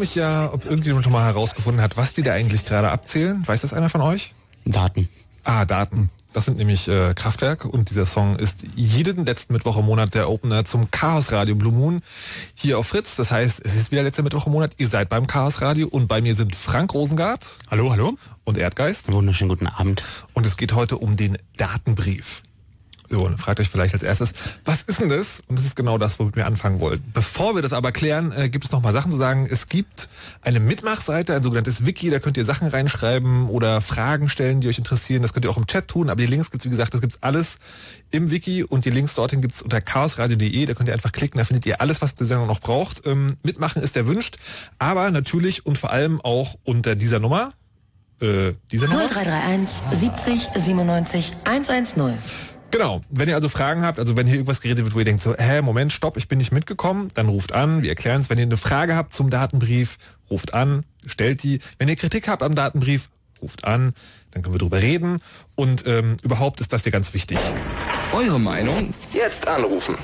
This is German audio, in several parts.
mich ja, ob irgendjemand schon mal herausgefunden hat, was die da eigentlich gerade abzählen. Weiß das einer von euch? Daten. Ah, Daten. Das sind nämlich äh, Kraftwerk und dieser Song ist jeden letzten Mittwoch im Monat der Opener zum Chaos Radio Blue Moon hier auf Fritz. Das heißt, es ist wieder letzter Mittwoch im Monat. Ihr seid beim Chaos Radio und bei mir sind Frank Rosengart. Hallo, hallo. Und Erdgeist. Wunderschönen guten Abend. Und es geht heute um den Datenbrief. So, und fragt euch vielleicht als erstes, was ist denn das? Und das ist genau das, womit wir anfangen wollen. Bevor wir das aber klären, äh, gibt es noch mal Sachen zu sagen. Es gibt eine Mitmachseite, ein sogenanntes Wiki, da könnt ihr Sachen reinschreiben oder Fragen stellen, die euch interessieren. Das könnt ihr auch im Chat tun, aber die Links gibt's wie gesagt, das gibt's alles im Wiki und die Links dorthin gibt's unter chaosradio.de. Da könnt ihr einfach klicken, da findet ihr alles, was die Sendung noch braucht. Ähm, mitmachen ist erwünscht, aber natürlich und vor allem auch unter dieser Nummer. Äh, dieser Nummer? 0331 70 97 110. Genau. Wenn ihr also Fragen habt, also wenn hier irgendwas geredet wird, wo ihr denkt so, hä, Moment, stopp, ich bin nicht mitgekommen, dann ruft an, wir erklären es. Wenn ihr eine Frage habt zum Datenbrief, ruft an, stellt die. Wenn ihr Kritik habt am Datenbrief, ruft an, dann können wir drüber reden. Und ähm, überhaupt ist das hier ganz wichtig. Eure Meinung? Jetzt anrufen.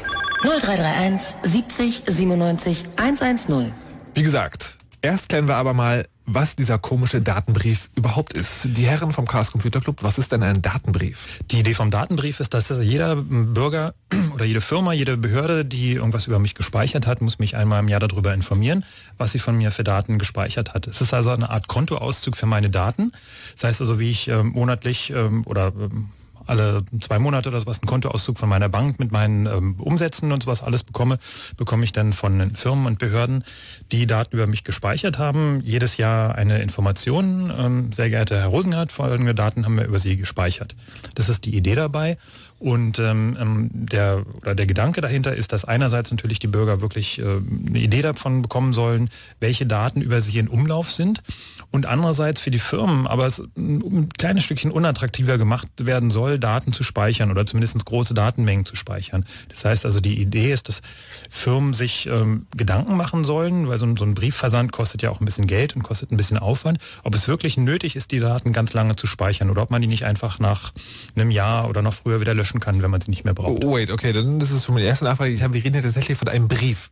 0331 70 97 110. Wie gesagt, erst klären wir aber mal, was dieser komische Datenbrief überhaupt ist. Die Herren vom Chaos Computer Club, was ist denn ein Datenbrief? Die Idee vom Datenbrief ist, dass jeder Bürger oder jede Firma, jede Behörde, die irgendwas über mich gespeichert hat, muss mich einmal im Jahr darüber informieren, was sie von mir für Daten gespeichert hat. Es ist also eine Art Kontoauszug für meine Daten. Das heißt also, wie ich ähm, monatlich ähm, oder ähm, alle zwei Monate oder sowas einen Kontoauszug von meiner Bank mit meinen ähm, Umsätzen und sowas alles bekomme, bekomme ich dann von Firmen und Behörden, die Daten über mich gespeichert haben, jedes Jahr eine Information. Ähm, sehr geehrter Herr Rosenhardt, folgende Daten haben wir über Sie gespeichert. Das ist die Idee dabei. Und ähm, ähm, der oder der Gedanke dahinter ist, dass einerseits natürlich die Bürger wirklich äh, eine Idee davon bekommen sollen, welche Daten über sie in Umlauf sind und andererseits für die Firmen, aber es ein kleines Stückchen unattraktiver gemacht werden soll, Daten zu speichern oder zumindest große Datenmengen zu speichern. Das heißt also, die Idee ist, dass Firmen sich ähm, Gedanken machen sollen, weil so ein, so ein Briefversand kostet ja auch ein bisschen Geld und kostet ein bisschen Aufwand, ob es wirklich nötig ist, die Daten ganz lange zu speichern oder ob man die nicht einfach nach einem Jahr oder noch früher wieder löschen kann, wenn man sie nicht mehr braucht. Oh, wait, okay, dann ist es schon meine erste Nachfrage. Ich habe, wir reden ja tatsächlich von einem Brief.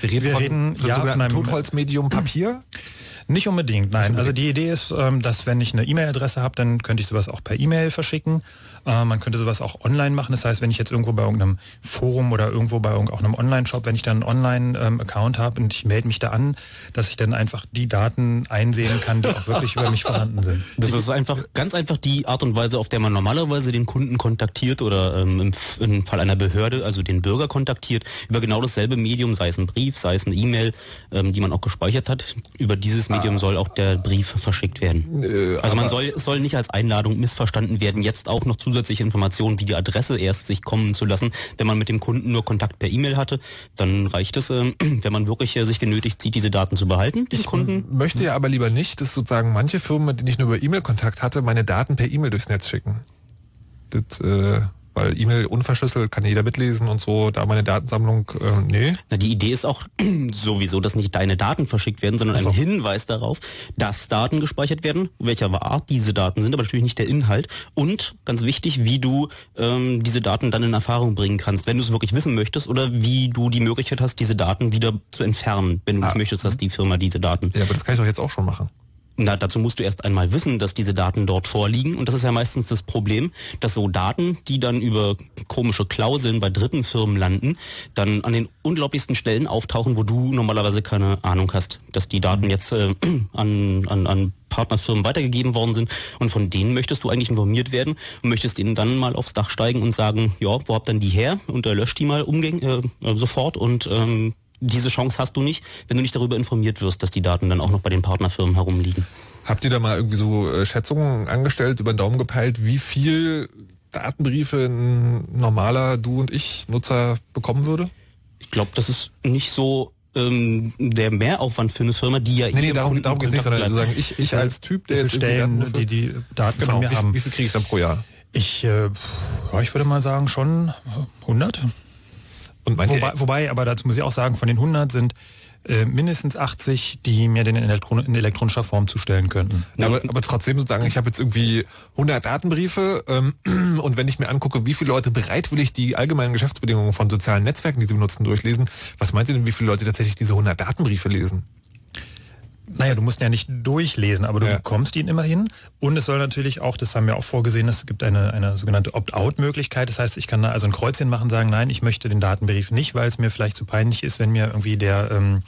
Wir reden Wir von, reden, von ja, von einem- Totholzmedium Papier. Nicht unbedingt, nein. Also die Idee ist, ähm, dass wenn ich eine E-Mail-Adresse habe, dann könnte ich sowas auch per E-Mail verschicken. Äh, Man könnte sowas auch online machen. Das heißt, wenn ich jetzt irgendwo bei irgendeinem Forum oder irgendwo bei irgend- auch einem Online-Shop, wenn ich dann einen Online-Account habe und ich melde mich da an, dass ich dann einfach die Daten einsehen kann, die auch wirklich über mich vorhanden sind. Das ist einfach ganz einfach die Art und Weise, auf der man normalerweise den Kunden kontaktiert oder ähm, im, im Fall einer Behörde, also den Bürger kontaktiert, über genau dasselbe Medium, sei es ein Brief, sei es eine E-Mail, ähm, die man auch gespeichert hat. Über dieses Medium soll auch der Brief verschickt werden. Äh, Also man soll, es soll nicht als Einladung missverstanden werden, jetzt auch noch zusätzliche Informationen wie die Adresse erst sich kommen zu lassen. Wenn man mit dem Kunden nur Kontakt per E-Mail hatte, dann reicht es, ähm, wenn man wirklich äh, sich genötigt sieht, diese Daten zu behalten, den Kunden. Möchte ja aber lieber nicht, dass sozusagen manche Firmen, mit denen ich nur über E-Mail Kontakt hatte, meine Daten per E-Mail durchs Netz schicken. Das, äh, weil E-Mail unverschlüsselt, kann jeder mitlesen und so, da meine Datensammlung, äh, nee. Na, die Idee ist auch sowieso, dass nicht deine Daten verschickt werden, sondern Ach so. ein Hinweis darauf, dass Daten gespeichert werden, welcher Art diese Daten sind, aber natürlich nicht der Inhalt. Und ganz wichtig, wie du ähm, diese Daten dann in Erfahrung bringen kannst, wenn du es wirklich wissen möchtest oder wie du die Möglichkeit hast, diese Daten wieder zu entfernen, wenn du Ah. nicht möchtest, dass die Firma diese Daten Ja, aber das kann ich doch jetzt auch schon machen. Na, dazu musst du erst einmal wissen, dass diese Daten dort vorliegen. Und das ist ja meistens das Problem, dass so Daten, die dann über komische Klauseln bei dritten Firmen landen, dann an den unglaublichsten Stellen auftauchen, wo du normalerweise keine Ahnung hast, dass die Daten jetzt äh, an, an, an Partnerfirmen weitergegeben worden sind. Und von denen möchtest du eigentlich informiert werden und möchtest ihnen dann mal aufs Dach steigen und sagen, ja, wo habt denn die her? Und äh, löscht die mal umgäng äh, äh, sofort und ähm, diese Chance hast du nicht, wenn du nicht darüber informiert wirst, dass die Daten dann auch noch bei den Partnerfirmen herumliegen. Habt ihr da mal irgendwie so äh, Schätzungen angestellt, über den Daumen gepeilt, wie viel Datenbriefe ein normaler Du und ich Nutzer bekommen würde? Ich glaube, das ist nicht so ähm, der Mehraufwand für eine Firma, die ja Nee, nee, darum, darum geht's nicht, sondern sozusagen ich, ich als Typ, der jetzt Stellen, Daten- die die Daten genau, von mir wie, haben. wie viel kriege ich dann pro Jahr? Ich, äh, ja, ich würde mal sagen schon 100. Und Wobei, wobei, aber dazu muss ich auch sagen, von den 100 sind äh, mindestens 80, die mir den in, Elektron in elektronischer Form zustellen könnten. Ja, aber, aber trotzdem sozusagen, ich habe jetzt irgendwie 100 Datenbriefe ähm, und wenn ich mir angucke, wie viele Leute bereitwillig die allgemeinen Geschäftsbedingungen von sozialen Netzwerken, die sie benutzen, durchlesen, was meint ihr denn, wie viele Leute tatsächlich diese 100 Datenbriefe lesen? Naja, du musst ja nicht durchlesen, aber du Ja. bekommst ihn immerhin. Und es soll natürlich auch, das haben wir auch vorgesehen, es gibt eine, eine sogenannte Opt-out-Möglichkeit. Das heißt, ich kann da also ein Kreuzchen machen, sagen, nein, ich möchte den Datenbrief nicht, weil es mir vielleicht zu peinlich ist, wenn mir irgendwie der ähm,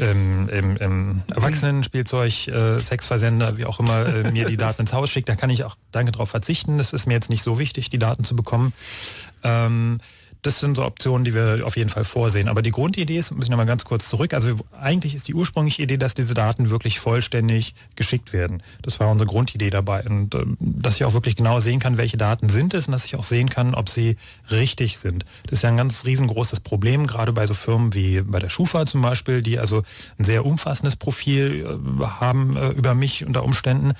ähm, ähm, Erwachsenenspielzeug, äh, Sexversender, wie auch immer, äh, mir die Daten ins Haus schickt. Dann kann ich auch danke darauf verzichten. Das ist mir jetzt nicht so wichtig, die Daten zu bekommen. Ähm, das sind so Optionen, die wir auf jeden Fall vorsehen. Aber die Grundidee ist, muss ich nochmal ganz kurz zurück, also wir- eigentlich ist die ursprüngliche Idee, dass diese Daten wirklich vollständig geschickt werden. Das war unsere Grundidee dabei. Und ähm, dass ich auch wirklich genau sehen kann, welche Daten sind es und dass ich auch sehen kann, ob sie richtig sind. Das ist ja ein ganz riesengroßes Problem, gerade bei so Firmen wie bei der Schufa zum Beispiel, die also ein sehr umfassendes Profil äh, haben äh, über mich unter Umständen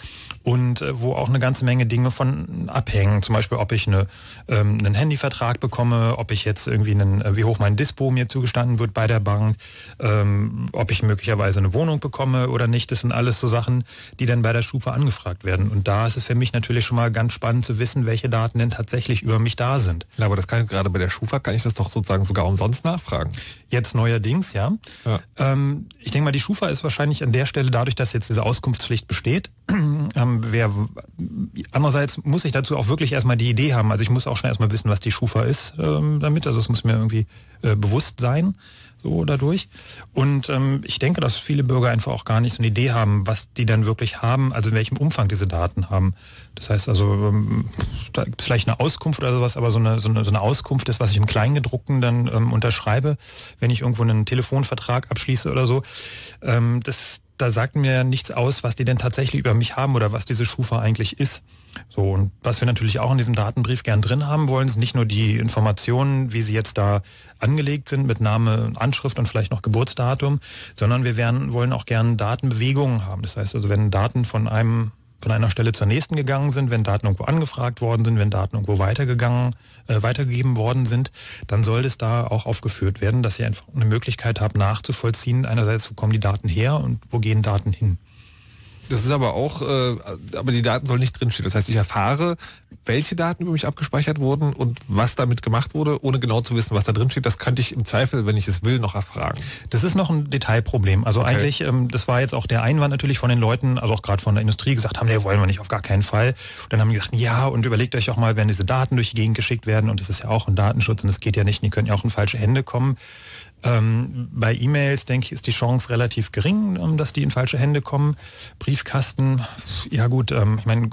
und äh, wo auch eine ganze Menge Dinge von abhängen. Zum Beispiel, ob ich eine, ähm, einen Handyvertrag bekomme, ob ich jetzt irgendwie einen, äh, wie hoch mein Dispo mir zugestanden wird bei der Bank, ähm, ob ich möglicherweise eine Wohnung bekomme oder nicht. Das sind alles so Sachen, die dann bei der Schufa angefragt werden. Und da ist es für mich natürlich schon mal ganz spannend zu wissen, welche Daten denn tatsächlich über mich da sind. Ja, aber das kann gerade bei der Schufa, kann ich das doch sozusagen sogar umsonst nachfragen. Jetzt neuerdings, ja. Ja. Ähm, ich denke mal, die Schufa ist wahrscheinlich an der Stelle, dadurch, dass jetzt diese Auskunftspflicht besteht, wer, andererseits muss ich dazu auch wirklich erstmal die Idee haben. Also ich muss auch schon erstmal wissen, was die Schufa ist ähm, damit. Also es muss mir irgendwie äh, bewusst sein, so dadurch. Und ähm, ich denke, dass viele Bürger einfach auch gar nicht so eine Idee haben, was die dann wirklich haben, also in welchem Umfang diese Daten haben. Das heißt also, ähm, da gibt es vielleicht eine Auskunft oder sowas, aber so eine, so eine, so eine Auskunft ist, was ich im Kleingedruckten dann ähm, unterschreibe, wenn ich irgendwo einen Telefonvertrag abschließe oder so. Ähm, das, da sagt mir nichts aus, was die denn tatsächlich über mich haben oder was diese Schufa eigentlich ist. So, und was wir natürlich auch in diesem Datenbrief gern drin haben wollen, sind nicht nur die Informationen, wie sie jetzt da angelegt sind mit Name, Anschrift und vielleicht noch Geburtsdatum, sondern wir werden, wollen auch gern Datenbewegungen haben. Das heißt also, wenn Daten von einem von einer Stelle zur nächsten gegangen sind, wenn Daten irgendwo angefragt worden sind, wenn Daten irgendwo weitergegangen, äh, weitergegeben worden sind, dann soll es da auch aufgeführt werden, dass ihr einfach eine Möglichkeit habt, nachzuvollziehen, einerseits, wo kommen die Daten her und wo gehen Daten hin. Das ist aber auch, äh, aber die Daten sollen nicht drinstehen. Das heißt, ich erfahre, welche Daten über mich abgespeichert wurden und was damit gemacht wurde, ohne genau zu wissen, was da drin steht. Das könnte ich im Zweifel, wenn ich es will, noch erfragen. Das ist noch ein Detailproblem. Also eigentlich, ähm, das war jetzt auch der Einwand natürlich von den Leuten, also auch gerade von der Industrie gesagt haben, nee, wollen wir nicht, auf gar keinen Fall. Und dann haben die gesagt, ja, und überlegt euch auch mal, wenn diese Daten durch die Gegend geschickt werden, und das ist ja auch ein Datenschutz und es geht ja nicht, die können ja auch in falsche Hände kommen. Ähm, bei E-Mails, denke ich, ist die Chance relativ gering, ähm, dass die in falsche Hände kommen. Briefkasten, ja gut, ähm, ich meine,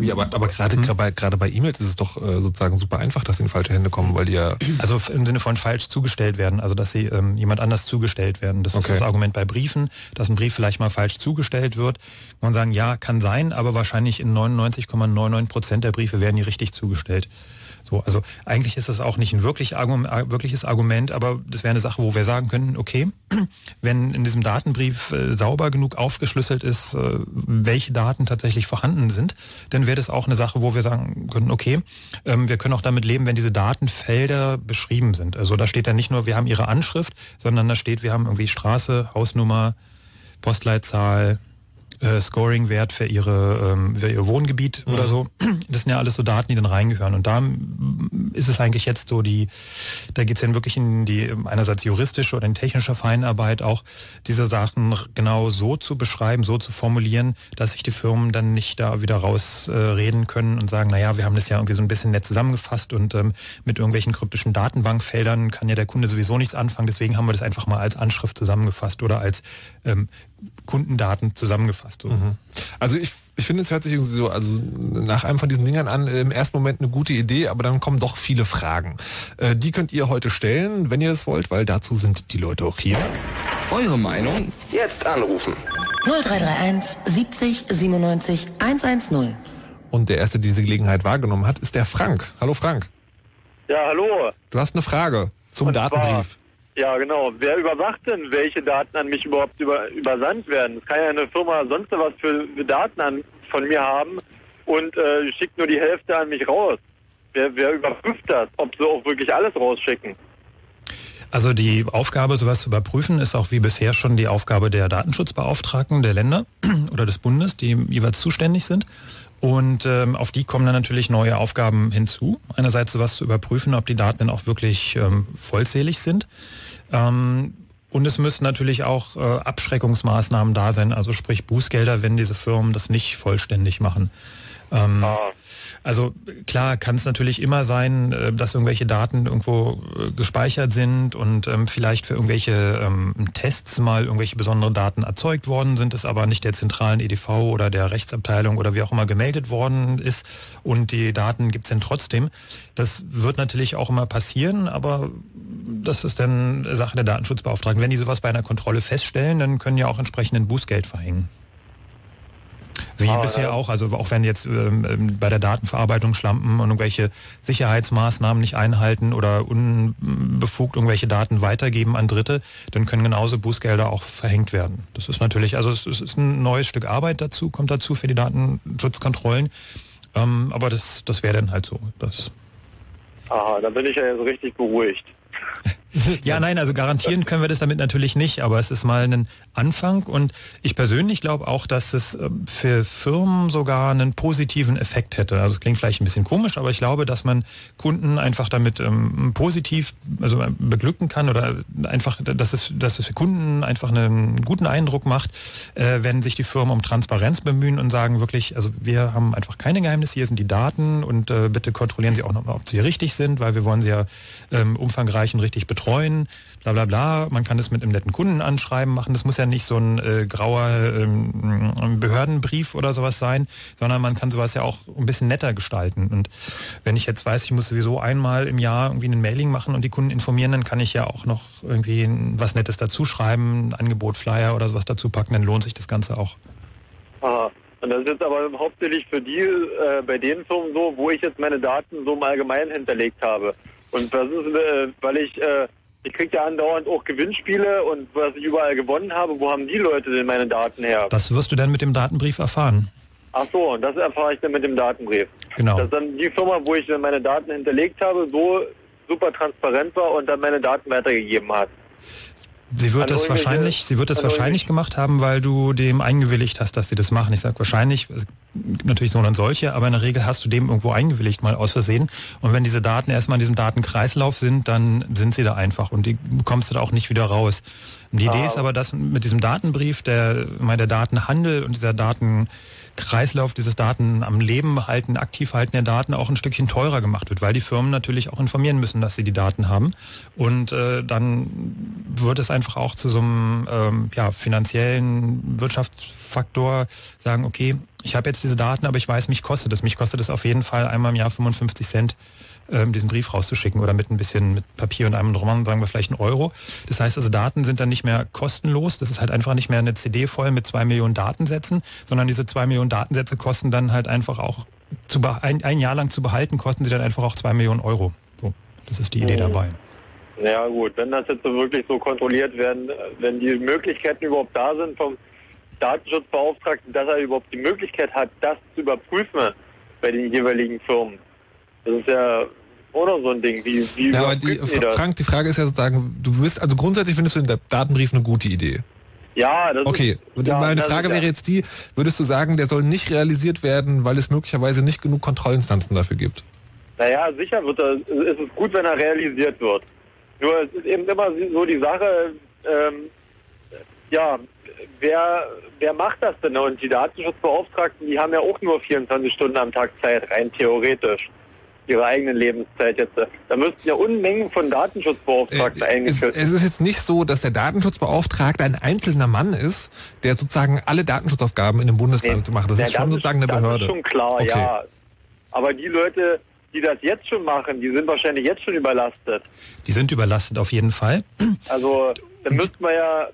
Ja, aber, aber gerade gerade bei, gerade bei E-Mails ist es doch äh, sozusagen super einfach, dass sie in falsche Hände kommen, weil die ja Also im Sinne von falsch zugestellt werden, also dass sie ähm, jemand anders zugestellt werden. Das Okay. ist das Argument bei Briefen, dass ein Brief vielleicht mal falsch zugestellt wird. Kann man sagen, ja, kann sein, aber wahrscheinlich in 99,99 Prozent der Briefe werden die richtig zugestellt. So, also eigentlich ist das auch nicht ein wirklich Argum äh, wirkliches Argument, aber das wäre eine Sache, wo wir sagen könnten, okay, wenn in diesem Datenbrief äh, sauber genug aufgeschlüsselt ist, äh, welche Daten tatsächlich vorhanden sind, dann wäre das auch eine Sache, wo wir sagen können, okay, ähm, wir können auch damit leben, wenn diese Datenfelder beschrieben sind. Also da steht dann nicht nur, wir haben ihre Anschrift, sondern da steht, wir haben irgendwie Straße, Hausnummer, Postleitzahl, äh, Scoring-Wert für ihre ähm, für ihr Wohngebiet oder so. Das sind ja alles so Daten, die dann reingehören. Und da ist es eigentlich jetzt so die, da geht's dann wirklich in die einerseits juristische oder in technische Feinarbeit auch, diese Sachen genau so zu beschreiben, so zu formulieren, dass sich die Firmen dann nicht da wieder rausreden äh, können und sagen, naja, wir haben das ja irgendwie so ein bisschen nett zusammengefasst und ähm, mit irgendwelchen kryptischen Datenbankfeldern kann ja der Kunde sowieso nichts anfangen, deswegen haben wir das einfach mal als Anschrift zusammengefasst oder als ähm, Kundendaten zusammengefasst. So. Also ich, ich finde, es hört sich irgendwie so, also nach einem von diesen Dingern an, im ersten Moment eine gute Idee, aber dann kommen doch viele Fragen. Äh, die könnt ihr heute stellen, wenn ihr das wollt, weil dazu sind die Leute auch hier. Eure Meinung? Jetzt anrufen. 0331 70 97 110. Und der erste, der diese Gelegenheit wahrgenommen hat, ist der Frank. Hallo Frank. Ja, hallo. Du hast eine Frage zum Und Datenbrief. Ja, genau. Wer überwacht denn, welche Daten an mich überhaupt über, übersandt werden? Es kann ja eine Firma sonst was für, für Daten an, von mir haben und äh, schickt nur die Hälfte an mich raus. Wer, wer überprüft das, ob sie auch wirklich alles rausschicken? Also die Aufgabe, sowas zu überprüfen, ist auch wie bisher schon die Aufgabe der Datenschutzbeauftragten der Länder oder des Bundes, die jeweils zuständig sind. Und ähm, auf die kommen dann natürlich neue Aufgaben hinzu. Einerseits sowas zu überprüfen, ob die Daten dann auch wirklich ähm, vollzählig sind. Ähm, und es müssen natürlich auch äh, Abschreckungsmaßnahmen da sein, also sprich Bußgelder, wenn diese Firmen das nicht vollständig machen. Ähm, ah. Also klar kann es natürlich immer sein, äh, dass irgendwelche Daten irgendwo äh, gespeichert sind und ähm, vielleicht für irgendwelche ähm, Tests mal irgendwelche besonderen Daten erzeugt worden sind, es aber nicht der zentralen EDV oder der Rechtsabteilung oder wie auch immer gemeldet worden ist und die Daten gibt es dann trotzdem. Das wird natürlich auch immer passieren, aber das ist dann Sache der Datenschutzbeauftragten. Wenn die sowas bei einer Kontrolle feststellen, dann können ja auch entsprechend ein Bußgeld verhängen. Wie ah, bisher auch, also auch wenn jetzt ähm, ähm, bei der Datenverarbeitung schlampen und irgendwelche Sicherheitsmaßnahmen nicht einhalten oder unbefugt irgendwelche Daten weitergeben an Dritte, dann können genauso Bußgelder auch verhängt werden. Das ist natürlich, also es, es ist ein neues Stück Arbeit dazu, kommt dazu für die Datenschutzkontrollen. Ähm, aber das, das wäre dann halt so. Das Aha, dann bin ich ja so richtig beruhigt. ja, nein, also garantieren können wir das damit natürlich nicht, aber es ist mal ein Anfang und ich persönlich glaube auch, dass es äh, für Firmen sogar einen positiven Effekt hätte. Also klingt vielleicht ein bisschen komisch, aber ich glaube, dass man Kunden einfach damit ähm, positiv also äh, beglücken kann oder einfach, dass es, dass es für Kunden einfach einen guten Eindruck macht, äh, wenn sich die Firmen um Transparenz bemühen und sagen wirklich, also wir haben einfach keine Geheimnisse, hier sind die Daten und äh, bitte kontrollieren Sie auch nochmal, ob sie richtig sind, weil wir wollen sie ja ähm, umfangreich und richtig betreuen betreuen, bla bla bla. Man kann das mit einem netten Kundenanschreiben machen. Das muss ja nicht so ein äh, grauer ähm, Behördenbrief oder sowas sein, sondern man kann sowas ja auch ein bisschen netter gestalten. Und wenn ich jetzt weiß, ich muss sowieso einmal im Jahr irgendwie ein Mailing machen und die Kunden informieren, dann kann ich ja auch noch irgendwie was Nettes dazu schreiben, ein Angebot, Flyer oder sowas dazu packen, dann lohnt sich das Ganze auch. Aha. Und das ist jetzt aber hauptsächlich für die, äh, bei den Firmen so, wo ich jetzt meine Daten so im Allgemeinen hinterlegt habe. Und das ist, äh, weil ich, äh, ich kriege ja andauernd auch Gewinnspiele und was ich überall gewonnen habe, wo haben die Leute denn meine Daten her? Das wirst du dann mit dem Datenbrief erfahren. Ach so, und das erfahre ich dann mit dem Datenbrief. Genau. Dass dann die Firma, wo ich meine Daten hinterlegt habe, so super transparent war und dann meine Daten weitergegeben hat. Sie wird das wahrscheinlich, sie wird das wahrscheinlich gemacht haben, weil du dem eingewilligt hast, dass sie das machen. Ich sage wahrscheinlich, natürlich so und solche, aber in der Regel hast du dem irgendwo eingewilligt, mal aus Versehen. Und wenn diese Daten erstmal in diesem Datenkreislauf sind, dann sind sie da einfach und die bekommst du da auch nicht wieder raus. Die ah. Idee ist aber, dass mit diesem Datenbrief, der, mein, der Datenhandel und dieser Daten Kreislauf dieses Daten am Leben halten, aktiv halten der Daten auch ein Stückchen teurer gemacht wird, weil die Firmen natürlich auch informieren müssen, dass sie die Daten haben. Und äh, dann wird es einfach auch zu so einem ähm, ja, finanziellen Wirtschaftsfaktor sagen, okay, ich habe jetzt diese Daten, aber ich weiß, mich kostet es. Mich kostet es auf jeden Fall einmal im Jahr 55 Cent ähm, diesen Brief rauszuschicken oder mit ein bisschen mit Papier und einem drum, sagen wir vielleicht einen Euro. Das heißt also, Daten sind dann nicht mehr kostenlos. Das ist halt einfach nicht mehr eine CD voll mit zwei Millionen Datensätzen, sondern diese zwei Millionen Datensätze kosten dann halt einfach auch zu ein, ein Jahr lang zu behalten, kosten sie dann einfach auch zwei Millionen Euro. So, das ist die Idee mhm. dabei. Ja gut, wenn das jetzt so wirklich so kontrolliert werden, wenn die Möglichkeiten überhaupt da sind vom Datenschutzbeauftragten, dass er überhaupt die Möglichkeit hat, das zu überprüfen bei den jeweiligen Firmen. Das ist ja oder so ein Ding. Wie, wie ja, aber die, Frank, die Frage ist ja sozusagen, du bist, also grundsätzlich findest du den Datenbrief eine gute Idee. Ja, das okay. ist... Ja, meine Frage wäre jetzt die, würdest du sagen, der soll nicht realisiert werden, weil es möglicherweise nicht genug Kontrollinstanzen dafür gibt? Naja, sicher wird er, ist es gut, wenn er realisiert wird. Nur es ist eben immer so die Sache, ähm, ja, wer, wer macht das denn? Und die Datenschutzbeauftragten, die haben ja auch nur 24 Stunden am Tag Zeit, rein theoretisch ihre eigenen Lebenszeit jetzt. Da müssten ja Unmengen von Datenschutzbeauftragten äh, eingeführt werden. Es, es ist jetzt nicht so, dass der Datenschutzbeauftragte ein einzelner Mann ist, der sozusagen alle Datenschutzaufgaben in dem Bundesland nee, macht. Das ist schon das sozusagen eine Behörde. Das ist schon klar, okay. ja. Aber die Leute, die das jetzt schon machen, die sind wahrscheinlich jetzt schon überlastet. Die sind überlastet auf jeden Fall. Also, dann müsste man ja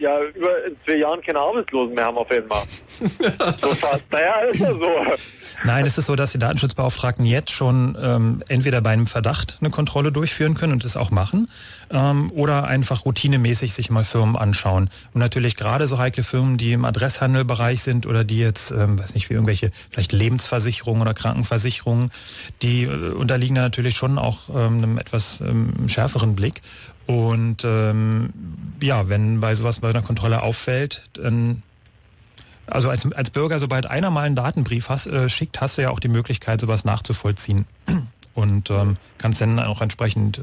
ja über in zwei Jahren keine Arbeitslosen mehr haben auf einmal. so fast. Naja, ist ja so. Nein, es ist so, dass die Datenschutzbeauftragten jetzt schon ähm, entweder bei einem Verdacht eine Kontrolle durchführen können und es auch machen ähm, oder einfach routinemäßig sich mal Firmen anschauen. Und natürlich gerade so heikle Firmen, die im Adresshandelbereich sind oder die jetzt, ähm, weiß nicht, wie irgendwelche vielleicht Lebensversicherungen oder Krankenversicherungen, die äh, unterliegen da natürlich schon auch ähm, einem etwas ähm, schärferen Blick. Und ähm, ja, wenn bei sowas bei einer Kontrolle auffällt, dann also als, als Bürger, sobald einer mal einen Datenbrief hast, äh, schickt, hast du ja auch die Möglichkeit, sowas nachzuvollziehen. Und ähm, kannst dann auch entsprechend äh,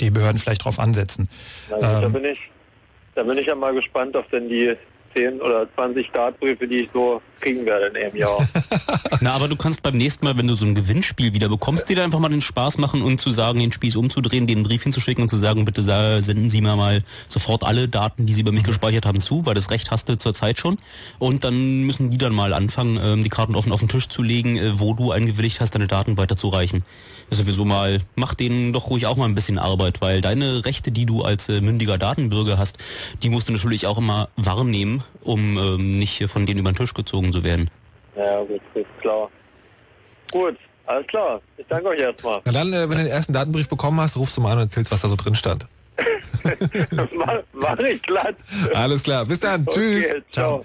die Behörden vielleicht darauf ansetzen. Gut, da, bin ich, da bin ich ja mal gespannt, ob denn die 10 oder 20 Startbriefe, die ich so kriegen werde in einem Jahr. Na, aber du kannst beim nächsten Mal, wenn du so ein Gewinnspiel wieder bekommst, dir da einfach mal den Spaß machen und zu sagen, den Spieß umzudrehen, den Brief hinzuschicken und zu sagen, bitte senden Sie mir mal sofort alle Daten, die Sie über mich gespeichert haben, zu, weil das Recht hast du zurzeit schon. Und dann müssen die dann mal anfangen, ähm, die Karten offen auf den Tisch zu legen, äh, wo du eingewilligt hast, deine Daten weiterzureichen sowieso mal, mach denen doch ruhig auch mal ein bisschen Arbeit, weil deine Rechte, die du als äh, mündiger Datenbürger hast, die musst du natürlich auch immer wahrnehmen, um ähm, nicht von denen über den Tisch gezogen zu werden. Ja, gut, ist klar. Gut, alles klar. Ich danke euch erstmal. Na dann, äh, wenn du den ersten Datenbrief bekommen hast, rufst du mal an und erzählst, was da so drin stand. mach, mach ich glatt. Alles klar, bis dann. Okay, Tschüss. ciao.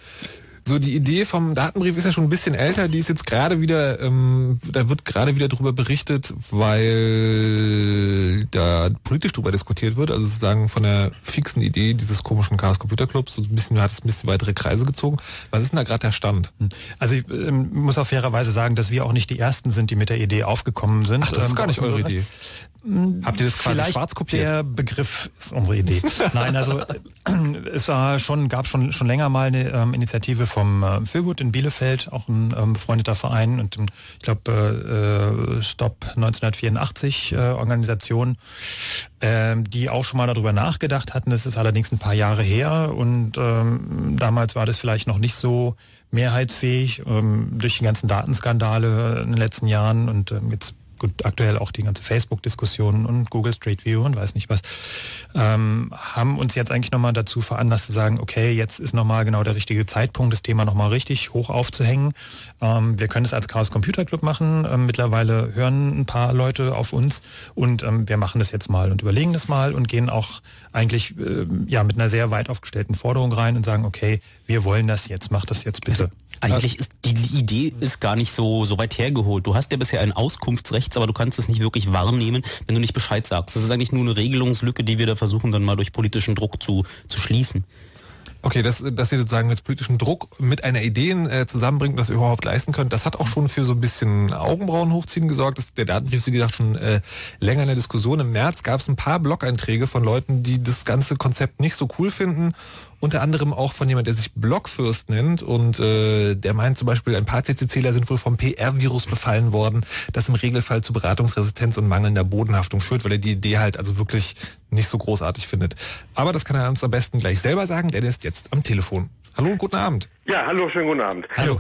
So, die Idee vom Datenbrief ist ja schon ein bisschen älter. Die ist jetzt gerade wieder, ähm, da wird gerade wieder drüber berichtet, weil da politisch drüber diskutiert wird. Also sozusagen von der fixen Idee dieses komischen Chaos Computer Clubs so ein bisschen hat es ein bisschen weitere Kreise gezogen. Was ist denn da gerade der Stand? Also ich ähm, muss auf fairerweise sagen, dass wir auch nicht die ersten sind, die mit der Idee aufgekommen sind. Ach, das ist Ähm, gar nicht eure Idee. Habt ihr das quasi Vielleicht schwarz kopiert? Der Begriff ist unsere Idee. Nein, also äh, es war schon, gab schon schon länger mal eine ähm, Initiative vom äh, Feelgood in Bielefeld, auch ein ähm, befreundeter Verein und ähm, ich glaube äh, Stop 1984 äh, Organisation, ähm, die auch schon mal darüber nachgedacht hatten. Das ist allerdings ein paar Jahre her und ähm, damals war das vielleicht noch nicht so mehrheitsfähig ähm, durch die ganzen Datenskandale in den letzten Jahren und ähm, jetzt gut, aktuell auch die ganze Facebook-Diskussion und Google Street View und weiß nicht was, ähm, haben uns jetzt eigentlich nochmal dazu veranlasst zu sagen, okay, jetzt ist nochmal genau der richtige Zeitpunkt, das Thema nochmal richtig hoch aufzuhängen. Ähm, wir können es als Chaos Computer Club machen. Ähm, mittlerweile hören ein paar Leute auf uns und ähm, wir machen das jetzt mal und überlegen das mal und gehen auch eigentlich ähm, ja mit einer sehr weit aufgestellten Forderung rein und sagen, okay, wir wollen das jetzt, macht das jetzt bitte. Eigentlich ist die Idee ist gar nicht so so weit hergeholt. Du hast ja bisher ein Auskunftsrecht, aber du kannst es nicht wirklich wahrnehmen, wenn du nicht Bescheid sagst. Das ist eigentlich nur eine Regelungslücke, die wir da versuchen dann mal durch politischen Druck zu zu schließen. Okay, dass, dass ihr sozusagen mit politischem Druck mit einer Idee äh, zusammenbringt, das ihr überhaupt leisten könnt, das hat auch schon für so ein bisschen Augenbrauen hochziehen gesorgt. Das, der Datenbrief ist, wie gesagt, schon äh, länger in der Diskussion. Im März gab es ein paar Blog-Einträge von Leuten, die das ganze Konzept nicht so cool finden. Unter anderem auch von jemand, der sich Blockfürst nennt und äh, der meint zum Beispiel, ein paar CCCler sind wohl vom PR-Virus befallen worden, das im Regelfall zu Beratungsresistenz und mangelnder Bodenhaftung führt, weil er die Idee halt also wirklich nicht so großartig findet. Aber das kann er uns am besten gleich selber sagen, denn er ist jetzt am Telefon. Hallo und guten Abend. Ja, hallo, schönen guten Abend. Hallo.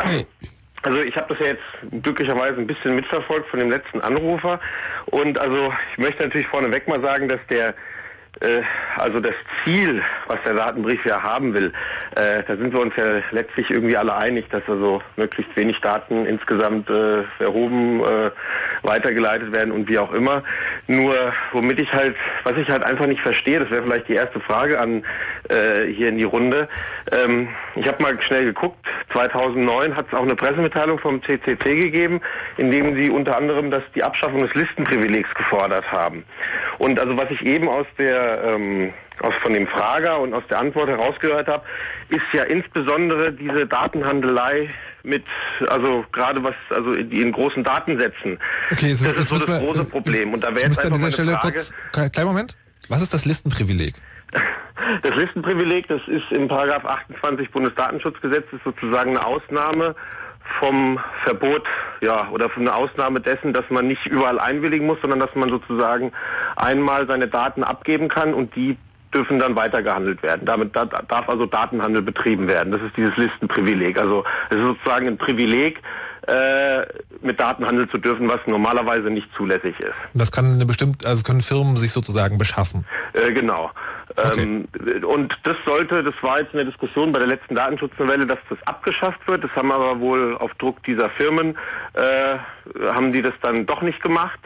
Also ich habe das ja jetzt glücklicherweise ein bisschen mitverfolgt von dem letzten Anrufer und also ich möchte natürlich vorneweg mal sagen, dass der also das Ziel, was der Datenbrief ja haben will, äh, da sind wir uns ja letztlich irgendwie alle einig, dass also möglichst wenig Daten insgesamt äh, erhoben, äh, weitergeleitet werden und wie auch immer. Nur womit ich halt, was ich halt einfach nicht verstehe, das wäre vielleicht die erste Frage an äh, hier in die Runde. Ähm, ich habe mal schnell geguckt, 2009 hat es auch eine Pressemitteilung vom CCC gegeben, in dem sie unter anderem das, die Abschaffung des Listenprivilegs gefordert haben. Und also was ich eben aus der ähm, aus von dem Frager und aus der Antwort herausgehört habe, ist ja insbesondere diese Datenhandelei mit, also gerade was, also die in großen Datensätzen. Okay, so, das ist so das wir- große Problem. Und da wäre jetzt müsste an einfach dieser Stelle Frage, kurz, kleinen Moment. Was ist das Listenprivileg? das Listenprivileg, das ist im Paragraph 28 Bundesdatenschutzgesetz ist sozusagen eine Ausnahme vom Verbot, ja, oder von einer Ausnahme dessen, dass man nicht überall einwilligen muss, sondern dass man sozusagen einmal seine Daten abgeben kann und die dürfen dann weitergehandelt werden. Damit da, darf also Datenhandel betrieben werden. Das ist dieses Listenprivileg. Also es ist sozusagen ein Privileg, äh, mit Daten handeln zu dürfen, was normalerweise nicht zulässig ist. Und das kann eine bestimmte, also können Firmen sich sozusagen beschaffen. Äh, genau. Okay. Ähm, und das sollte, das war jetzt in der Diskussion bei der letzten Datenschutznovelle, dass das abgeschafft wird. Das haben aber wohl auf Druck dieser Firmen, äh, haben die das dann doch nicht gemacht.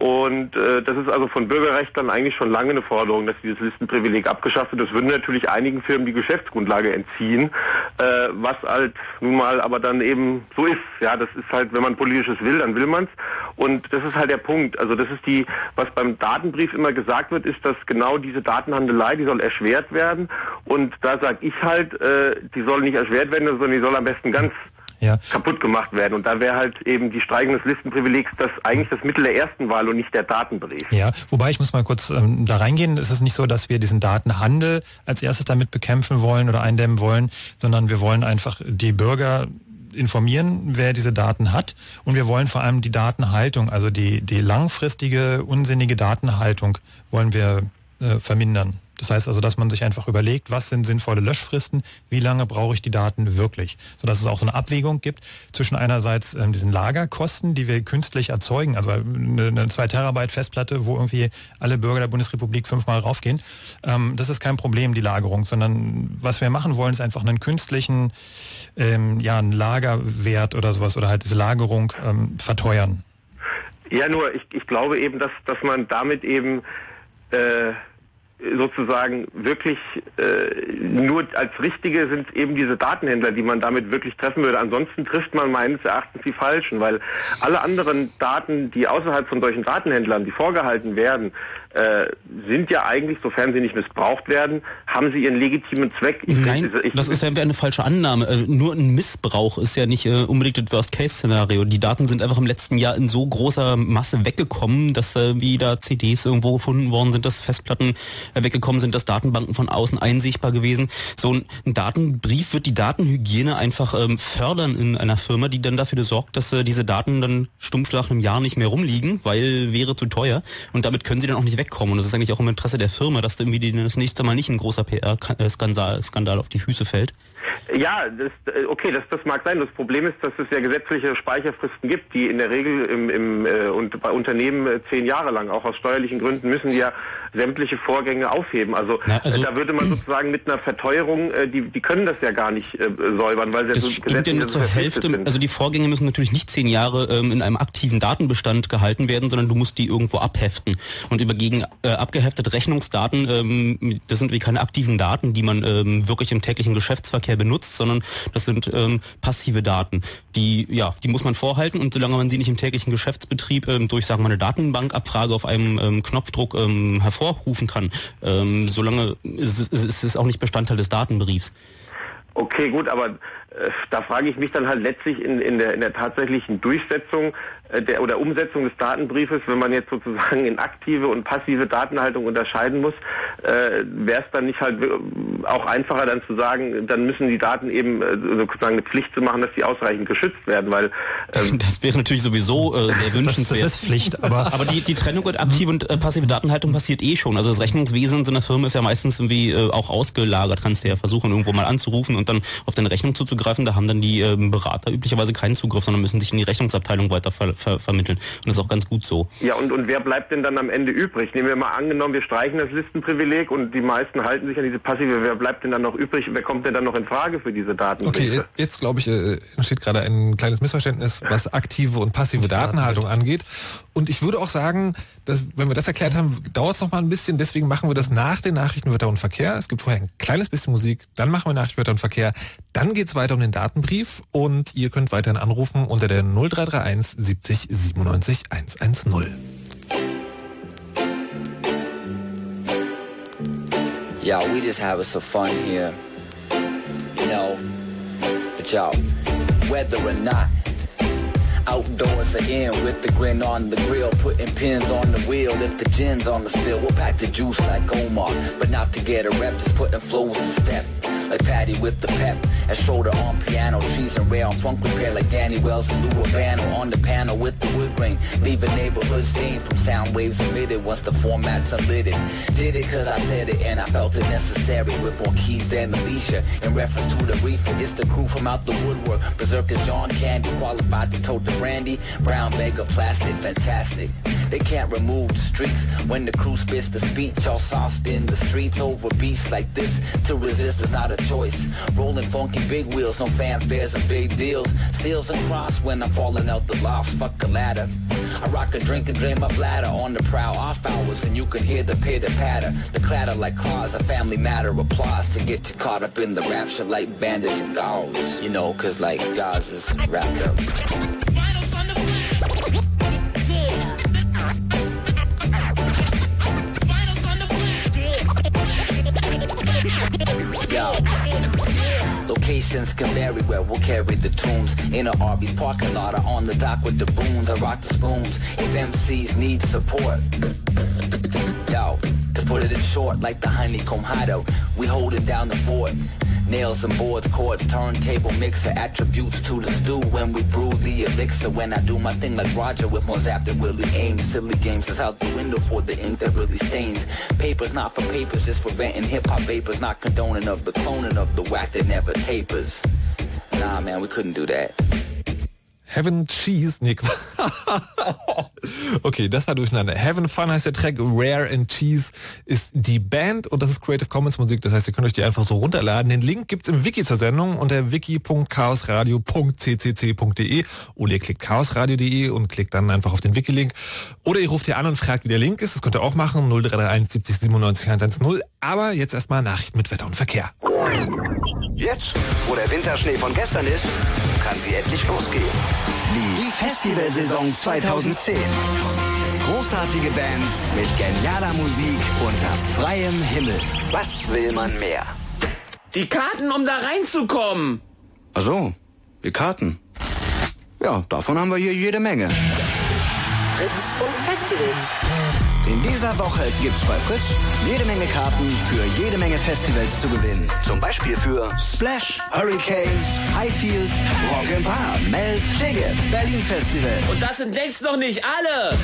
Und äh, das ist also von Bürgerrechtlern eigentlich schon lange eine Forderung, dass dieses Listenprivileg abgeschafft wird. Das würde natürlich einigen Firmen die Geschäftsgrundlage entziehen, äh, was halt nun mal aber dann eben so ist. Ja, das ist halt, wenn man politisches will, dann will man's. Und das ist halt der Punkt. Also das ist die, was beim Datenbrief immer gesagt wird, ist, dass genau diese Datenhandelei, die soll erschwert werden. Und da sage ich halt, äh, die soll nicht erschwert werden, sondern die soll am besten ganz Ja. kaputt gemacht werden. Und da wäre halt eben die Streichung des Listenprivilegs das eigentlich das Mittel der ersten Wahl und nicht der Datenbrief. Ja, wobei ich muss mal kurz ähm, da reingehen. Es ist nicht so, dass wir diesen Datenhandel als erstes damit bekämpfen wollen oder eindämmen wollen, sondern wir wollen einfach die Bürger informieren, wer diese Daten hat. Und wir wollen vor allem die Datenhaltung, also die, die langfristige, unsinnige Datenhaltung wollen wir äh, vermindern. Das heißt also, dass man sich einfach überlegt, was sind sinnvolle Löschfristen, wie lange brauche ich die Daten wirklich, sodass es auch so eine Abwägung gibt zwischen einerseits ähm, diesen Lagerkosten, die wir künstlich erzeugen, also eine, eine 2 Terabyte Festplatte, wo irgendwie alle Bürger der Bundesrepublik fünfmal raufgehen. Ähm, das ist kein Problem, die Lagerung, sondern was wir machen wollen, ist einfach einen künstlichen, ähm, ja, einen Lagerwert oder sowas oder halt diese Lagerung ähm, verteuern. Ja, nur ich, ich glaube eben, dass, dass man damit eben äh, sozusagen wirklich äh, nur als richtige sind eben diese Datenhändler, die man damit wirklich treffen würde. Ansonsten trifft man meines Erachtens die falschen, weil alle anderen Daten, die außerhalb von solchen Datenhändlern, die vorgehalten werden, äh, sind ja eigentlich, sofern sie nicht missbraucht werden, haben sie ihren legitimen Zweck. Ich, Nein, ich, das ist ja eine falsche Annahme. Äh, nur ein Missbrauch ist ja nicht äh, unbedingt das Worst-Case-Szenario. Die Daten sind einfach im letzten Jahr in so großer Masse weggekommen, dass äh, wie da CDs irgendwo gefunden worden sind, dass Festplatten weggekommen sind, dass Datenbanken von außen einsichtbar gewesen. So ein, ein Datenbrief wird die Datenhygiene einfach ähm, fördern in einer Firma, die dann dafür sorgt, dass diese Daten dann stumpf nach einem Jahr nicht mehr rumliegen, weil wäre zu teuer. Und damit können sie dann auch nicht wegkommen. Und das ist eigentlich auch im Interesse der Firma, dass irgendwie das nächste Mal nicht ein großer PR-Skandal Skandal auf die Füße fällt. Ja, das, äh, okay, das, das mag sein. Das Problem ist, dass es ja gesetzliche Speicherfristen gibt, die in der Regel im, im, äh, und bei Unternehmen äh, zehn Jahre lang, auch aus steuerlichen Gründen, müssen die ja sämtliche Vorgänge aufheben. Also, Na, also- äh, da würde man sozusagen mit einer Verteuerung, äh, die, die können das ja gar nicht säubern, weil sie ja Das so stimmt ja nur zur Hälfte. sind. Also die Vorgänge müssen natürlich nicht zehn Jahre ähm, in einem aktiven Datenbestand gehalten werden, sondern du musst die irgendwo abheften. Und über gegen abgeheftete Rechnungsdaten, ähm, das sind wie keine aktiven Daten, die man ähm, wirklich im täglichen Geschäftsverkehr benutzt, sondern das sind ähm, passive Daten. Die, ja, die muss man vorhalten und solange man sie nicht im täglichen Geschäftsbetrieb ähm, durch, sagen wir, eine Datenbankabfrage auf einem ähm, Knopfdruck ähm, hervorrufen kann, ähm, solange ist, es- ist es auch nicht Bestandteil des Datenbriefs. Okay, gut, aber äh, da frage ich mich dann halt letztlich in, in, der, in der tatsächlichen Durchsetzung der, oder Umsetzung des Datenbriefes, wenn man jetzt sozusagen in aktive und passive Datenhaltung unterscheiden muss, äh, wäre es dann nicht halt auch einfacher dann zu sagen, dann müssen die Daten eben äh, sozusagen eine Pflicht zu machen, dass die ausreichend geschützt werden, weil ähm, Das wäre natürlich sowieso äh, sehr Das, das wünschenswert. ist Pflicht, aber Aber die, die Trennung in aktive und äh, passive Datenhaltung passiert eh schon. Also das Rechnungswesen in so einer Firma ist ja meistens irgendwie äh, auch ausgelagert. Kannst du ja versuchen, irgendwo mal anzurufen und dann auf deine Rechnung zuzugreifen. Da haben dann die ähm, Berater üblicherweise keinen Zugriff, sondern müssen sich in die Rechnungsabteilung weiter ver ver vermitteln. Und das ist auch ganz gut so. Ja, und, und wer bleibt denn dann am Ende übrig? Nehmen wir mal angenommen, wir streichen das Listenprivileg und die meisten halten sich an diese passive. Wer bleibt denn dann noch übrig? Wer kommt denn dann noch in Frage für diese Datenbriefe? Okay, jetzt, jetzt glaube ich, äh, entsteht gerade ein kleines Missverständnis, was aktive und passive Datenhaltung angeht. Und ich würde auch sagen, dass, wenn wir das erklärt haben, dauert es noch mal ein bisschen. Deswegen machen wir das nach den Nachrichten Wetter und Verkehr. Es gibt vorher ein kleines bisschen Musik, dann machen wir Nachrichten Wetter und Verkehr. Dann geht's weiter um den Datenbrief und ihr könnt weiterhin anrufen unter der 0331 70 97 110. Yo, we just having some fun here. You know, but yo, whether or not outdoors again with the grin on the grill, putting pins on the wheel. If the gin's on the still, we'll pack the juice like Omar, but not to get a rep, just putting flows in step. Like Patty with the pep, and shoulder on piano, cheese and rare on funk repair like Danny Wells and Lou Albano on the panel with ring. Leaving neighborhoods stained from sound waves emitted once the format's unlit. Did it cause I said it and I felt it necessary with more keys than Alicia. In reference to the reefer, it's the crew from out the woodwork. Berserkers John Candy qualified to tote the brandy. Brown bag of plastic, fantastic. They can't remove the streaks when the crew spits the speech. All sauced in the streets over beats like this. To resist is not a choice. Rolling funky big wheels, no fanfares and big deals. Steals and cross when I'm falling out the loft. Fuck a ladder. I rock a drink and drain my bladder on the prowl off hours, and you can hear the pitter patter, the clatter like claws. A family matter. Applause to get you caught up in the rapture like bandage and gauze. You know, cause like gauze is wrapped up. Yo. Locations can vary where we'll carry the tunes. In a Arby's parking lot or on the dock with the boons. I rock the spoons if MCs need support. Yo, to put it in short, like the honeycomb hideout, we holding down the fort. Nails and boards, chords, turntable mixer, attributes to the stew when we brew the elixir. When I do my thing like Roger with more zap than Willie Ames. Silly games is out the window for the ink that really stains. Papers not for papers, just preventing hip hop vapors, not condoning of the cloning of the whack that never tapers. Nah, man, we couldn't do that. Heaven Cheese, nee, okay, das war durcheinander. Heaven Fun heißt der Track, Rare and Cheese ist die Band und das ist Creative Commons Musik, das heißt, ihr könnt euch die einfach so runterladen. Den Link gibt's im Wiki zur Sendung unter wiki.chaosradio.ccc.de oder ihr klickt chaosradio.de und klickt dann einfach auf den Wiki-Link. Oder ihr ruft hier an und fragt, wie der Link ist, das könnt ihr auch machen, 0331 70 97 110, aber jetzt erstmal Nachrichten mit Wetter und Verkehr. Jetzt, wo der Winterschnee von gestern ist, kann sie endlich losgehen. Die Festivalsaison 2010. Großartige Bands mit genialer Musik unter freiem Himmel. Was will man mehr? Die Karten, um da reinzukommen. Ach so, die Karten. Ja, davon haben wir hier jede Menge. Fritz und Festivals. In dieser Woche gibt's bei Fritz jede Menge Karten für jede Menge Festivals zu gewinnen. Zum Beispiel für Splash, Hurricanes, Highfield, Rock and Bar, Melt, Jigge, Berlin Festival. Und das sind längst noch nicht alle.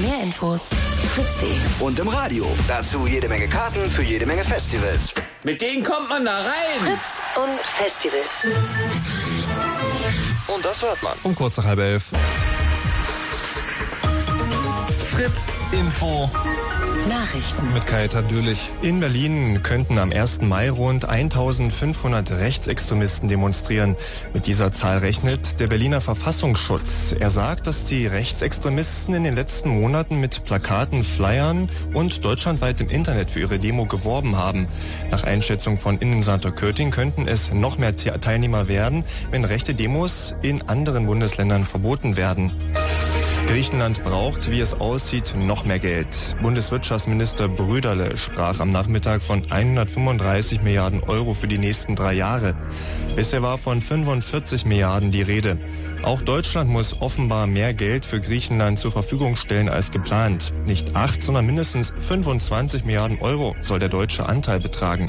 Mehr Infos fritz.de. Und im Radio. Dazu jede Menge Karten für jede Menge Festivals. Mit denen kommt man da rein. Fritz und Festivals. Und das hört man. Um kurz nach halb elf. Fritz Info. Nachrichten. Mit Kajetan Dürlich. In Berlin könnten am 1. Mai rund 1500 Rechtsextremisten demonstrieren. Mit dieser Zahl rechnet der Berliner Verfassungsschutz. Er sagt, dass die Rechtsextremisten in den letzten Monaten mit Plakaten, Flyern und deutschlandweit im Internet für ihre Demo geworben haben. Nach Einschätzung von Innensenator Köting könnten es noch mehr Te- Teilnehmer werden, wenn rechte Demos in anderen Bundesländern verboten werden. Griechenland braucht, wie es aussieht, noch mehr Geld. Bundeswirtschaftsminister Brüderle sprach am Nachmittag von 135 Milliarden Euro für die nächsten drei Jahre. Bisher war von 45 Milliarden die Rede. Auch Deutschland muss offenbar mehr Geld für Griechenland zur Verfügung stellen als geplant. Nicht acht, sondern mindestens 25 Milliarden Euro soll der deutsche Anteil betragen.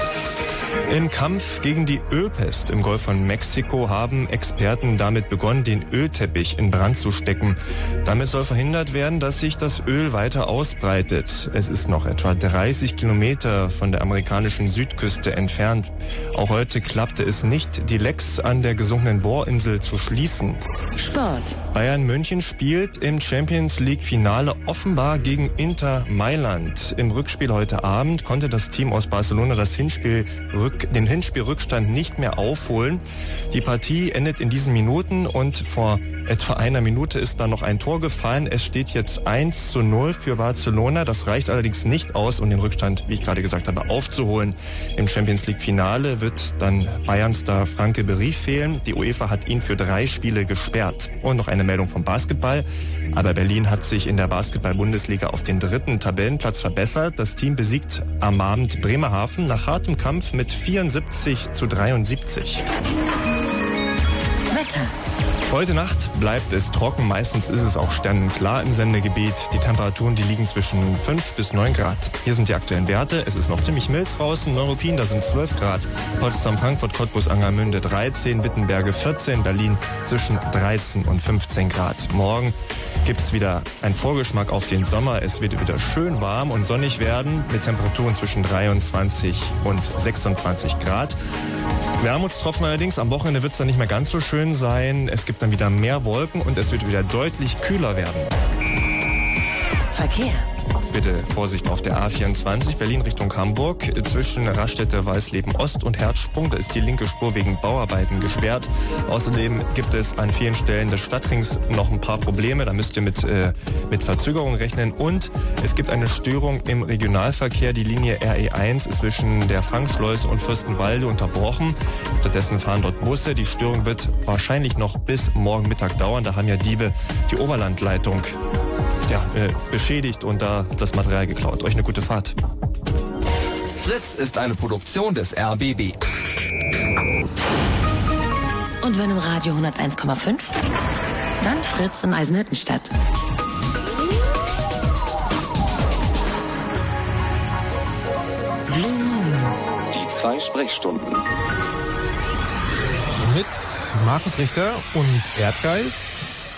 Im Kampf gegen die Ölpest im Golf von Mexiko haben Experten damit begonnen, den Ölteppich in Brand zu stecken. Damit soll verhindert werden, dass sich das Öl weiter ausbreitet. Es ist noch etwa 30 Kilometer von der amerikanischen Südküste entfernt. Auch heute klappte es nicht, die Lecks an der gesunkenen Bohrinsel zu schließen. Sport. Bayern München spielt im Champions League Finale offenbar gegen Inter Mailand. Im Rückspiel heute Abend konnte das Team aus Barcelona das Hinspiel den Hinspielrückstand nicht mehr aufholen. Die Partie endet in diesen Minuten und vor etwa einer Minute ist da noch ein Tor gefallen. Es steht jetzt 1 zu 0 für Barcelona. Das reicht allerdings nicht aus, um den Rückstand, wie ich gerade gesagt habe, aufzuholen. Im Champions League Finale wird dann Bayern-Star Franke Berief fehlen. Die UEFA hat ihn für drei Spiele gesperrt. Und noch eine Meldung vom Basketball. Aber Berlin hat sich in der Basketball-Bundesliga auf den dritten Tabellenplatz verbessert. Das Team besiegt am Abend Bremerhaven nach hartem Kampf mit 74 zu 73. Wetter. Heute Nacht bleibt es trocken, meistens ist es auch sternenklar im Sendegebiet. Die Temperaturen, die liegen zwischen 5 bis 9 Grad. Hier sind die aktuellen Werte. Es ist noch ziemlich mild draußen. Neuruppin, da sind 12 Grad. Potsdam, Frankfurt, Cottbus, Angermünde 13, Wittenberge 14, Berlin zwischen 13 und 15 Grad. Morgen gibt's wieder einen Vorgeschmack auf den Sommer. Es wird wieder schön warm und sonnig werden mit Temperaturen zwischen 23 und 26 Grad. Wermutstropfen allerdings, am Wochenende wird es dann nicht mehr ganz so schön sein. Es gibt dann wieder mehr Wolken und es wird wieder deutlich kühler werden. Verkehr. Bitte Vorsicht auf der A24 Berlin Richtung Hamburg zwischen Raststätte Weißleben Ost und Herzsprung. Da ist die linke Spur wegen Bauarbeiten gesperrt. Außerdem gibt es an vielen Stellen des Stadtrings noch ein paar Probleme. Da müsst ihr mit, äh, mit Verzögerung rechnen. Und es gibt eine Störung im Regionalverkehr. Die Linie RE1 ist zwischen der Fangschleuse und Fürstenwalde unterbrochen. Stattdessen fahren dort Busse. Die Störung wird wahrscheinlich noch bis morgen Mittag dauern. Da haben ja Diebe die Oberlandleitung ja, äh, beschädigt und da das Material geklaut. Euch eine gute Fahrt. Fritz ist eine Produktion des RBB. Und wenn im Radio 101,5? Dann Fritz in Eisenhüttenstadt. Die zwei Sprechstunden. Mit Markus Richter und Erdgeist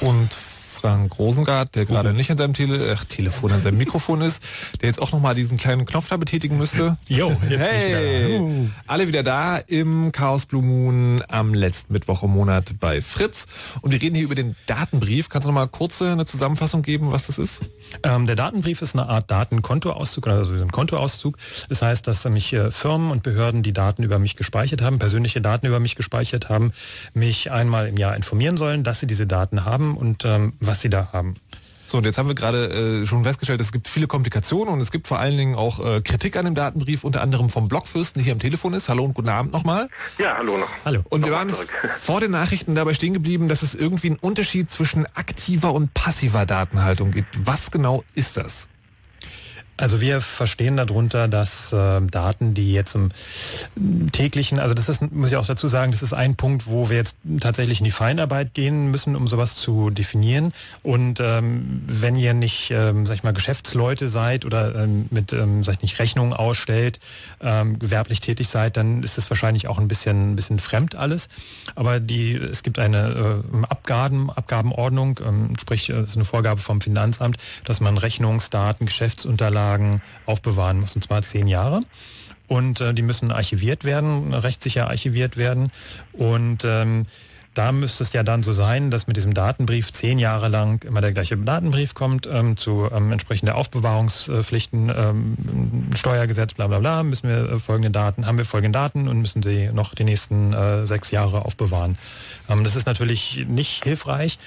und Frank Rosengart, der gerade nicht an seinem Tele ach, Telefon, an seinem Mikrofon ist, der jetzt auch nochmal diesen kleinen Knopf da betätigen müsste. Jo, jetzt hey, wieder alle wieder da im Chaos Blue Moon am letzten Mittwoch im Monat bei Fritz. Und wir reden hier über den Datenbrief. Kannst du noch mal kurz eine Zusammenfassung geben, was das ist? Ähm, der Datenbrief ist eine Art Datenkontoauszug, also ein Kontoauszug. Das heißt, dass mich äh, Firmen und Behörden, die Daten über mich gespeichert haben, persönliche Daten über mich gespeichert haben, mich einmal im Jahr informieren sollen, dass sie diese Daten haben und ähm, was sie da haben. So, und jetzt haben wir gerade äh, schon festgestellt, es gibt viele Komplikationen und es gibt vor allen Dingen auch äh, Kritik an dem Datenbrief, unter anderem vom Blockfürsten, der hier am Telefon ist. Hallo und guten Abend nochmal. Ja, hallo noch. Hallo. Und wir Nochmal waren zurück. vor den Nachrichten dabei stehen geblieben, dass es irgendwie einen Unterschied zwischen aktiver und passiver Datenhaltung gibt. Was genau ist das? Also wir verstehen darunter, dass äh, Daten, die jetzt im täglichen, also das ist, muss ich auch dazu sagen, das ist ein Punkt, wo wir jetzt tatsächlich in die Feinarbeit gehen müssen, um sowas zu definieren. Und ähm, wenn ihr nicht, ähm, sag ich mal, Geschäftsleute seid oder ähm, mit, ähm, sag ich nicht, Rechnungen ausstellt, ähm, gewerblich tätig seid, dann ist es wahrscheinlich auch ein bisschen, ein bisschen fremd alles. Aber die, es gibt eine äh, Abgaben, Abgabenordnung, ähm, sprich, äh, es ist eine Vorgabe vom Finanzamt, dass man Rechnungsdaten, Geschäftsunterlagen aufbewahren muss, und zwar zehn Jahre. Und äh, die müssen archiviert werden, rechtssicher archiviert werden. Und ähm, da müsste es ja dann so sein, dass mit diesem Datenbrief zehn Jahre lang immer der gleiche Datenbrief kommt ähm, zu ähm, entsprechende Aufbewahrungspflichten, ähm, Steuergesetz, bla bla bla, müssen wir äh, folgende Daten, haben wir folgende Daten und müssen sie noch die nächsten äh, sechs Jahre aufbewahren. Ähm, das ist natürlich nicht hilfreich.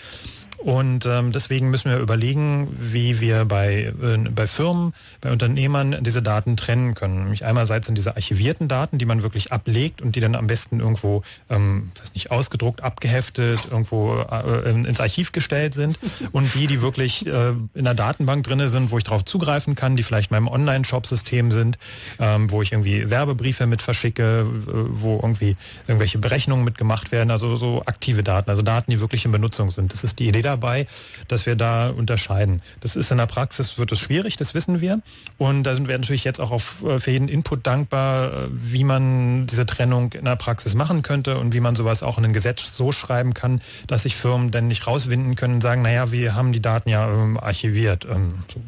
Und ähm, deswegen müssen wir überlegen, wie wir bei, äh, bei Firmen, bei Unternehmern diese Daten trennen können. Nämlich einerseits sind diese archivierten Daten, die man wirklich ablegt und die dann am besten irgendwo, ähm, weiß nicht, ausgedruckt, abgeheftet, irgendwo äh, ins Archiv gestellt sind. Und die, die wirklich äh, in der Datenbank drinne sind, wo ich darauf zugreifen kann, die vielleicht in meinem Online-Shop-System sind, ähm, wo ich irgendwie Werbebriefe mit verschicke, wo irgendwie irgendwelche Berechnungen mitgemacht werden, also so aktive Daten, also Daten, die wirklich in Benutzung sind. Das ist die Idee dabei, dass wir da unterscheiden. Das ist in der Praxis, wird es schwierig, das wissen wir. Und da sind wir natürlich jetzt auch auf, äh, für jeden Input dankbar, äh, wie man diese Trennung in der Praxis machen könnte und wie man sowas auch in ein Gesetz so schreiben kann, dass sich Firmen dann nicht rauswinden können und sagen, naja, wir haben die Daten ja ähm, archiviert. Ähm, so.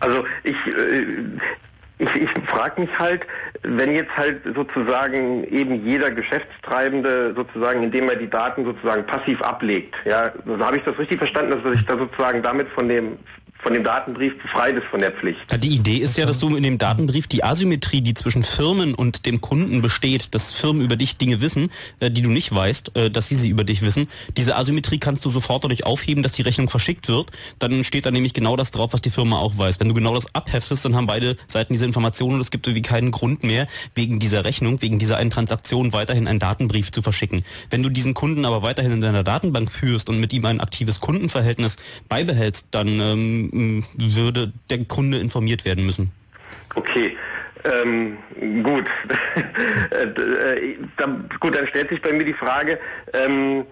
Also ich, äh, ich, ich frage mich halt, wenn jetzt halt sozusagen eben jeder Geschäftstreibende sozusagen, indem er die Daten sozusagen passiv ablegt, ja, habe ich das richtig verstanden, dass er sich da sozusagen damit von dem von dem Datenbrief befreit ist von der Pflicht. Die Idee ist ja, dass du in dem Datenbrief die Asymmetrie, die zwischen Firmen und dem Kunden besteht, dass Firmen über dich Dinge wissen, äh, die du nicht weißt, äh, dass sie sie über dich wissen, diese Asymmetrie kannst du sofort dadurch aufheben, dass die Rechnung verschickt wird. Dann steht da nämlich genau das drauf, was die Firma auch weiß. Wenn du genau das abheftest, dann haben beide Seiten diese Informationen und es gibt irgendwie keinen Grund mehr, wegen dieser Rechnung, wegen dieser einen Transaktion weiterhin einen Datenbrief zu verschicken. Wenn du diesen Kunden aber weiterhin in deiner Datenbank führst und mit ihm ein aktives Kundenverhältnis beibehältst, dann ähm, würde der Kunde informiert werden müssen. Okay. Ähm, gut. Äh, da, gut, dann stellt sich bei mir die Frage, ähm,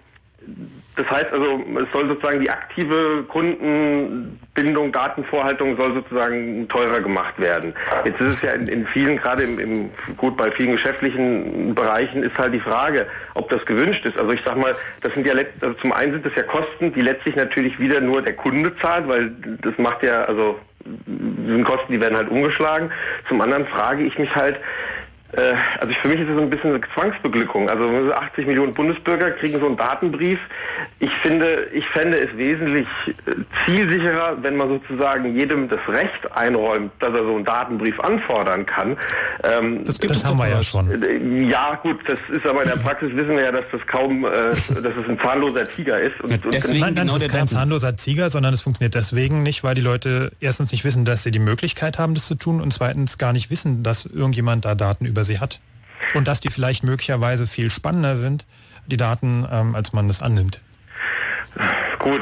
das heißt also, es soll sozusagen die aktive Kundenbindung, Datenvorhaltung soll sozusagen teurer gemacht werden. Jetzt ist es ja in, in vielen, gerade im, im, gut bei vielen geschäftlichen Bereichen ist halt die Frage, ob das gewünscht ist. Also ich sag mal, das sind ja letzt, also zum einen sind das ja Kosten, die letztlich natürlich wieder nur der Kunde zahlt, weil das macht ja, also sind Kosten, die werden halt umgeschlagen. Zum anderen frage ich mich halt, also für mich ist es ein bisschen eine Zwangsbeglückung. Also 80 Millionen Bundesbürger kriegen so einen Datenbrief. Ich finde, ich fände es wesentlich äh, zielsicherer, wenn man sozusagen jedem das Recht einräumt, dass er so einen Datenbrief anfordern kann. Ähm, das gibt das haben wir ja schon. Äh, ja, gut, das ist aber in der Praxis wissen wir ja, dass das kaum, äh, dass es ein zahnloser Tiger ist. Und, und deswegen nein, nein, genau das ist kein zahnloser Tiger, sondern es funktioniert deswegen nicht, weil die Leute erstens nicht wissen, dass sie die Möglichkeit haben, das zu tun und zweitens gar nicht wissen, dass irgendjemand da Daten über sie hat. Und dass die vielleicht möglicherweise viel spannender sind, die Daten, ähm, als man das annimmt. Gut,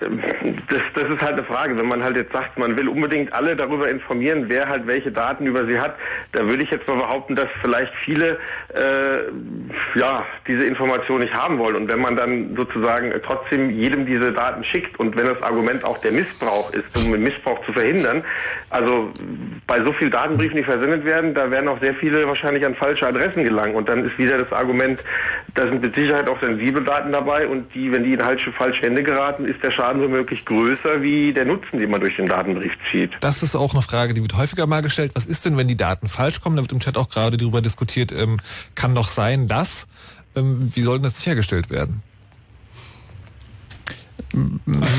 das, das ist halt eine Frage. Wenn man halt jetzt sagt, man will unbedingt alle darüber informieren, wer halt welche Daten über sie hat, da würde ich jetzt mal behaupten, dass vielleicht viele äh, ja diese Information nicht haben wollen. Und wenn man dann sozusagen trotzdem jedem diese Daten schickt und wenn das Argument auch der Missbrauch ist, um den Missbrauch zu verhindern, also bei so vielen Datenbriefen, die versendet werden, da werden auch sehr viele wahrscheinlich an falsche Adressen gelangen. Und dann ist wieder das Argument, da sind mit Sicherheit auch sensible Daten dabei und die, wenn die in falsche, Hände geraten, ist der Schaden womöglich größer wie der Nutzen, den man durch den Datenbrief zieht. Das ist auch eine Frage, die wird häufiger mal gestellt. Was ist denn, wenn die Daten falsch kommen? Da wird im Chat auch gerade darüber diskutiert, ähm, kann doch sein, dass. Ähm, wie soll denn das sichergestellt werden?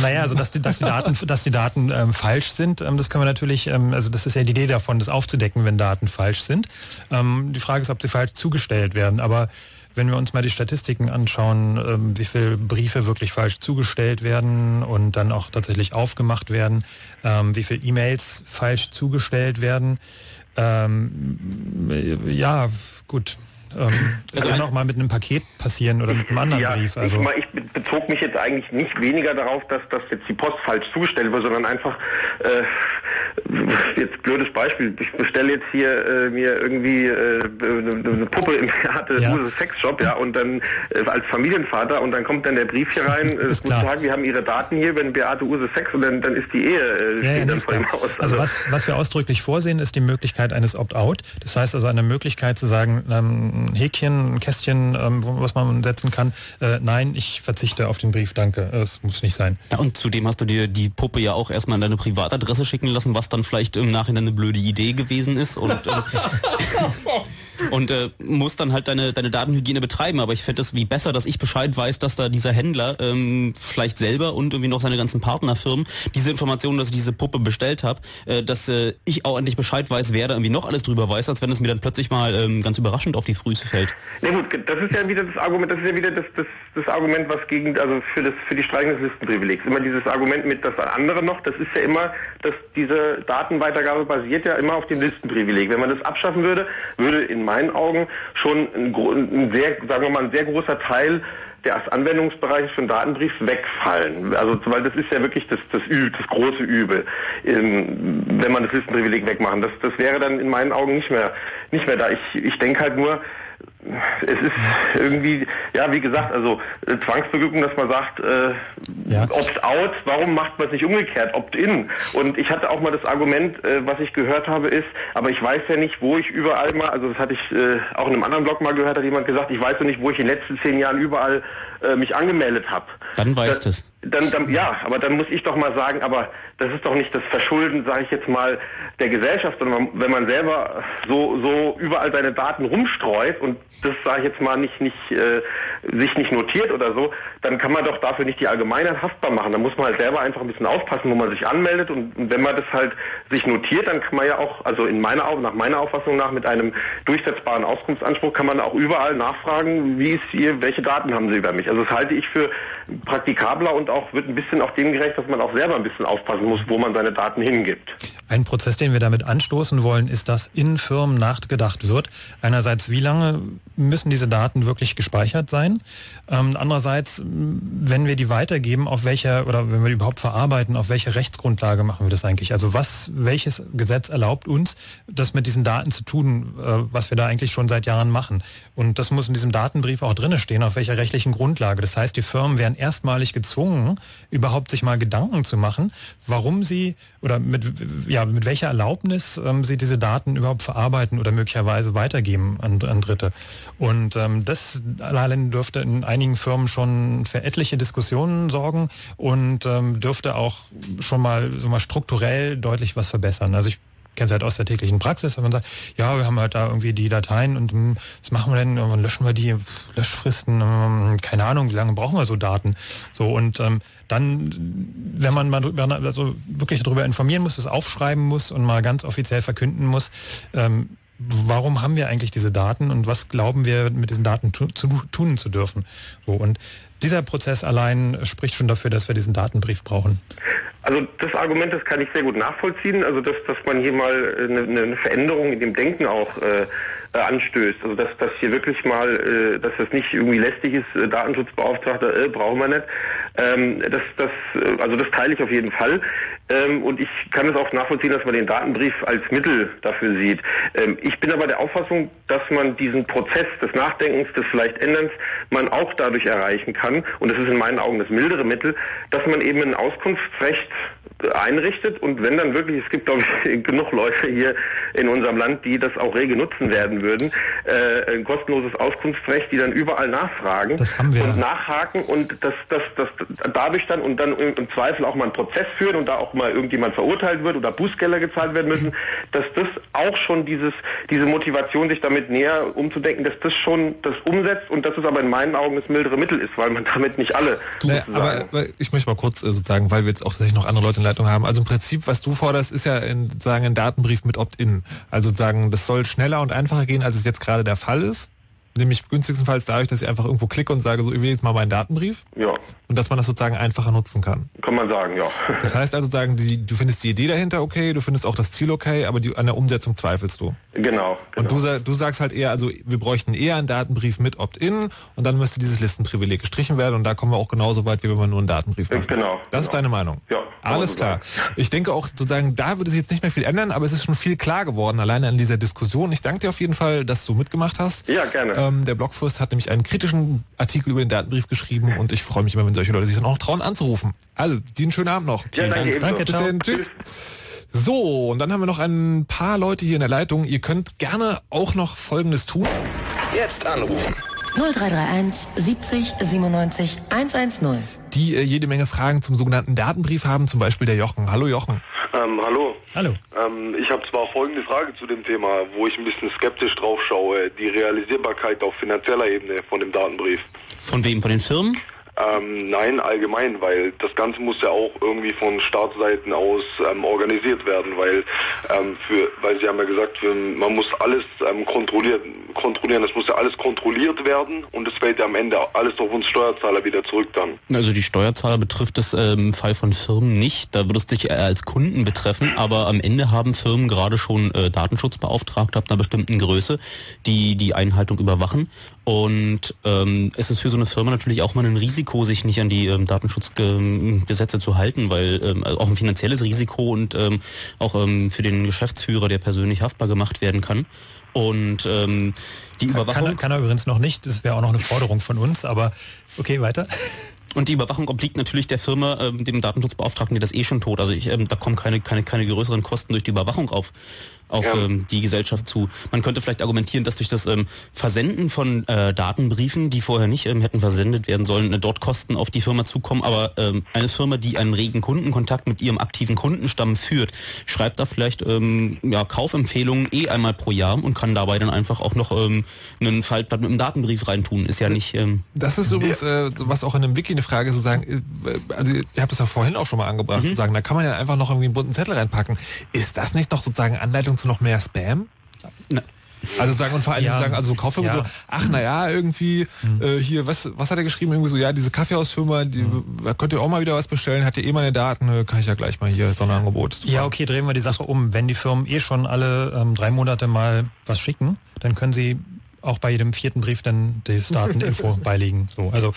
Naja, also dass die, dass die Daten, dass die Daten ähm, falsch sind, ähm, das können wir natürlich, ähm, also das ist ja die Idee davon, das aufzudecken, wenn Daten falsch sind. Ähm, die Frage ist, ob sie falsch zugestellt werden. Aber wenn wir uns mal die Statistiken anschauen, ähm, wie viele Briefe wirklich falsch zugestellt werden und dann auch tatsächlich aufgemacht werden, ähm, wie viele E-Mails falsch zugestellt werden, ähm, ja, gut, ähm, das also, kann auch mal mit einem Paket passieren oder mit einem anderen ja, Brief. Also. Ich, ich bezog mich jetzt eigentlich nicht weniger darauf, dass, dass jetzt die Post falsch zugestellt wird, sondern einfach, äh, jetzt blödes Beispiel, ich bestelle jetzt hier äh, mir irgendwie äh, eine Puppe im Theater ja. Sexshop, ja, und dann äh, als Familienvater und dann kommt dann der Brief hier rein, äh, guten klar. Tag, wir haben Ihre Daten hier, wenn Beate Use Sex und dann, dann ist die Ehe äh, ja, ja, dann vor dem Haus. Also, also was, was wir ausdrücklich vorsehen, ist die Möglichkeit eines Opt-out. Das heißt also eine Möglichkeit zu sagen, ähm, ein Häkchen, ein Kästchen, ähm, was man setzen kann. Äh, nein, ich verzichte auf den Brief, danke. Es muss nicht sein. Ja, und zudem hast du dir die Puppe ja auch erstmal an deine Privatadresse schicken lassen, was dann vielleicht im Nachhinein eine blöde Idee gewesen ist. Und, äh, und äh, muss dann halt deine, deine Datenhygiene betreiben. Aber ich fände es wie besser, dass ich Bescheid weiß, dass da dieser Händler ähm, vielleicht selber und irgendwie noch seine ganzen Partnerfirmen diese Informationen, dass ich diese Puppe bestellt habe, äh, dass äh, ich auch endlich Bescheid weiß, wer da irgendwie noch alles drüber weiß, als wenn es mir dann plötzlich mal ähm, ganz überraschend auf die Füße fällt. Na gut, das ist ja wieder das Argument, das ist ja wieder das, das, das Argument, was gegen, also für das für die Streichung des Listenprivilegs. Immer dieses Argument mit das andere noch, das ist ja immer, dass diese Datenweitergabe basiert ja immer auf dem Listenprivileg. Wenn man das abschaffen würde, würde in meinen Augen schon ein, ein sehr, sagen wir mal, ein sehr großer Teil des Anwendungsbereiches für einen Datenbrief wegfallen. Also weil das ist ja wirklich das, das, Ü, das große Übel, wenn man das Listenprivileg wegmachen. Das, das wäre dann in meinen Augen nicht mehr, nicht mehr da. Ich, ich denke halt nur, es ist irgendwie, ja, wie gesagt, also äh, Zwangsbeglückung, dass man sagt, äh, ja. opt-out, warum macht man es nicht umgekehrt, opt-in? Und ich hatte auch mal das Argument, äh, was ich gehört habe, ist, aber ich weiß ja nicht, wo ich überall mal, also das hatte ich äh, auch in einem anderen Blog mal gehört, hat jemand gesagt, ich weiß ja nicht, wo ich in den letzten zehn Jahren überall äh, mich angemeldet habe. Dann weißt es. Dann, dann, ja, aber dann muss ich doch mal sagen, aber das ist doch nicht das Verschulden, sage ich jetzt mal, der Gesellschaft, sondern wenn man selber so, so überall seine Daten rumstreut und das, sage ich jetzt mal, nicht, nicht, äh, sich nicht notiert oder so, dann kann man doch dafür nicht die Allgemeinheit haftbar machen. Da muss man halt selber einfach ein bisschen aufpassen, wo man sich anmeldet und, wenn man das halt sich notiert, dann kann man ja auch, also in meiner, nach meiner Auffassung nach, mit einem durchsetzbaren Auskunftsanspruch kann man auch überall nachfragen, wie ist hier, welche Daten haben Sie über mich. Also das halte ich für praktikabler und auch wird ein bisschen auch dem gerecht, dass man auch selber ein bisschen aufpassen muss, wo man seine Daten hingibt. Ein Prozess, den wir damit anstoßen wollen, ist, dass in Firmen nachgedacht wird. Einerseits, wie lange müssen diese Daten wirklich gespeichert sein? Ähm, andererseits, wenn wir die weitergeben, auf welcher oder wenn wir die überhaupt verarbeiten, auf welche Rechtsgrundlage machen wir das eigentlich? Also was, welches Gesetz erlaubt uns, das mit diesen Daten zu tun, äh, was wir da eigentlich schon seit Jahren machen? Und das muss in diesem Datenbrief auch drinne stehen, auf welcher rechtlichen Grundlage. Das heißt, die Firmen werden erstmalig gezwungen, überhaupt sich mal Gedanken zu machen, warum sie oder mit, ja, mit welcher Erlaubnis ähm, sie diese Daten überhaupt verarbeiten oder möglicherweise weitergeben an, an Dritte. Und ähm, das allein dürfte in einigen Firmen schon für etliche Diskussionen sorgen und ähm, dürfte auch schon mal so mal strukturell deutlich was verbessern. Also ich kenne es halt aus der täglichen Praxis, wenn man sagt, ja, wir haben halt da irgendwie die Dateien und hm, was machen wir denn? Wann löschen wir die? Löschfristen, ähm, keine Ahnung, wie lange brauchen wir so Daten? So und ähm, dann, wenn man mal drüber, also wirklich darüber informieren muss, es aufschreiben muss und mal ganz offiziell verkünden muss, ähm, warum haben wir eigentlich diese Daten und was glauben wir mit diesen Daten tu, zu, tun zu dürfen? So, und dieser Prozess allein spricht schon dafür, dass wir diesen Datenbrief brauchen. Also das Argument, das kann ich sehr gut nachvollziehen. Also dass, dass man hier mal eine, eine Veränderung in dem Denken auch äh, äh, anstößt. Also dass das hier wirklich mal, äh, dass das nicht irgendwie lästig ist, äh, Datenschutzbeauftragter, äh, brauchen wir nicht. Ähm, das, das, äh, also das teile ich auf jeden Fall. Ähm, und ich kann es auch nachvollziehen, dass man den Datenbrief als Mittel dafür sieht. Ähm, ich bin aber der Auffassung, dass man diesen Prozess des Nachdenkens, des vielleicht Änderns, man auch dadurch erreichen kann, und das ist in meinen Augen das mildere Mittel, dass man eben ein Auskunftsrecht einrichtet und wenn dann wirklich, es gibt glaube ich genug Leute hier in unserem Land, die das auch rege nutzen werden würden, äh, ein kostenloses Auskunftsrecht, die dann überall nachfragen und nachhaken und das, das, das dadurch dann und dann im Zweifel auch mal einen Prozess führen und da auch mal irgendjemand verurteilt wird oder Bußgelder gezahlt werden müssen, dass das auch schon dieses, diese Motivation, sich damit näher umzudenken, dass das schon das umsetzt und dass es aber in meinen Augen das mildere Mittel ist, weil man damit nicht alle. Naja, aber, aber ich möchte mal kurz äh, sozusagen, weil wir jetzt auch tatsächlich noch andere Leute in Leitung haben. Also im Prinzip, was du forderst, ist ja in, sagen ein Datenbrief mit Opt-in. Also sagen, das soll schneller und einfacher gehen, als es jetzt gerade der Fall ist nämlich günstigstenfalls dadurch, dass ich einfach irgendwo klicke und sage, so, ich will jetzt mal meinen Datenbrief. Ja. Und dass man das sozusagen einfacher nutzen kann. Kann man sagen, ja. Das heißt also, sagen, die, du findest die Idee dahinter okay, du findest auch das Ziel okay, aber die, an der Umsetzung zweifelst du. Genau. Und du, du sagst halt eher, also wir bräuchten eher einen Datenbrief mit Opt-in und dann müsste dieses Listenprivileg gestrichen werden und da kommen wir auch genauso weit, wie wenn man nur einen Datenbrief macht. Genau. Das ist genau. deine Meinung. Ja. Alles klar. Ich denke auch sozusagen, da würde sich jetzt nicht mehr viel ändern, aber es ist schon viel klar geworden, alleine an dieser Diskussion. Ich danke dir auf jeden Fall, dass du mitgemacht hast. Ja, gerne. Ähm, der Blogfürst hat nämlich einen kritischen Artikel über den Datenbrief geschrieben und ich freue mich immer, wenn solche Leute sich dann auch trauen anzurufen. Also, dir einen schönen Abend noch. Ja, danke, danke. Dann, tschüss. So, und dann haben wir noch ein paar Leute hier in der Leitung. Ihr könnt gerne auch noch Folgendes tun. Jetzt anrufen. 0331 70 97 110. Die äh, jede Menge Fragen zum sogenannten Datenbrief haben, zum Beispiel der Jochen. Hallo Jochen. Ähm, hallo. Hallo. Ähm, ich habe zwar folgende Frage zu dem Thema, wo ich ein bisschen skeptisch drauf schaue. Die Realisierbarkeit auf finanzieller Ebene von dem Datenbrief. Von wem? Von den Firmen? Ähm, nein, allgemein, weil das Ganze muss ja auch irgendwie von Staatsseiten aus ähm, organisiert werden, weil ähm, für, weil Sie haben ja gesagt, für, man muss alles ähm, kontrolliert, kontrollieren, es muss ja alles kontrolliert werden und es fällt ja am Ende alles auf uns Steuerzahler wieder zurück dann. Also die Steuerzahler betrifft es im Fall von Firmen nicht, da würde es dich eher als Kunden betreffen, aber am Ende haben Firmen gerade schon äh, Datenschutzbeauftragte ab einer bestimmten Größe, die die Einhaltung überwachen. Und ähm, es ist für so eine Firma natürlich auch mal ein Risiko, sich nicht an die ähm, Datenschutzgesetze zu halten, weil ähm, auch ein finanzielles Risiko und ähm, auch ähm, für den Geschäftsführer, der persönlich haftbar gemacht werden kann. Und ähm, die Überwachung... Kann, kann er übrigens noch nicht, das wäre auch noch eine Forderung von uns, aber okay, weiter. Und die Überwachung obliegt natürlich der Firma, ähm, dem Datenschutzbeauftragten, der das eh schon tot. Also ich, ähm, da kommen keine, keine, keine größeren Kosten durch die Überwachung auf auf ja. ähm, die Gesellschaft zu. Man könnte vielleicht argumentieren, dass durch das ähm, Versenden von äh, Datenbriefen, die vorher nicht ähm, hätten versendet werden sollen, äh, dort Kosten auf die Firma zukommen. Aber ähm, eine Firma, die einen regen Kundenkontakt mit ihrem aktiven Kundenstamm führt, schreibt da vielleicht ähm, ja, Kaufempfehlungen eh einmal pro Jahr und kann dabei dann einfach auch noch ähm, einen Faltblatt mit einem Datenbrief reintun. Ist ja nicht. Ähm, das ist übrigens, äh, was auch in einem Wiki eine Frage ist, zu sagen, äh, also ihr habt das ja vorhin auch schon mal angebracht, mhm. zu sagen, da kann man ja einfach noch irgendwie einen bunten Zettel reinpacken. Ist das nicht noch sozusagen Anleitung zu noch mehr Spam? Na, Also sagen und vor allem Ja. sagen, also so Kauffirmen Ja. so, ach naja, irgendwie äh, hier, was, was hat er geschrieben? Irgendwie so, ja, diese Kaffeehausfirma, die, da könnt ihr auch mal wieder was bestellen, hat ihr eh meine Daten, äh, kann ich ja gleich mal hier Sonderangebot. Super. Ja, okay, drehen wir die Sache um. Wenn die Firmen eh schon alle ähm, drei Monate mal was schicken, dann können sie auch bei jedem vierten Brief dann das Dateninfo beilegen. So, also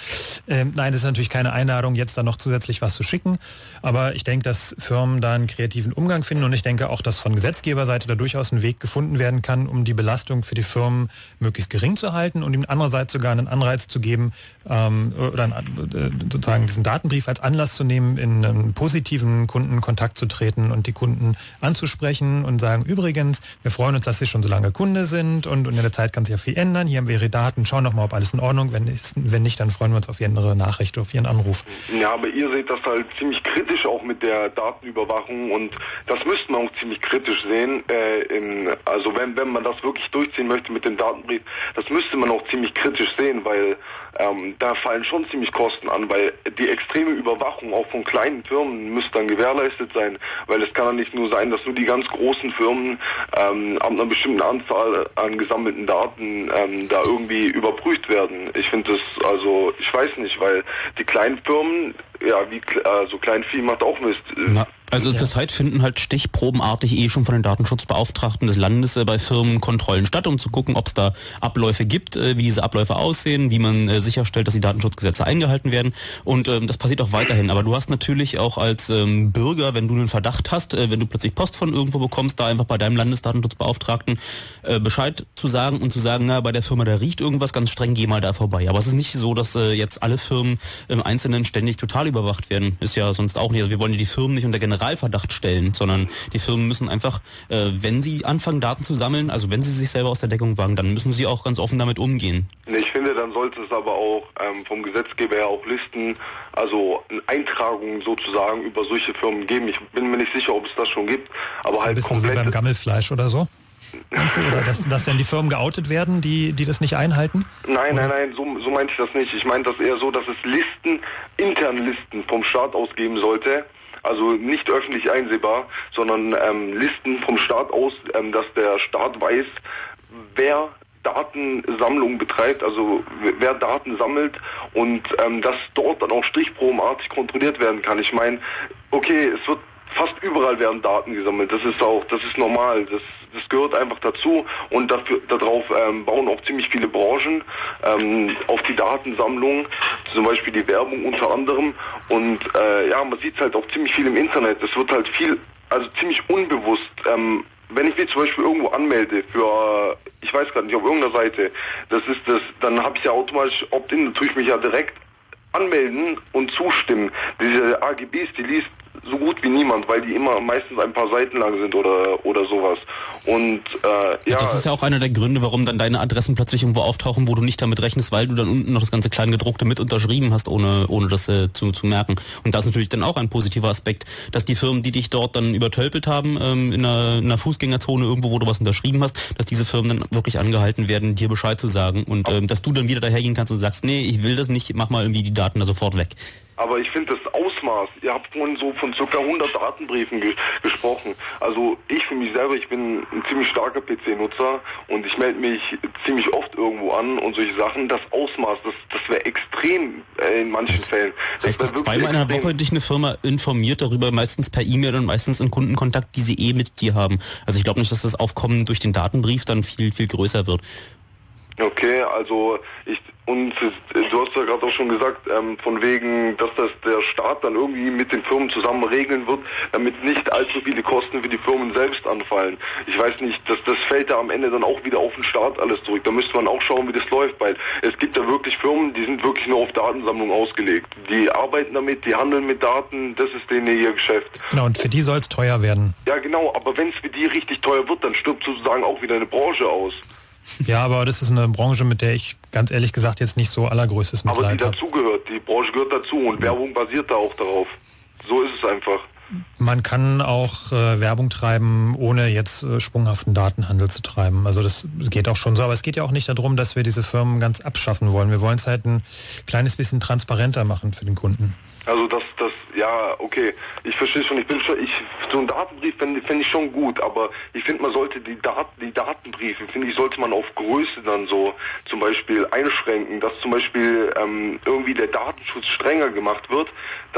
ähm, nein, das ist natürlich keine Einladung, jetzt dann noch zusätzlich was zu schicken. Aber ich denke, dass Firmen da einen kreativen Umgang finden und ich denke auch, dass von Gesetzgeberseite da durchaus ein Weg gefunden werden kann, um die Belastung für die Firmen möglichst gering zu halten und ihm andererseits sogar einen Anreiz zu geben ähm, oder äh, sozusagen diesen Datenbrief als Anlass zu nehmen, in einen positiven Kundenkontakt zu treten und die Kunden anzusprechen und sagen, übrigens, wir freuen uns, dass Sie schon so lange Kunde sind und, und in der Zeit kann sich ja viel ändern. Hier haben wir Ihre Daten, schauen noch mal, ob alles in Ordnung. Wenn, ist, wenn nicht, dann freuen wir uns auf Ihre Nachricht, auf Ihren Anruf. Ja, aber ihr seht das halt ziemlich kritisch auch mit der Datenüberwachung und das müsste man auch ziemlich kritisch sehen. Äh, in, also wenn, wenn man das wirklich durchziehen möchte mit dem Datenbrief, das müsste man auch ziemlich kritisch sehen, weil ähm, da fallen schon ziemlich Kosten an, weil die extreme Überwachung auch von kleinen Firmen müsste dann gewährleistet sein, weil es kann ja nicht nur sein, dass nur die ganz großen Firmen ähm, ab einer bestimmten Anzahl an gesammelten Daten ähm, da irgendwie überprüft werden. Ich finde das, also ich weiß nicht, weil die kleinen Firmen, ja, wie kle- also Kleinvieh macht auch Mist. Na, also zurzeit finden halt stichprobenartig eh schon von den Datenschutzbeauftragten des Landes äh, bei Firmen Kontrollen statt, um zu gucken, ob es da Abläufe gibt, äh, wie diese Abläufe aussehen, wie man äh, sicherstellt, dass die Datenschutzgesetze eingehalten werden. Und ähm, das passiert auch weiterhin. Aber du hast natürlich auch als ähm, Bürger, wenn du einen Verdacht hast, äh, wenn du plötzlich Post von irgendwo bekommst, da einfach bei deinem Landesdatenschutzbeauftragten äh, Bescheid zu sagen und zu sagen, na, bei der Firma, da riecht irgendwas ganz streng, geh mal da vorbei. Aber es ist nicht so, dass äh, jetzt alle Firmen im Einzelnen ständig total überwacht werden. Ist ja sonst auch nicht. Also wir wollen ja die Firmen nicht unter Generalverdacht stellen, sondern die Firmen müssen einfach, äh, wenn sie anfangen, Daten zu sammeln, also wenn sie sich selber aus der Deckung wagen, dann müssen sie auch ganz offen damit umgehen. Ich finde, dann sollte es aber auch ähm, vom Gesetzgeber her auch Listen, also Eintragungen sozusagen über solche Firmen geben. Ich bin mir nicht sicher, ob es das schon gibt, aber So ein halt bisschen so wie komplett beim Gammelfleisch oder so. Oder dass, dass dann die Firmen geoutet werden, die, die das nicht einhalten? Nein, nein, nein, so, so meinte ich das nicht. Ich meine das eher so, dass es Listen, interne Listen vom Staat aus geben sollte. Also nicht öffentlich einsehbar, sondern ähm, Listen vom Staat aus, ähm, dass der Staat weiß, wer Datensammlung betreibt, also wer Daten sammelt und ähm, dass dort dann auch stichprobenartig kontrolliert werden kann. Ich meine, okay, es wird fast überall werden Daten gesammelt. Das ist auch, das ist normal. Das, das gehört einfach dazu und dafür, darauf ähm, bauen auch ziemlich viele Branchen ähm, auf die Datensammlung, zum Beispiel die Werbung unter anderem. Und äh, ja, man sieht es halt auch ziemlich viel im Internet. Es wird halt viel, also ziemlich unbewusst. Ähm, wenn ich mich zum Beispiel irgendwo anmelde für, ich weiß gerade nicht, auf irgendeiner Seite, das ist das, dann habe ich ja automatisch Opt-in, tue ich mich ja direkt anmelden und zustimmen. Diese AGBs, die liest so gut wie niemand, weil die immer meistens ein paar Seiten lang sind oder oder sowas. Und äh, ja, Das ist ja auch einer der Gründe, warum dann deine Adressen plötzlich irgendwo auftauchen, wo du nicht damit rechnest, weil du dann unten noch das ganze Kleingedruckte mit unterschrieben hast, ohne, ohne das äh, zu, zu merken. Und das ist natürlich dann auch ein positiver Aspekt, dass die Firmen, die dich dort dann übertölpelt haben, ähm, in, einer, in einer Fußgängerzone irgendwo, wo du was unterschrieben hast, dass diese Firmen dann wirklich angehalten werden, dir Bescheid zu sagen und ähm, dass du dann wieder dahergehen kannst und sagst, nee, ich will das nicht, mach mal irgendwie die Daten da sofort weg. Aber ich finde das Ausmaß, ihr habt vorhin so von circa 100 Datenbriefen ge gesprochen. Also ich für mich selber, ich bin ein ziemlich starker PC-Nutzer und ich melde mich ziemlich oft irgendwo an und solche Sachen. Das Ausmaß, das, das wäre extrem äh, in manchen Fällen. Heißt das wär wirklich zweimal in extrem. Woche dich eine Firma informiert darüber, meistens per E-Mail und meistens in Kundenkontakt, die sie eh mit dir haben. Also ich glaube nicht, dass das Aufkommen durch den Datenbrief dann viel, viel größer wird. Okay, also ich und äh, du hast ja gerade auch schon gesagt, ähm, von wegen, dass das der Staat dann irgendwie mit den Firmen zusammen regeln wird, damit nicht allzu viele Kosten für die Firmen selbst anfallen. Ich weiß nicht, dass das fällt ja am Ende dann auch wieder auf den Staat alles zurück. Da müsste man auch schauen, wie das läuft, weil es gibt ja wirklich Firmen, die sind wirklich nur auf Datensammlung ausgelegt. Die arbeiten damit, die handeln mit Daten, das ist denen ihr Geschäft. Genau, und für die soll es teuer werden. Ja genau, aber wenn es für die richtig teuer wird, dann stirbt sozusagen auch wieder eine Branche aus. Ja, aber das ist eine Branche, mit der ich ganz ehrlich gesagt jetzt nicht so allergrößtes Aber die Mitleid dazugehört, die Branche gehört dazu und Werbung basiert da auch darauf. So ist es einfach. Man kann auch äh, Werbung treiben, ohne jetzt äh, sprunghaften Datenhandel zu treiben. Also das geht auch schon so. Aber es geht ja auch nicht darum, dass wir diese Firmen ganz abschaffen wollen. Wir wollen es halt ein kleines bisschen transparenter machen für den Kunden. Also das, ja, okay, ich verstehe schon, ich bin schon, ich, so einen Datenbrief fände fänd ich schon gut, aber ich finde, man sollte die Daten, die Datenbriefe, finde ich, sollte man auf Größe dann so zum Beispiel einschränken, dass zum Beispiel ähm, irgendwie der Datenschutz strenger gemacht wird,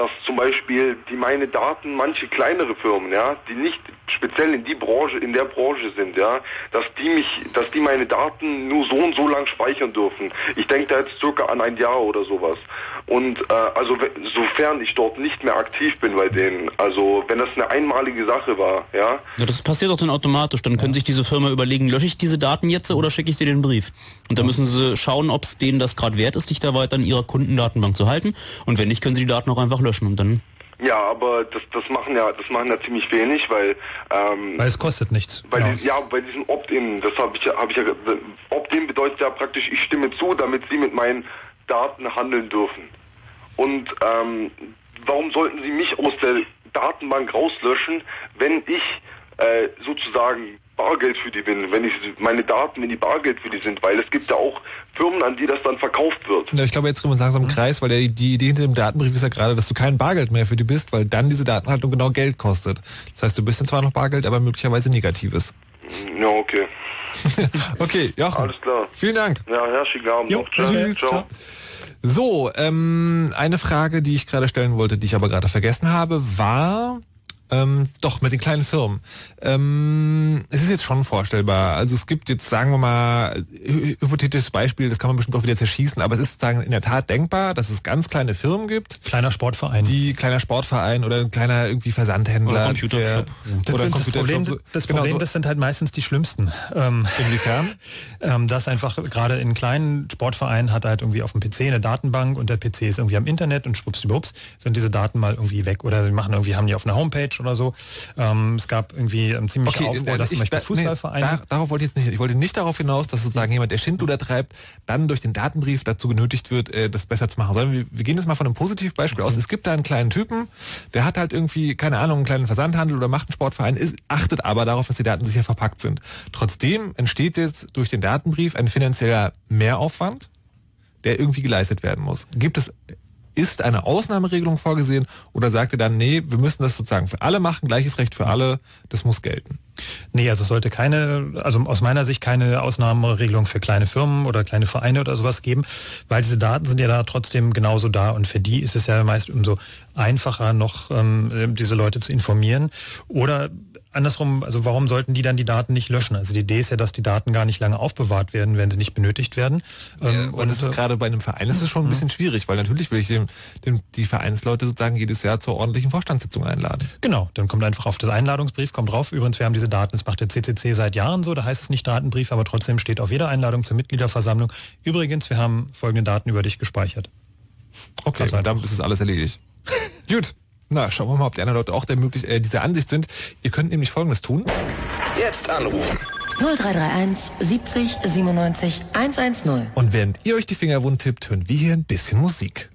dass zum Beispiel die meine Daten, manche kleinere Firmen, ja, die nicht speziell in die Branche, in der Branche sind, ja, dass die mich, dass die meine Daten nur so und so lang speichern dürfen. Ich denke da jetzt circa an ein Jahr oder sowas. Und äh, also sofern ich dort nicht mehr aktiv bin bei denen, also wenn das eine einmalige Sache war, ja, Ja, das passiert doch dann automatisch. Dann können sich diese Firma überlegen, lösche ich diese Daten jetzt oder schicke ich dir den Brief? Und dann müssen sie schauen, ob es denen das gerade wert ist, dich da weiter in ihrer Kundendatenbank zu halten. Und wenn nicht, können sie die Daten auch einfach löschen und dann ja, aber das, das machen ja, das machen ja ziemlich wenig, weil ähm, Weil es kostet nichts. Bei Genau. die, ja, bei diesem Opt-in, das habe ich, ja- hab ich ja, Opt-in bedeutet ja praktisch, ich stimme zu, damit Sie mit meinen Daten handeln dürfen. Und ähm, warum sollten Sie mich aus der Datenbank rauslöschen, wenn ich äh, sozusagen Bargeld für die bin, wenn ich meine Daten, wenn die Bargeld für die sind, weil es gibt ja auch Firmen, an die das dann verkauft wird. Ja, ich glaube, jetzt kommen wir langsam im Kreis, weil der, die Idee hinter dem Datenbrief ist ja gerade, dass du kein Bargeld mehr für die bist, weil dann diese Datenhaltung genau Geld kostet. Das heißt, du bist dann zwar noch Bargeld, aber möglicherweise negatives. Ja, okay. Okay, Jochen. Alles klar. Vielen Dank. Ja, herzlichen Abend noch. Tschüss. Tschüss. Ciao. So, ähm, eine Frage, die ich gerade stellen wollte, die ich aber gerade vergessen habe, war ähm, doch mit den kleinen Firmen. Ähm, es ist jetzt schon vorstellbar. Also es gibt jetzt, sagen wir mal, hy- hypothetisches Beispiel, das kann man bestimmt auch wieder zerschießen, aber es ist sozusagen in der Tat denkbar, dass es ganz kleine Firmen gibt. Kleiner Sportverein. Die kleiner Sportverein oder ein kleiner irgendwie Versandhändler. Oder Computershop. Das, Oder sind das. Problem, das, genau Problem so. das sind halt meistens die schlimmsten. Ähm, Inwiefern? ähm, das einfach gerade in kleinen Sportvereinen hat halt irgendwie auf dem PC eine Datenbank und der PC ist irgendwie am Internet und schwuppsdiwupps sind diese Daten mal irgendwie weg oder sie machen irgendwie, haben die auf einer Homepage oder so. Ähm, es gab irgendwie ähm, ziemlich Okay, Aufruhr, dass zum ich- Beispiel da- Fußballvereine Nee, da, darauf wollte ich jetzt nicht. Ich wollte nicht darauf hinaus, dass sozusagen jemand, der Schindluder treibt, dann durch den Datenbrief dazu genötigt wird, äh, das besser zu machen. Sondern wir, wir gehen jetzt mal von einem Positivbeispiel aus. Es gibt da einen kleinen Typen, der hat halt irgendwie, keine Ahnung, einen kleinen Versandhandel oder macht einen Sportverein, ist, achtet aber darauf, dass die Daten sicher verpackt sind. Trotzdem entsteht jetzt durch den Datenbrief ein finanzieller Mehraufwand, der irgendwie geleistet werden muss. Gibt es ist eine Ausnahmeregelung vorgesehen oder sagt ihr dann, nee, wir müssen das sozusagen für alle machen, gleiches Recht für alle, das muss gelten? Nee, also es sollte keine, also aus meiner Sicht keine Ausnahmeregelung für kleine Firmen oder kleine Vereine oder sowas geben, weil diese Daten sind ja da trotzdem genauso da und für die ist es ja meist umso einfacher noch, ähm, diese Leute zu informieren. Oder andersrum, also warum sollten die dann die Daten nicht löschen? Also die Idee ist ja, dass die Daten gar nicht lange aufbewahrt werden, wenn sie nicht benötigt werden. Ähm, und das ist gerade bei einem Verein ist es schon ein bisschen schwierig, weil natürlich will ich dem, dem, die Vereinsleute sozusagen jedes Jahr zur ordentlichen Vorstandssitzung einladen. Genau, dann kommt einfach auf das Einladungsbrief, kommt drauf. Übrigens, wir haben diese Daten, das macht der CCC seit Jahren so, da heißt es nicht Datenbrief, aber trotzdem steht auf jeder Einladung zur Mitgliederversammlung. Übrigens, wir haben folgende Daten über dich gespeichert. Okay, und damit ist es alles erledigt. Gut. Na, schauen wir mal, ob die anderen Leute auch der möglich, äh, dieser Ansicht sind. Ihr könnt nämlich Folgendes tun. Jetzt anrufen. 0331 70 97 110. Und während ihr euch die Finger wund tippt, hören wir hier ein bisschen Musik.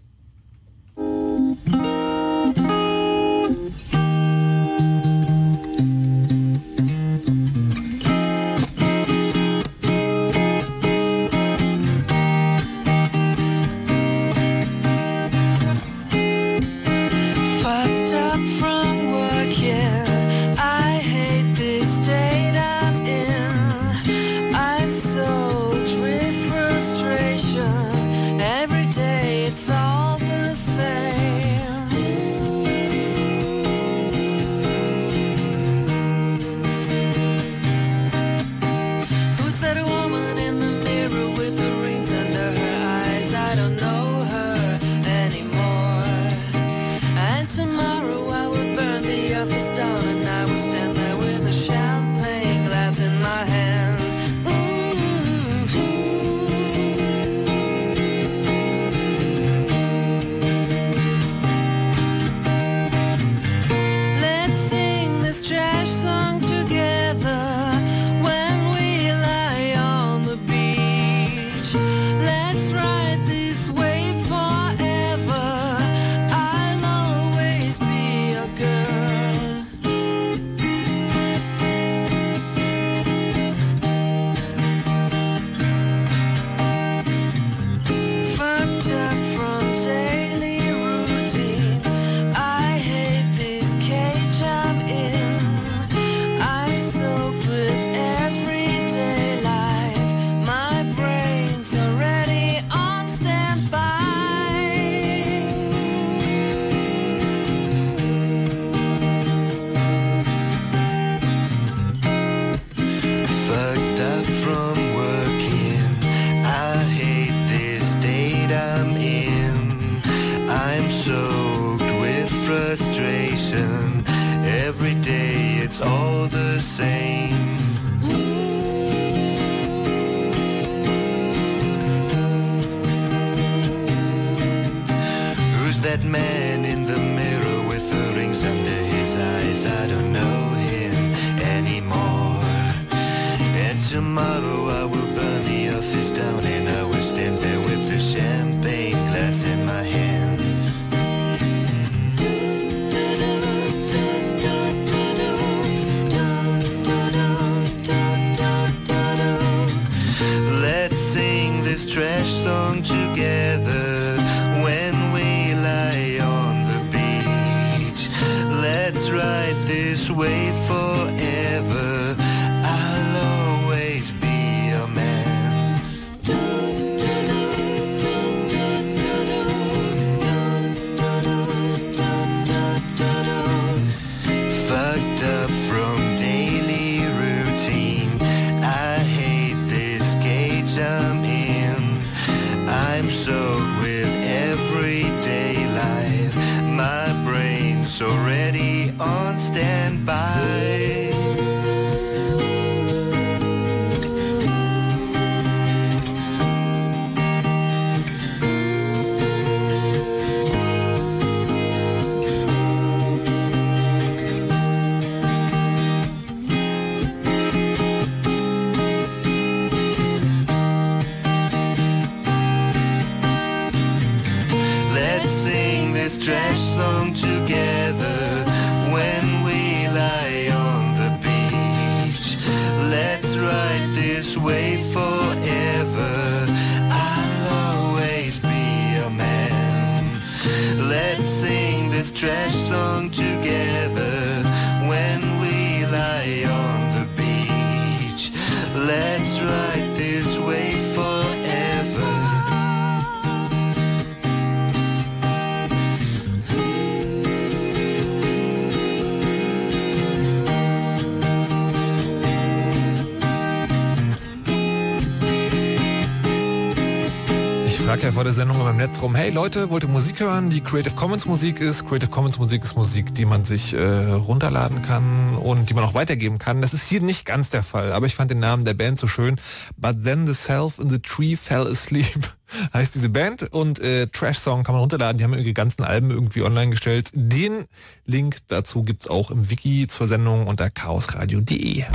Der Sendung im Netz rum, hey Leute, wollt ihr Musik hören, die Creative Commons Musik ist? Creative Commons Musik ist Musik, die man sich äh, runterladen kann und die man auch weitergeben kann. Das ist hier nicht ganz der Fall, aber ich fand den Namen der Band so schön. But then the self in the tree fell asleep heißt diese Band und äh, Trash Song kann man runterladen. Die haben ihre ganzen Alben irgendwie online gestellt. Den Link dazu gibt's auch im Wiki zur Sendung unter chaosradio.de.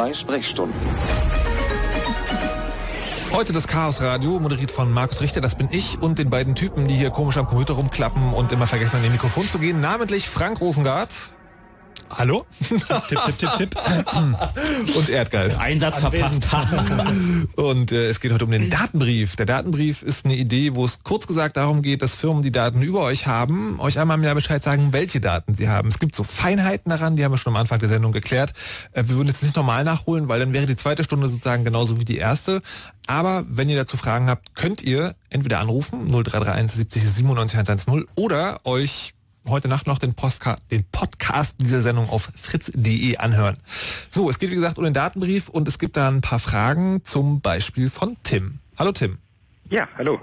zwei Sprechstunden. Heute das Chaos Radio, moderiert von Markus Richter, das bin ich und den beiden Typen, die hier komisch am Computer rumklappen und immer vergessen an dem Mikrofon zu gehen, namentlich Frank Rosengart. Hallo? Tipp, tipp, tipp, tipp. und Erdgeist. Einsatz verpasst. Und äh, es geht heute um den Datenbrief. Der Datenbrief ist eine Idee, wo es kurz gesagt darum geht, dass Firmen, die Daten über euch haben, euch einmal im Jahr Bescheid sagen, welche Daten sie haben. Es gibt so Feinheiten daran, die haben wir schon am Anfang der Sendung geklärt. Äh, wir würden jetzt nicht normal nachholen, weil dann wäre die zweite Stunde sozusagen genauso wie die erste. Aber wenn ihr dazu Fragen habt, könnt ihr entweder anrufen 0331 70 97 110 oder euch heute Nacht noch den, Postka den Podcast dieser Sendung auf fritz.de anhören. So, es geht wie gesagt um den Datenbrief und es gibt da ein paar Fragen, zum Beispiel von Tim. Hallo Tim. Ja, hallo.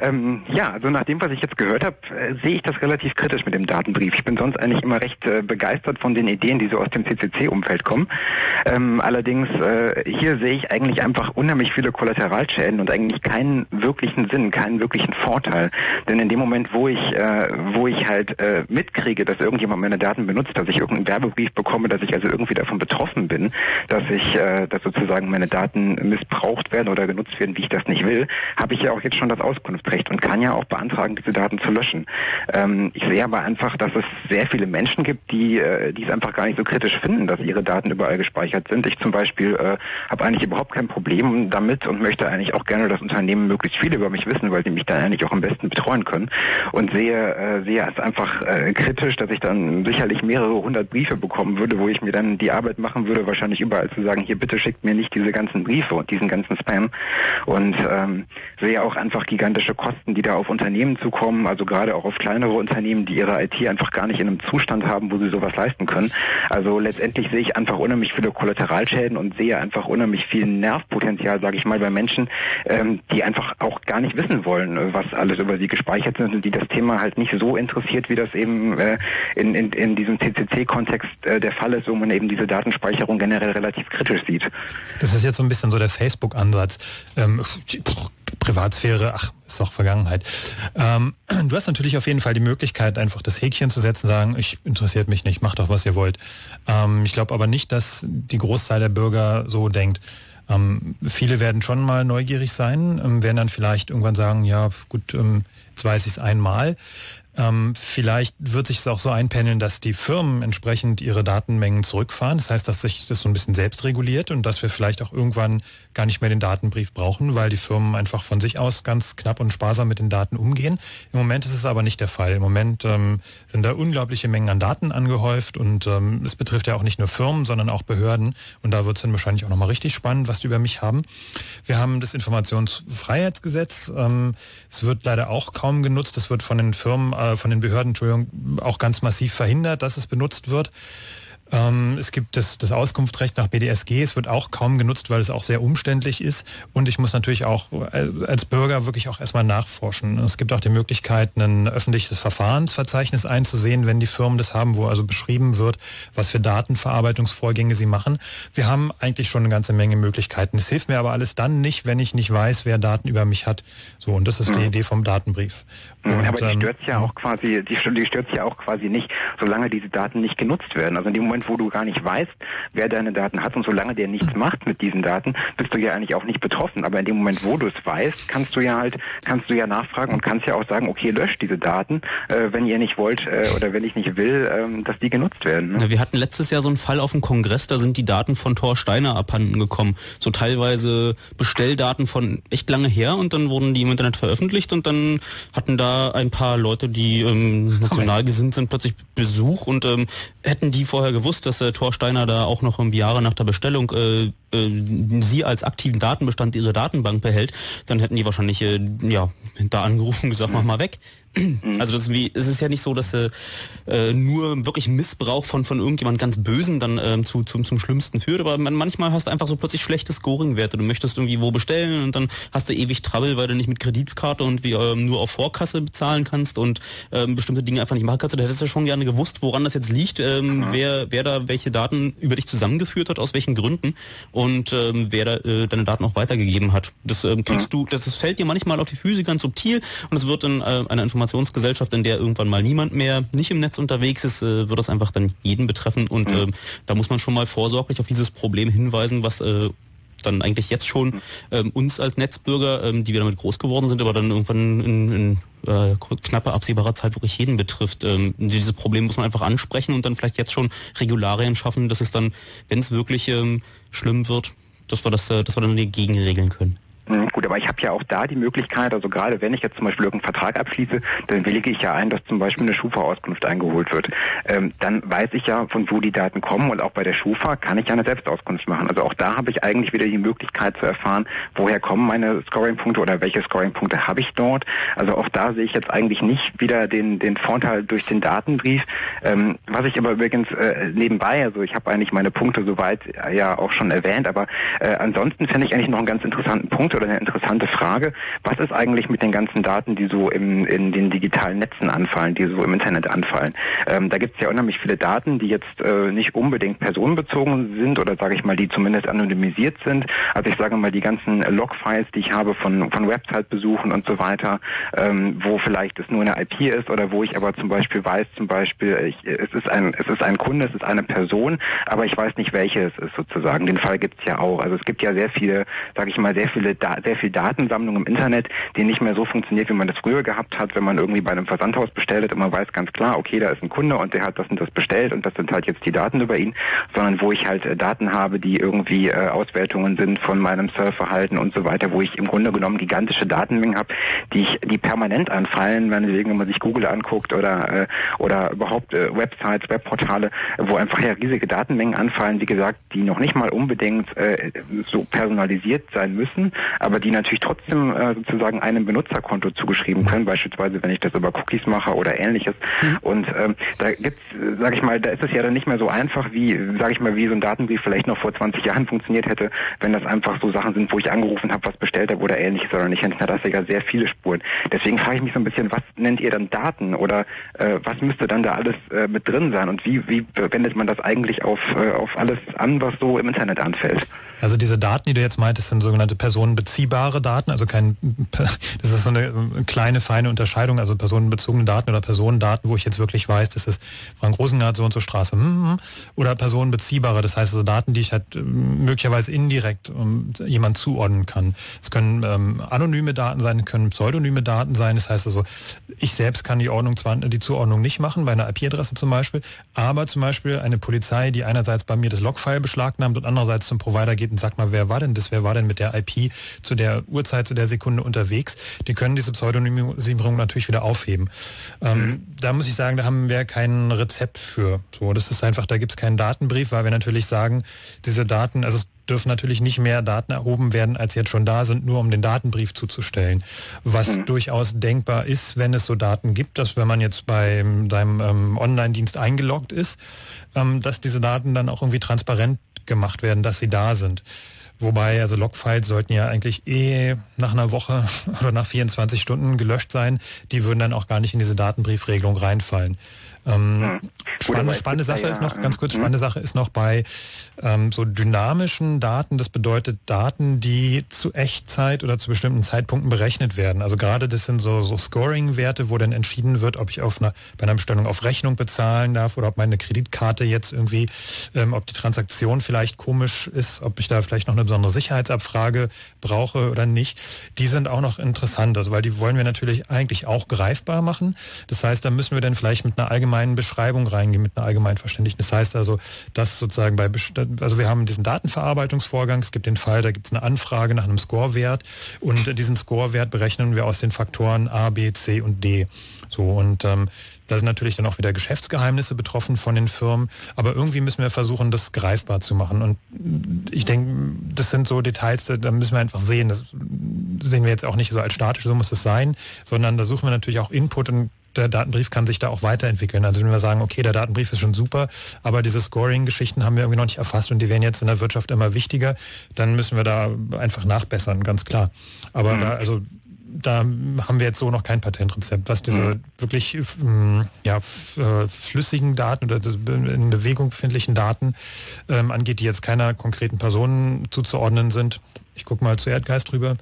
Ähm, ja, also nach dem, was ich jetzt gehört habe, äh, sehe ich das relativ kritisch mit dem Datenbrief. Ich bin sonst eigentlich immer recht äh, begeistert von den Ideen, die so aus dem CCC-Umfeld kommen. Ähm, allerdings äh, hier sehe ich eigentlich einfach unheimlich viele Kollateralschäden und eigentlich keinen wirklichen Sinn, keinen wirklichen Vorteil. Denn in dem Moment, wo ich, äh, wo ich halt äh, mitkriege, dass irgendjemand meine Daten benutzt, dass ich irgendeinen Werbebrief bekomme, dass ich also irgendwie davon betroffen bin, dass ich, äh, dass sozusagen meine Daten missbraucht werden oder genutzt werden, wie ich das nicht will, habe ich ja auch jetzt schon das Auskunftsrecht und kann ja auch beantragen, diese Daten zu löschen. Ähm, ich sehe aber einfach, dass es sehr viele Menschen gibt, die, äh, die es einfach gar nicht so kritisch finden, dass ihre Daten überall gespeichert sind. Ich zum Beispiel äh, habe eigentlich überhaupt kein Problem damit und möchte eigentlich auch gerne, dass Unternehmen möglichst viel über mich wissen, weil sie mich dann eigentlich auch am besten betreuen können. Und sehe, äh, sehe es einfach äh, kritisch, dass ich dann sicherlich mehrere hundert Briefe bekommen würde, wo ich mir dann die Arbeit machen würde, wahrscheinlich überall zu sagen, hier bitte schickt mir nicht diese ganzen Briefe und diesen ganzen Spam. Und ähm, sehe auch einfach gigantische Kosten, die da auf Unternehmen zukommen, also gerade auch auf kleinere Unternehmen, die ihre IT einfach gar nicht in einem Zustand haben, wo sie sowas leisten können. Also letztendlich sehe ich einfach unheimlich viele Kollateralschäden und sehe einfach unheimlich viel Nervpotenzial, sage ich mal, bei Menschen, ähm, die einfach auch gar nicht wissen wollen, was alles über sie gespeichert ist und die das Thema halt nicht so interessiert, wie das eben äh, in, in, in diesem CCC-Kontext äh, der Fall ist, wo man eben diese Datenspeicherung generell relativ kritisch sieht. Das ist jetzt so ein bisschen so der Facebook-Ansatz. Ähm, Privatsphäre, ach, ist doch Vergangenheit. Ähm, du hast natürlich auf jeden Fall die Möglichkeit, einfach das Häkchen zu setzen, sagen, ich interessiert mich nicht, macht doch, was ihr wollt. Ähm, ich glaube aber nicht, dass die Großteil der Bürger so denkt. Ähm, viele werden schon mal neugierig sein, ähm, werden dann vielleicht irgendwann sagen, ja gut, ähm, jetzt weiß ich es einmal. Ähm, vielleicht wird sich es auch so einpendeln, dass die Firmen entsprechend ihre Datenmengen zurückfahren. Das heißt, dass sich das so ein bisschen selbst reguliert und dass wir vielleicht auch irgendwann gar nicht mehr den Datenbrief brauchen, weil die Firmen einfach von sich aus ganz knapp und sparsam mit den Daten umgehen. Im Moment ist es aber nicht der Fall. Im Moment ähm, sind da unglaubliche Mengen an Daten angehäuft und ähm, es betrifft ja auch nicht nur Firmen, sondern auch Behörden. Und da wird es dann wahrscheinlich auch nochmal richtig spannend, was die über mich haben. Wir haben das Informationsfreiheitsgesetz. Ähm, es wird leider auch kaum genutzt. Es wird von den Firmen äh, von den Behörden, Entschuldigung, auch ganz massiv verhindert, dass es benutzt wird. Ähm, es gibt das, das Auskunftsrecht nach BDSG, es wird auch kaum genutzt, weil es auch sehr umständlich ist. Und ich muss natürlich auch äh, als Bürger wirklich auch erstmal nachforschen. Es gibt auch die Möglichkeit, ein öffentliches Verfahrensverzeichnis einzusehen, wenn die Firmen das haben, wo also beschrieben wird, was für Datenverarbeitungsvorgänge sie machen. Wir haben eigentlich schon eine ganze Menge Möglichkeiten. Es hilft mir aber alles dann nicht, wenn ich nicht weiß, wer Daten über mich hat. So, und das ist die Mhm. Idee vom Datenbrief. Und, aber die stört ja auch quasi, die, die stört ja auch quasi nicht, solange diese Daten nicht genutzt werden. Also in dem Moment, wo du gar nicht weißt, wer deine Daten hat und solange der nichts macht mit diesen Daten, bist du ja eigentlich auch nicht betroffen. Aber in dem Moment, wo du es weißt, kannst du ja halt, kannst du ja nachfragen und kannst ja auch sagen, okay, löscht diese Daten, äh, wenn ihr nicht wollt äh, oder wenn ich nicht will, ähm, dass die genutzt werden. Ne? Wir hatten letztes Jahr so einen Fall auf dem Kongress, da sind die Daten von Thor Steiner abhanden gekommen. So teilweise Bestelldaten von echt lange her und dann wurden die im Internet veröffentlicht und dann hatten da ein paar Leute, die ähm, national gesinnt sind, plötzlich Besuch und ähm, hätten die vorher gewusst, dass der Thor Steiner da auch noch um Jahre nach der Bestellung äh, äh, sie als aktiven Datenbestand ihre Datenbank behält, dann hätten die wahrscheinlich äh, ja da angerufen und gesagt, mach mal weg. Also das ist wie, es ist ja nicht so, dass äh, äh, nur wirklich Missbrauch von von irgendjemand ganz Bösen dann ähm, zu, zum zum Schlimmsten führt, aber man, manchmal hast du einfach so plötzlich schlechte Scoring-Werte. Du möchtest irgendwie wo bestellen und dann hast du ewig Trouble, weil du nicht mit Kreditkarte und wie ähm, nur auf Vorkasse bezahlen kannst und ähm, bestimmte Dinge einfach nicht machen kannst. Da hättest du schon gerne gewusst, woran das jetzt liegt, ähm, wer wer da welche Daten über dich zusammengeführt hat, aus welchen Gründen und ähm, wer da, äh, deine Daten auch weitergegeben hat. Das ähm, kriegst du, das, das fällt dir manchmal auf die Füße ganz subtil und es wird in äh, einer Informationsgesellschaft, in der irgendwann mal niemand mehr nicht im Netz unterwegs ist, äh, wird das einfach dann jeden betreffen und ähm, da muss man schon mal vorsorglich auf dieses Problem hinweisen, was äh, dann eigentlich jetzt schon ähm, uns als Netzbürger, ähm, die wir damit groß geworden sind, aber dann irgendwann in, in äh, knapper absehbarer Zeit wirklich jeden betrifft. Ähm, dieses Problem muss man einfach ansprechen und dann vielleicht jetzt schon Regularien schaffen, dass es dann, wenn es wirklich ähm, schlimm wird, dass wir das, äh, dass wir dann dagegen regeln können. Mhm, Gut, aber ich habe ja auch da die Möglichkeit, also gerade wenn ich jetzt zum Beispiel irgendeinen Vertrag abschließe, dann willige ich ja ein, dass zum Beispiel eine Schufa-Auskunft eingeholt wird. Ähm, dann weiß ich ja, von wo die Daten kommen und auch bei der Schufa kann ich ja eine Selbstauskunft machen. Also auch da habe ich eigentlich wieder die Möglichkeit zu erfahren, woher kommen meine Scoring-Punkte oder welche Scoring-Punkte habe ich dort. Also auch da sehe ich jetzt eigentlich nicht wieder den, den Vorteil durch den Datenbrief. Ähm, was ich aber übrigens äh, nebenbei, also ich habe eigentlich meine Punkte soweit ja auch schon erwähnt, aber äh, ansonsten fände ich eigentlich noch einen ganz interessanten Punkt oder eine interessante Frage. Was ist eigentlich mit den ganzen Daten, die so im, in den digitalen Netzen anfallen, die so im Internet anfallen? Ähm, da gibt es ja unheimlich viele Daten, die jetzt äh, nicht unbedingt personenbezogen sind oder sage ich mal, die zumindest anonymisiert sind. Also ich sage mal, die ganzen Logfiles, die ich habe von, von Website-Besuchen und so weiter, ähm, wo vielleicht es nur eine IP ist oder wo ich aber zum Beispiel weiß, zum Beispiel, ich, es, ist ein, es ist ein Kunde, es ist eine Person, aber ich weiß nicht, welche es ist sozusagen. Den Fall gibt es ja auch. Also es gibt ja sehr viele, sage ich mal, sehr viele, da sehr viel Datensammlung im Internet, die nicht mehr so funktioniert, wie man das früher gehabt hat, wenn man irgendwie bei einem Versandhaus bestellt hat und man weiß ganz klar, okay, da ist ein Kunde und der hat das und das bestellt und das sind halt jetzt die Daten über ihn, sondern wo ich halt äh, Daten habe, die irgendwie äh, Auswertungen sind von meinem Surfverhalten und so weiter, wo ich im Grunde genommen gigantische Datenmengen habe, die ich, die permanent anfallen, wenn man sich Google anguckt oder äh, oder überhaupt Websites, Webportale, wo einfach ja riesige Datenmengen anfallen, wie gesagt, die noch nicht mal unbedingt so personalisiert sein müssen, aber die natürlich trotzdem äh, sozusagen einem Benutzerkonto zugeschrieben können, beispielsweise wenn ich das über Cookies mache oder ähnliches. Und ähm, da gibt's, äh, sag ich mal, da ist es ja dann nicht mehr so einfach, wie, sag ich mal, wie so ein Datenbrief vielleicht noch vor 20 Jahren funktioniert hätte, wenn das einfach so Sachen sind, wo ich angerufen habe, was bestellt habe oder ähnliches, sondern ich hinterlasse ja sehr viele Spuren. Deswegen frage ich mich so ein bisschen, was nennt ihr dann Daten oder äh, was müsste dann da alles äh, mit drin sein und wie, wie wendet man das eigentlich auf, äh, auf alles an, was so im Internet anfällt? Also diese Daten, die du jetzt meintest, sind sogenannte personenbeziehbare Daten, also kein, das ist so eine, kleine, feine Unterscheidung, also personenbezogene Daten oder Personendaten, wo ich jetzt wirklich weiß, das ist Frank Rosengart, so und so Straße, hm, hm, oder personenbeziehbare, das heißt also Daten, die ich halt ähm, möglicherweise indirekt ähm, jemand zuordnen kann. Es können ähm, anonyme Daten sein, können pseudonyme Daten sein, das heißt also, ich selbst kann die Ordnung zwar, die Zuordnung nicht machen, bei einer IP-Adresse zum Beispiel, aber zum Beispiel eine Polizei, die einerseits bei mir das Logfile beschlagnahmt und andererseits zum Provider geht und sagt mal, wer war denn das, wer war denn mit der IP zu der Uhrzeit, zu der Sekunde unterwegs, die können diese Pseudonymisierung natürlich wieder aufheben. Ähm, Da muss ich sagen, da haben wir kein Rezept für. So, das ist einfach, da gibt es keinen Datenbrief, weil wir natürlich sagen, diese Daten, also es dürfen natürlich nicht mehr Daten erhoben werden, als jetzt schon da sind, nur um den Datenbrief zuzustellen. Was durchaus denkbar ist, wenn es so Daten gibt, dass wenn man jetzt bei seinem ähm, Online-Dienst eingeloggt ist, ähm, dass diese Daten dann auch irgendwie transparent gemacht werden, dass sie da sind. Wobei, also Logfiles sollten ja eigentlich eh nach einer Woche oder nach 24 Stunden gelöscht sein. Die würden dann auch gar nicht in diese Datenbriefregelung reinfallen. Ähm, spannende, spannende Sache ist noch, ganz kurz, spannende Sache ist noch bei ähm, so dynamischen Daten, das bedeutet Daten, die zu Echtzeit oder zu bestimmten Zeitpunkten berechnet werden. Also gerade das sind so, so Scoring-Werte, wo dann entschieden wird, ob ich auf einer, bei einer Bestellung auf Rechnung bezahlen darf oder ob meine Kreditkarte jetzt irgendwie, ähm, ob die Transaktion vielleicht komisch ist, ob ich da vielleicht noch eine besondere Sicherheitsabfrage brauche oder nicht. Die sind auch noch interessant, also weil die wollen wir natürlich eigentlich auch greifbar machen. Das heißt, da müssen wir dann vielleicht mit einer allgemeinen Beschreibung reingehen, mit einer allgemeinen Verständnis. Das heißt also, dass sozusagen bei, also wir haben diesen Datenverarbeitungsvorgang, es gibt den Fall, da gibt es eine Anfrage nach einem Scorewert und diesen Scorewert berechnen wir aus den Faktoren A, B, C und D. So und ähm, da sind natürlich dann auch wieder Geschäftsgeheimnisse betroffen von den Firmen, aber irgendwie müssen wir versuchen, das greifbar zu machen. Und ich denke, das sind so Details, da müssen wir einfach sehen. Das sehen wir jetzt auch nicht so als statisch, so muss es sein, sondern da suchen wir natürlich auch Input und der Datenbrief kann sich da auch weiterentwickeln. Also wenn wir sagen, okay, der Datenbrief ist schon super, aber diese Scoring-Geschichten haben wir irgendwie noch nicht erfasst und die werden jetzt in der Wirtschaft immer wichtiger, dann müssen wir da einfach nachbessern, ganz klar. Aber da, also da haben wir jetzt so noch kein Patentrezept, was diese wirklich ähm, ja, äh, flüssigen Daten oder in Bewegung befindlichen Daten ähm, angeht, die jetzt keiner konkreten Person zuzuordnen sind. Ich gucke mal zu Erdgeist drüber.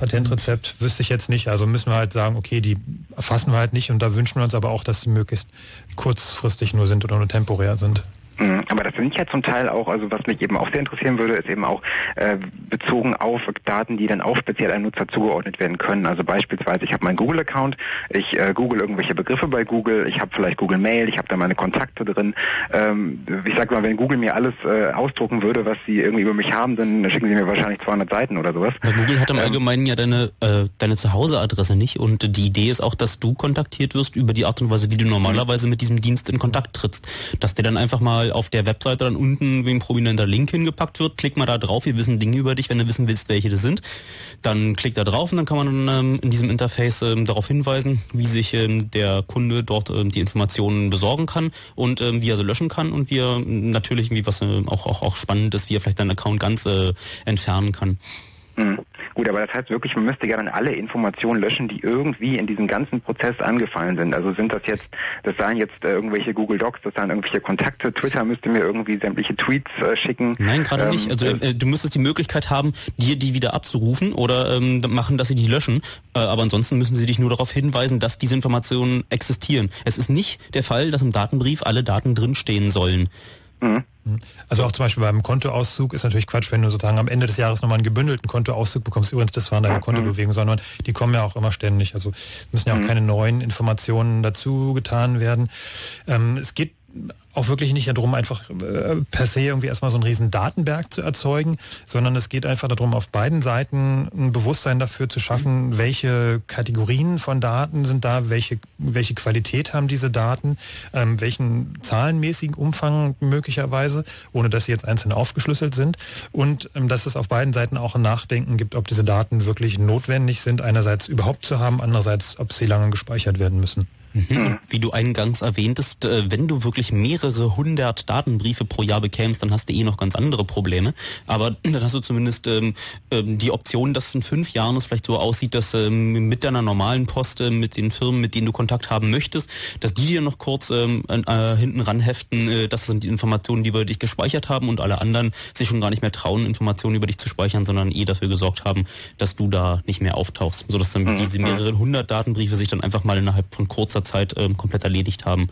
Patentrezept wüsste ich jetzt nicht. Also müssen wir halt sagen, okay, die erfassen wir halt nicht und da wünschen wir uns aber auch, dass sie möglichst kurzfristig nur sind oder nur temporär sind. Mhm, Aber das sind ja zum Teil auch, also was mich eben auch sehr interessieren würde, ist eben auch äh, bezogen auf Daten, die dann auch speziell einem Nutzer zugeordnet werden können. Also beispielsweise, ich habe meinen Google-Account, ich äh, google irgendwelche Begriffe bei Google, ich habe vielleicht Google Mail, ich habe da meine Kontakte drin. Ähm, ich sag mal, wenn Google mir alles äh, ausdrucken würde, was sie irgendwie über mich haben, dann schicken sie mir wahrscheinlich 200 Seiten oder sowas. Weil Google hat im Ähm, Allgemeinen ja deine, äh, deine Zuhauseadresse nicht und die Idee ist auch, dass du kontaktiert wirst über die Art und Weise, wie du normalerweise mit diesem Dienst in Kontakt trittst. Dass dir dann einfach mal auf der Webseite dann unten wie ein prominenter Link hingepackt wird, klick mal da drauf, wir wissen Dinge über dich, wenn du wissen willst, welche das sind. Dann klick da drauf und dann kann man ähm, in diesem Interface ähm, darauf hinweisen, wie sich ähm, der Kunde dort ähm, die Informationen besorgen kann und ähm, wie er sie löschen kann und wie er natürlich, wie was ähm, auch, auch, auch spannend ist, wie er vielleicht seinen Account ganz äh, entfernen kann. Mhm. Gut, aber das heißt wirklich, man müsste gerne alle Informationen löschen, die irgendwie in diesem ganzen Prozess angefallen sind. Also sind das jetzt, das seien jetzt äh, irgendwelche Google Docs, das seien irgendwelche Kontakte, Twitter müsste mir irgendwie sämtliche Tweets äh, schicken. Nein, gerade Ähm, nicht. Also äh, du müsstest die Möglichkeit haben, dir die wieder abzurufen oder ähm, machen, dass sie die löschen. Äh, aber ansonsten müssen sie dich nur darauf hinweisen, dass diese Informationen existieren. Es ist nicht der Fall, dass im Datenbrief alle Daten drinstehen sollen. Also auch zum Beispiel beim Kontoauszug ist natürlich Quatsch, wenn du sozusagen am Ende des Jahres nochmal einen gebündelten Kontoauszug bekommst. Übrigens, das waren deine Kontobewegungen, sondern die kommen ja auch immer ständig. Also müssen ja auch keine neuen Informationen dazu getan werden. Ähm, es geht auch wirklich nicht darum, einfach äh, per se irgendwie erstmal so einen riesen Datenberg zu erzeugen, sondern es geht einfach darum, auf beiden Seiten ein Bewusstsein dafür zu schaffen, welche Kategorien von Daten sind da, welche, welche Qualität haben diese Daten, ähm, welchen zahlenmäßigen Umfang möglicherweise, ohne dass sie jetzt einzeln aufgeschlüsselt sind und ähm, dass es auf beiden Seiten auch ein Nachdenken gibt, ob diese Daten wirklich notwendig sind, einerseits überhaupt zu haben, andererseits, ob sie lange gespeichert werden müssen. Mhm. Wie du eingangs erwähntest, äh, wenn du wirklich mehrere hundert Datenbriefe pro Jahr bekämst, dann hast du eh noch ganz andere Probleme. Aber dann hast du zumindest ähm, ähm, die Option, dass in fünf Jahren es vielleicht so aussieht, dass ähm, mit deiner normalen Post, äh, mit den Firmen, mit denen du Kontakt haben möchtest, dass die dir noch kurz ähm, äh, hinten ran heften, äh, das sind die Informationen, die wir dich gespeichert haben und alle anderen sich schon gar nicht mehr trauen, Informationen über dich zu speichern, sondern eh dafür gesorgt haben, dass du da nicht mehr auftauchst. Sodass dann diese mehreren hundert Datenbriefe sich dann einfach mal innerhalb von kurzer Zeit ähm, komplett erledigt haben.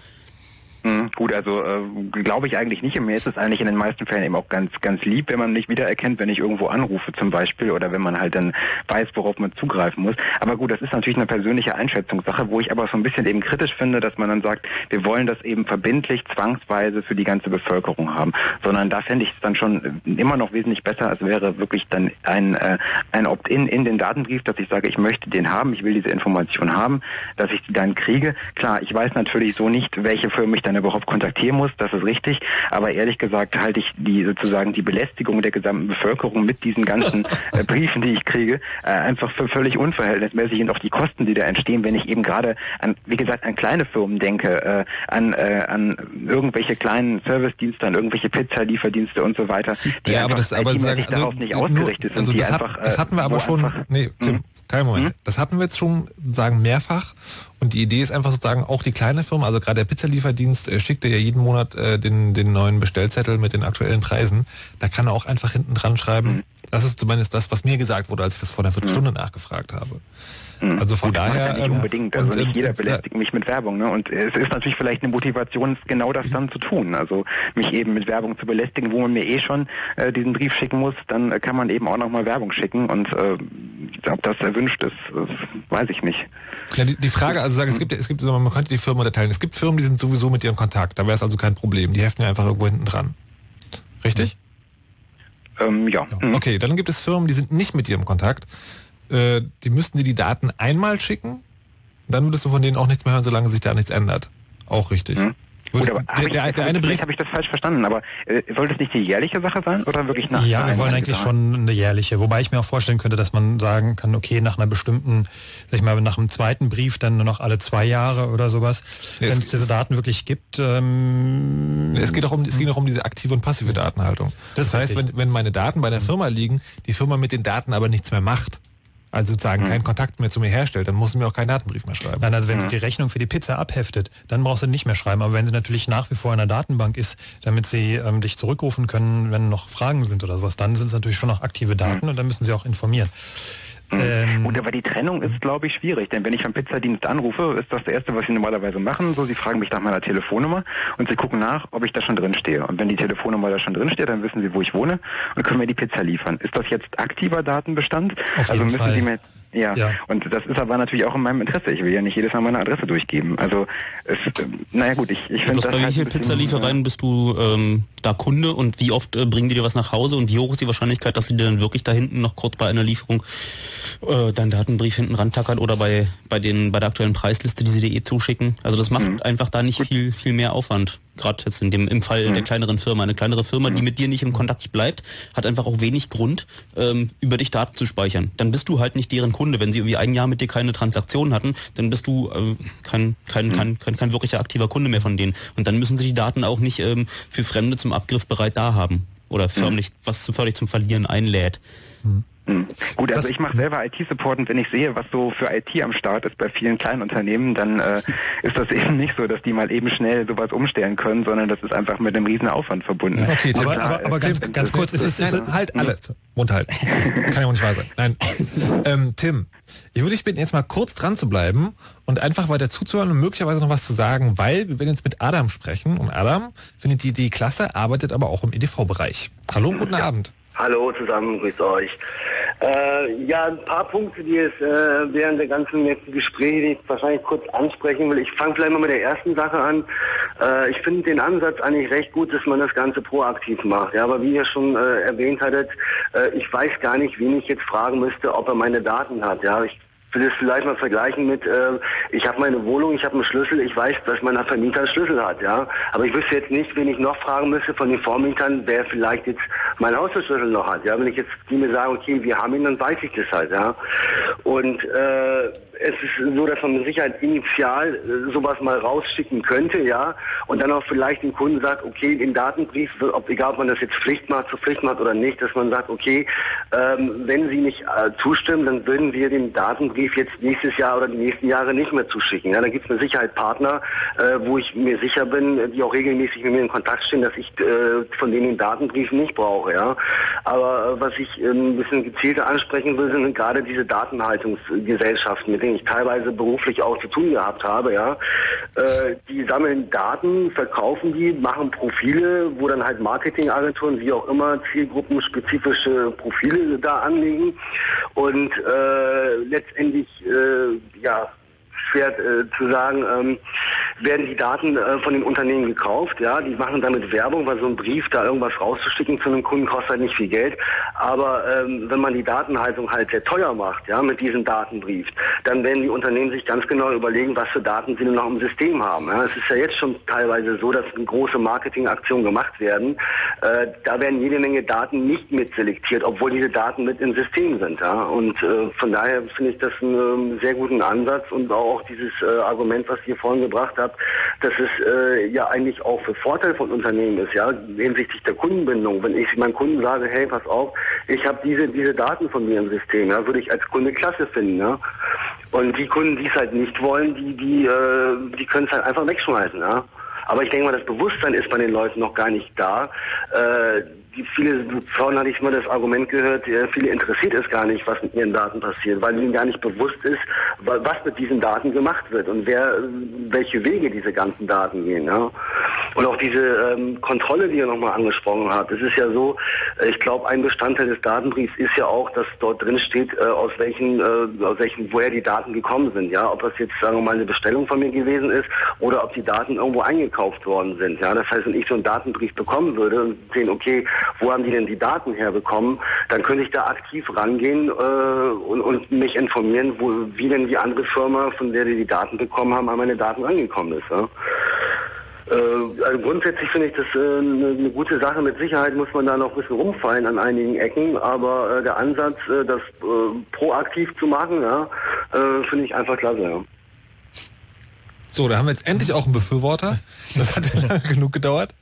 Mhm, Gut, also äh, glaube ich eigentlich nicht. Und mir ist es eigentlich in den meisten Fällen eben auch ganz, ganz lieb, wenn man mich wiedererkennt, wenn ich irgendwo anrufe zum Beispiel oder wenn man halt dann weiß, worauf man zugreifen muss. Aber gut, das ist natürlich eine persönliche Einschätzungssache, wo ich aber so ein bisschen eben kritisch finde, dass man dann sagt, wir wollen das eben verbindlich, zwangsweise für die ganze Bevölkerung haben. Sondern da fände ich es dann schon immer noch wesentlich besser, als wäre wirklich dann ein, äh, ein Opt-in in den Datenbrief, dass ich sage, ich möchte den haben, ich will diese Information haben, dass ich die dann kriege. Klar, ich weiß natürlich so nicht, welche Firma ich dann überhaupt kontaktieren muss, das ist richtig, aber ehrlich gesagt halte ich die sozusagen die Belästigung der gesamten Bevölkerung mit diesen ganzen äh, Briefen, die ich kriege, äh, einfach für völlig unverhältnismäßig und auch die Kosten, die da entstehen, wenn ich eben gerade an, wie gesagt, an kleine Firmen denke, äh, an, äh, an irgendwelche kleinen Servicedienste, an irgendwelche Pizzalieferdienste und so weiter, die ja, aber das, aber sagen, darauf nicht ausgerichtet also sind, die das, einfach, hat, das äh, hatten wir aber schon, nee, Tim, Mhm. Kein Moment. Das hatten wir jetzt schon, sagen, mehrfach. Und die Idee ist einfach sozusagen, auch die kleine Firma, also gerade der Pizzalieferdienst, äh, schickt dir ja jeden Monat äh, den, den neuen Bestellzettel mit den aktuellen Preisen. Da kann er auch einfach hinten dran schreiben. Mhm. Das ist zumindest das, was mir gesagt wurde, als ich das vor einer Viertelstunde nachgefragt habe. Also von Gut, daher. ja nicht ähm, unbedingt. Also und, nicht ähm, jeder äh, belästigt mich mit Werbung. Ne? Und es ist natürlich vielleicht eine Motivation, genau das dann zu tun. Also mich eben mit Werbung zu belästigen, wo man mir eh schon äh, diesen Brief schicken muss, dann äh, kann man eben auch nochmal Werbung schicken. Und äh, ob das erwünscht ist, äh, weiß ich nicht. Ja, die, die Frage, also sagen, es gibt, es gibt, man könnte die Firmen unterteilen. Es gibt Firmen, die sind sowieso mit dir in Kontakt. Da wäre es also kein Problem. Die heften ja einfach irgendwo hinten dran. Richtig? Ähm, ja. Okay, dann gibt es Firmen, die sind nicht mit dir im Kontakt. Äh, die müssten dir die Daten einmal schicken. Dann würdest du von denen auch nichts mehr hören, solange sich da nichts ändert. Auch richtig. Gut, Würdest- aber der, ich, der, der eine vielleicht Brief, habe ich das falsch verstanden, aber äh, soll das nicht die jährliche Sache sein oder wirklich nach Ja, wir wollen eigentlich Sache? schon eine jährliche. Wobei ich mir auch vorstellen könnte, dass man sagen kann, okay, nach einer bestimmten, sag ich mal, nach einem zweiten Brief dann nur noch alle zwei Jahre oder sowas, Ja, wenn es- es diese Daten wirklich gibt. Ähm, es geht auch um, es geht auch um diese aktive und passive Datenhaltung. Das, ist heißt, wenn, wenn meine Daten bei der Firma liegen, die Firma mit den Daten aber nichts mehr macht, also sozusagen keinen Kontakt mehr zu mir herstellt, dann muss sie mir auch keinen Datenbrief mehr schreiben. Nein, also wenn sie die Rechnung für die Pizza abheftet, dann brauchst du nicht mehr schreiben. Aber wenn sie natürlich nach wie vor in der Datenbank ist, damit sie ähm, dich zurückrufen können, wenn noch Fragen sind oder sowas, dann sind es natürlich schon noch aktive Daten und dann müssen sie auch informieren. Ähm, Gut, aber die Trennung ist, glaube ich, schwierig, denn wenn ich am Pizzadienst anrufe, ist das das Erste, was sie normalerweise machen. So, sie fragen mich nach meiner Telefonnummer und sie gucken nach, ob ich da schon drin stehe. Und wenn die Telefonnummer da schon drin steht, dann wissen sie, wo ich wohne und können mir die Pizza liefern. Ist das jetzt aktiver Datenbestand? Auf also müssen Fall. sie mir ja. Ja. und das ist aber natürlich auch in meinem Interesse. Ich will ja nicht jedes Mal meine Adresse durchgeben. Also, es, äh, naja gut, ich, ich finde das bei wie halt viel ein bisschen, Pizzaliefereien bist du ähm, da Kunde und wie oft äh, bringen die dir was nach Hause und wie hoch ist die Wahrscheinlichkeit, dass sie dir dann wirklich da hinten noch kurz bei einer Lieferung äh, deinen Datenbrief hinten rantackern oder bei bei den bei der aktuellen Preisliste, die sie dir eh zuschicken? Also das macht einfach da nicht viel viel mehr Aufwand. Gerade jetzt in dem im Fall der kleineren Firma. Eine kleinere Firma, die mit dir nicht im Kontakt bleibt, hat einfach auch wenig Grund, ähm, über dich Daten zu speichern. Dann bist du halt nicht deren Kunde. Wenn sie irgendwie ein Jahr mit dir keine Transaktion hatten, dann bist du äh, kein, kein, kein, kein, kein wirklicher aktiver Kunde mehr von denen. Und dann müssen sie die Daten auch nicht ähm, für Fremde zum Abgriff bereit da haben. Oder förmlich, was zu förmlich zum Verlieren einlädt. Hm. Gut, also ich mache selber IT-Support und wenn ich sehe, was so für IT am Start ist bei vielen kleinen Unternehmen, dann äh, ist das eben nicht so, dass die mal eben schnell sowas umstellen können, sondern das ist einfach mit einem riesen Aufwand verbunden. Okay, Tim, Und aber, klar, aber, aber ganz, ganz kurz, ist es, ist es halt alle. Mund halten. Kann ja auch nicht wahr sein. Nein. Ähm, Tim, ich würde dich bitten, jetzt mal kurz dran zu bleiben und einfach weiter zuzuhören und möglicherweise noch was zu sagen, weil wir werden jetzt mit Adam sprechen und Adam findet die Idee klasse, arbeitet aber auch im EDV-Bereich. Hallo guten Abend. Hallo zusammen, grüß euch. Äh, ja, ein paar Punkte, die es äh, während der ganzen letzten Gespräche wahrscheinlich kurz ansprechen will. Ich fange vielleicht mal mit der ersten Sache an. Äh, ich finde den Ansatz eigentlich recht gut, dass man das Ganze proaktiv macht. Ja, aber wie ihr schon äh, erwähnt hattet, äh, ich weiß gar nicht, wen ich jetzt fragen müsste, ob er meine Daten hat. Ja, ich will es vielleicht mal vergleichen mit, äh, ich habe meine Wohnung, ich habe einen Schlüssel, ich weiß, dass mein Vermieter einen Schlüssel hat, ja. Aber ich wüsste jetzt nicht, wen ich noch fragen müsste von den Vormietern, wer vielleicht jetzt mein Hausschlüssel noch hat, ja. Wenn ich jetzt die mir sagen, okay, wir haben ihn, dann weiß ich das halt, ja. Und äh, es ist so, dass man mit Sicherheit initial äh, sowas mal rausschicken könnte, ja, und dann auch vielleicht dem Kunden sagt, okay, den Datenbrief, ob egal ob man das jetzt Pflicht macht, zur Pflicht macht oder nicht, dass man sagt, okay, ähm, wenn Sie nicht äh, zustimmen, dann würden wir den Datenbrief jetzt nächstes Jahr oder die nächsten Jahre nicht mehr zuschicken. Ja, da gibt es mit Sicherheit Partner, äh, wo ich mir sicher bin, die auch regelmäßig mit mir in Kontakt stehen, dass ich äh, von denen den Datenbrief nicht brauche, ja. Aber äh, was ich ähm, ein bisschen gezielter ansprechen will, sind gerade diese Datenhaltungsgesellschaften, mit denen ich teilweise beruflich auch zu tun gehabt habe, ja. Äh, die sammeln Daten, verkaufen die, machen Profile, wo dann halt Marketingagenturen, wie auch immer, zielgruppenspezifische Profile da anlegen und äh, letztendlich, äh, ja, schwer äh, zu sagen, ähm, werden die Daten äh, von den Unternehmen gekauft, ja, die machen damit Werbung, weil so ein Brief da irgendwas rauszuschicken zu einem Kunden kostet halt nicht viel Geld, aber ähm, wenn man die Datenhaltung halt sehr teuer macht, ja, mit diesem Datenbrief, dann werden die Unternehmen sich ganz genau überlegen, was für Daten sie denn noch im System haben. Ja. Es ist ja jetzt schon teilweise so, dass große Marketingaktionen gemacht werden, äh, da werden jede Menge Daten nicht mit selektiert, obwohl diese Daten mit im System sind, ja, und äh, von daher finde ich das einen ähm, sehr guten Ansatz und auch auch dieses äh, Argument, was ihr vorhin gebracht habt, dass es äh, ja eigentlich auch für Vorteil von Unternehmen ist, ja, hinsichtlich der Kundenbindung. Wenn ich meinem Kunden sage, hey, pass auf, ich habe diese, diese Daten von mir im System, ja, würde ich als Kunde klasse finden, ja. Und die Kunden, die es halt nicht wollen, die, die, äh, die können es halt einfach wegschmeißen, ja. Aber ich denke mal, das Bewusstsein ist bei den Leuten noch gar nicht da. Äh, viele Frauen hatte ich mal das Argument gehört, viele interessiert es gar nicht, was mit ihren Daten passiert, weil ihnen gar nicht bewusst ist, wa- was mit diesen Daten gemacht wird und wer, welche Wege diese ganzen Daten gehen. Ja. Und auch diese ähm, Kontrolle, die ihr nochmal angesprochen habt. Es ist ja so, äh, ich glaube, ein Bestandteil des Datenbriefs ist ja auch, dass dort drin steht, äh, aus welchen, äh, aus welchen, woher die Daten gekommen sind. Ja, ob das jetzt, sagen wir mal, eine Bestellung von mir gewesen ist oder ob die Daten irgendwo eingekauft worden sind. Ja, das heißt, wenn ich so einen Datenbrief bekommen würde und sehen, okay, wo haben die denn die Daten herbekommen, dann könnte ich da aktiv rangehen äh, und, und mich informieren, wo, wie denn die andere Firma, von der die die Daten bekommen haben, an meine Daten angekommen ist. Ja? Äh, also grundsätzlich finde ich das äh, eine, gute Sache. Mit Sicherheit muss man da noch ein bisschen rumfallen an einigen Ecken, aber äh, der Ansatz, das proaktiv zu machen, ja, finde ich einfach klasse. Ja. So, da haben wir jetzt endlich auch einen Befürworter. Das hat ja lange genug gedauert.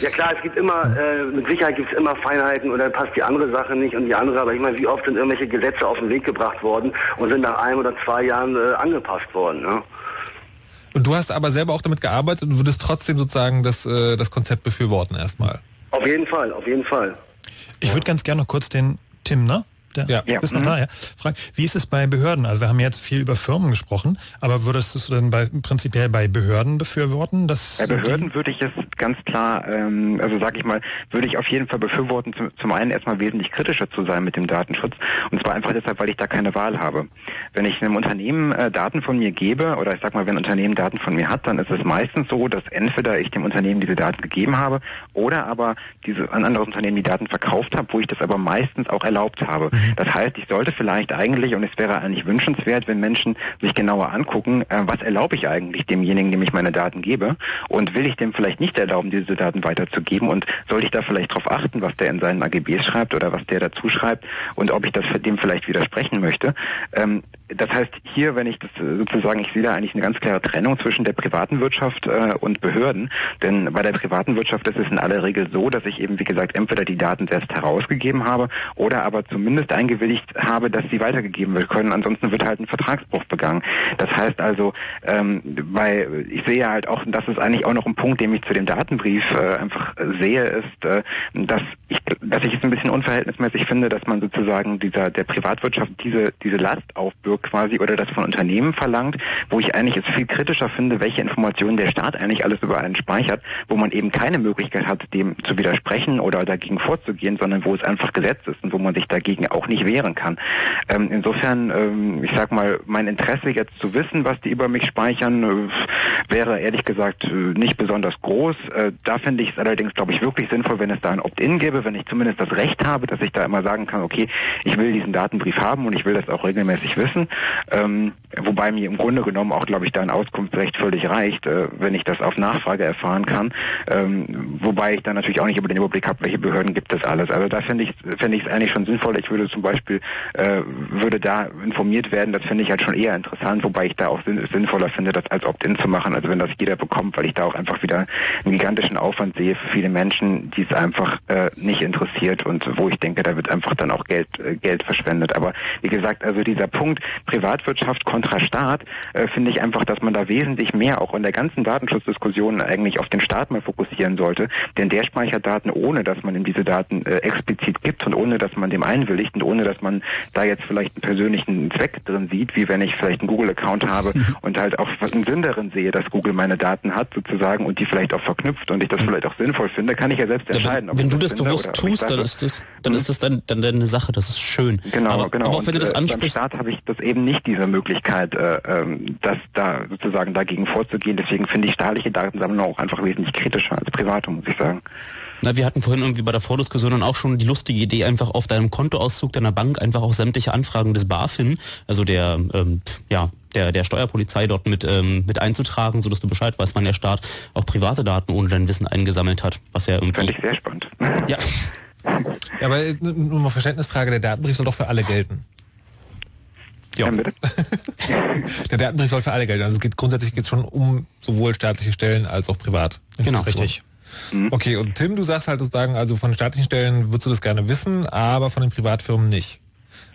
Ja klar, es gibt immer, äh, mit Sicherheit gibt es immer Feinheiten oder passt die andere Sache nicht und die andere, aber ich meine, wie oft sind irgendwelche Gesetze auf den Weg gebracht worden und sind nach einem oder zwei Jahren äh, angepasst worden. Ne? Und du hast aber selber auch damit gearbeitet und würdest trotzdem sozusagen das, äh, das Konzept befürworten erstmal. Auf jeden Fall, auf jeden Fall. Ich würde ganz gerne noch kurz den Tim, ne? Der Ja. ja. ist noch Mhm. da, ja. Fragen, wie ist es bei Behörden? Also wir haben jetzt viel über Firmen gesprochen, aber würdest du es denn bei, prinzipiell bei Behörden befürworten? Dass Bei Behörden würde ich es ganz klar, ähm, also sage ich mal, würde ich auf jeden Fall befürworten, zum, zum einen erstmal wesentlich kritischer zu sein mit dem Datenschutz. Und zwar einfach deshalb, weil ich da keine Wahl habe. Wenn ich einem Unternehmen äh, Daten von mir gebe, oder ich sag mal, wenn ein Unternehmen Daten von mir hat, dann ist es meistens so, dass entweder ich dem Unternehmen diese Daten gegeben habe oder aber diese, ein anderes Unternehmen die Daten verkauft habe, wo ich das aber meistens auch erlaubt habe. Das heißt, ich sollte vielleicht eigentlich, und es wäre eigentlich wünschenswert, wenn Menschen sich genauer angucken, äh, was erlaube ich eigentlich demjenigen, dem ich meine Daten gebe? Und will ich dem vielleicht nicht erlauben, diese Daten weiterzugeben? Und sollte ich da vielleicht darauf achten, was der in seinen AGBs schreibt oder was der dazu schreibt? Und ob ich das dem vielleicht widersprechen möchte. Ähm, das heißt, hier, wenn ich das äh, sozusagen, ich sehe da eigentlich eine ganz klare Trennung zwischen der privaten Wirtschaft äh, und Behörden. Denn bei der privaten Wirtschaft ist es in aller Regel so, dass ich eben, wie gesagt, entweder die Daten selbst herausgegeben habe oder aber zumindest eingewilligt habe, dass sie weitergegeben werden können. Ansonsten wird halt ein Vertragsbruch begangen. Das heißt also, ähm, bei, ich sehe halt auch, und das ist eigentlich auch noch ein Punkt, den ich zu dem Datenbrief äh, einfach sehe, ist, äh, dass ich, dass ich es ein bisschen unverhältnismäßig finde, dass man sozusagen dieser der Privatwirtschaft diese diese Last aufbürgt, quasi oder das von Unternehmen verlangt, wo ich eigentlich es viel kritischer finde, welche Informationen der Staat eigentlich alles über einen speichert, wo man eben keine Möglichkeit hat, dem zu widersprechen oder dagegen vorzugehen, sondern wo es einfach Gesetz ist und wo man sich dagegen auch nicht wehren kann. Ähm, insofern, ähm, ich sag mal, mein Interesse jetzt zu wissen, was die über mich speichern, äh, wäre ehrlich gesagt äh, nicht besonders groß. Äh, da finde ich es allerdings, glaube ich, wirklich sinnvoll, wenn es da ein Opt-in gäbe, wenn ich zumindest das Recht habe, dass ich da immer sagen kann, okay, ich will diesen Datenbrief haben und ich will das auch regelmäßig wissen. Ähm, wobei mir im Grunde genommen auch, glaube ich, da ein Auskunftsrecht völlig reicht, äh, wenn ich das auf Nachfrage erfahren kann. Ähm, wobei ich dann natürlich auch nicht über den Überblick habe, welche Behörden gibt es alles. Also da finde ich finde ich es eigentlich schon sinnvoll. Ich würde zum Beispiel äh, würde da informiert werden. Das finde ich halt schon eher interessant, wobei ich da auch sinn, sinnvoller finde, das als Opt-in zu machen, also wenn das jeder bekommt, weil ich da auch einfach wieder einen gigantischen Aufwand sehe für viele Menschen, die es einfach äh, nicht interessiert und wo ich denke, da wird einfach dann auch Geld äh, Geld verschwendet. Aber wie gesagt, also dieser Punkt Privatwirtschaft kontra Staat äh, finde ich einfach, dass man da wesentlich mehr auch in der ganzen Datenschutzdiskussion eigentlich auf den Staat mal fokussieren sollte, denn der speichert Daten, ohne dass man ihm diese Daten äh, explizit gibt und ohne dass man dem einwilligt und ohne dass man da jetzt vielleicht einen persönlichen Zweck drin sieht, wie wenn ich vielleicht einen Google-Account habe und halt auch einen Sinn darin sehe, dass Google meine Daten hat sozusagen und die vielleicht auch verknüpft und ich das vielleicht auch sinnvoll finde, kann ich ja selbst entscheiden. Ja, wenn, wenn du das bewusst oder tust, dann ist das, dann ist das dann, dann deine Sache, das ist schön. Genau, aber, genau. Aber auch wenn du Und, das äh, beim ansprichst, Staat habe ich das eben nicht diese Möglichkeit, äh, ähm, das da sozusagen dagegen vorzugehen. Deswegen finde ich staatliche Datensammlung auch einfach wesentlich kritischer als private, muss ich sagen. Na, wir hatten vorhin irgendwie bei der Vordiskussion dann auch schon die lustige Idee, einfach auf deinem Kontoauszug deiner Bank einfach auch sämtliche Anfragen des BaFin, also der, ähm, ja, der, der Steuerpolizei dort mit, ähm, mit einzutragen, sodass du Bescheid weißt, wann der Staat auch private Daten ohne dein Wissen eingesammelt hat, was ja irgendwie... Fände ich sehr spannend. Ja. Ja, aber äh, nur mal Verständnisfrage, der Datenbrief soll doch für alle gelten. Ja. Der Datenbrief soll für alle gelten. Also es geht grundsätzlich geht schon um sowohl staatliche Stellen als auch privat. Genau, richtig. Okay, und Tim, du sagst halt sozusagen, also von den staatlichen Stellen würdest du das gerne wissen, aber von den Privatfirmen nicht.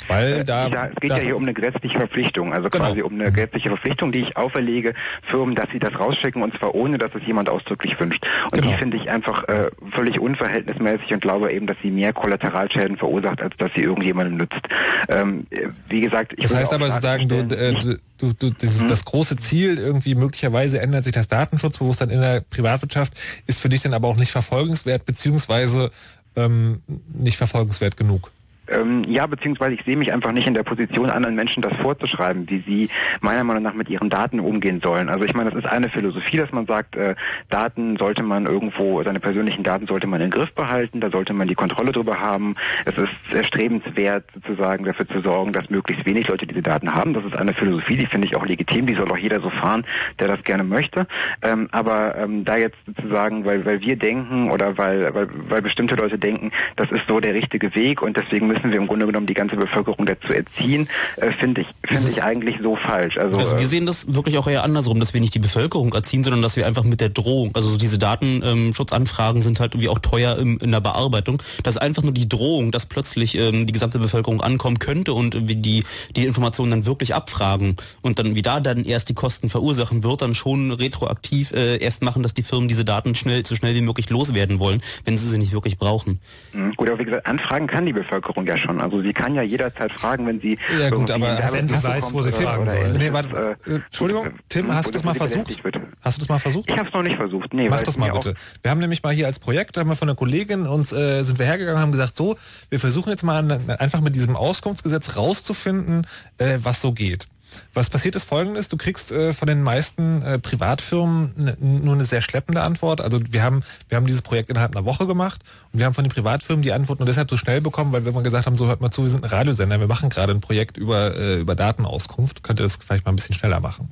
Weil da, ja, es geht da ja hier um eine gesetzliche Verpflichtung, also Genau. quasi um eine gesetzliche Verpflichtung, die ich auferlege Firmen, dass sie das rausschicken und zwar ohne, dass es jemand ausdrücklich wünscht. Und Genau. die finde ich einfach äh, völlig unverhältnismäßig und glaube eben, dass sie mehr Kollateralschäden verursacht, als dass sie irgendjemandem nützt. Ähm, äh, wie gesagt, ich Das heißt aber sozusagen, du, äh, du, du, dieses, Mhm. das große Ziel irgendwie möglicherweise ändert sich das Datenschutzbewusstsein in der Privatwirtschaft, ist für dich dann aber auch nicht verfolgungswert beziehungsweise ähm, nicht verfolgenswert genug. Ähm, ja, beziehungsweise ich sehe mich einfach nicht in der Position, anderen Menschen das vorzuschreiben, wie sie meiner Meinung nach mit ihren Daten umgehen sollen. Also ich meine, das ist eine Philosophie, dass man sagt, äh, Daten sollte man irgendwo, seine persönlichen Daten sollte man in den Griff behalten, da sollte man die Kontrolle drüber haben. Es ist erstrebenswert, sozusagen dafür zu sorgen, dass möglichst wenig Leute diese Daten haben. Das ist eine Philosophie, die finde ich auch legitim, die soll auch jeder so fahren, der das gerne möchte. Ähm, aber ähm, da jetzt sozusagen, weil, weil wir denken oder weil, weil, weil bestimmte Leute denken, das ist so der richtige Weg und deswegen müssen wir im Grunde genommen die ganze Bevölkerung dazu erziehen, äh, finde ich, finde ich eigentlich so falsch. Also, Also äh, wir sehen das wirklich auch eher andersrum, dass wir nicht die Bevölkerung erziehen, sondern dass wir einfach mit der Drohung, also so diese Datenschutzanfragen sind halt irgendwie auch teuer im, in der Bearbeitung. Das ist einfach nur die Drohung, dass plötzlich ähm, die gesamte Bevölkerung ankommen könnte und wir die, die Informationen dann wirklich abfragen und dann wie da dann erst die Kosten verursachen wird, dann schon retroaktiv äh, erst machen, dass die Firmen diese Daten schnell, so schnell wie möglich loswerden wollen, wenn sie sie nicht wirklich brauchen. Mhm. Gut, aber wie gesagt, anfragen kann die Bevölkerung ja schon. Also sie kann ja jederzeit fragen, wenn sie Ja gut, aber Werbeanzug hast, bekommt wo sie fragen soll. Nee, warte, äh, äh, Entschuldigung, Tim, hast du das mal sie versucht? Hast du das mal versucht? Ich habe es noch nicht versucht. Nee, Mach das mal bitte. Wir haben nämlich mal hier als Projekt, haben wir von einer Kollegin uns, äh, sind wir hergegangen und haben gesagt, so, wir versuchen jetzt mal einfach mit diesem Auskunftsgesetz rauszufinden, äh, was so geht. Was passiert ist folgendes, du kriegst äh, von den meisten äh, Privatfirmen ne- nur eine sehr schleppende Antwort. Also wir haben, wir haben dieses Projekt innerhalb einer Woche gemacht und wir haben von den Privatfirmen die Antwort nur deshalb so schnell bekommen, weil wir immer gesagt haben, so hört mal zu, wir sind ein Radiosender, wir machen gerade ein Projekt über, äh, über Datenauskunft, könnt ihr das vielleicht mal ein bisschen schneller machen.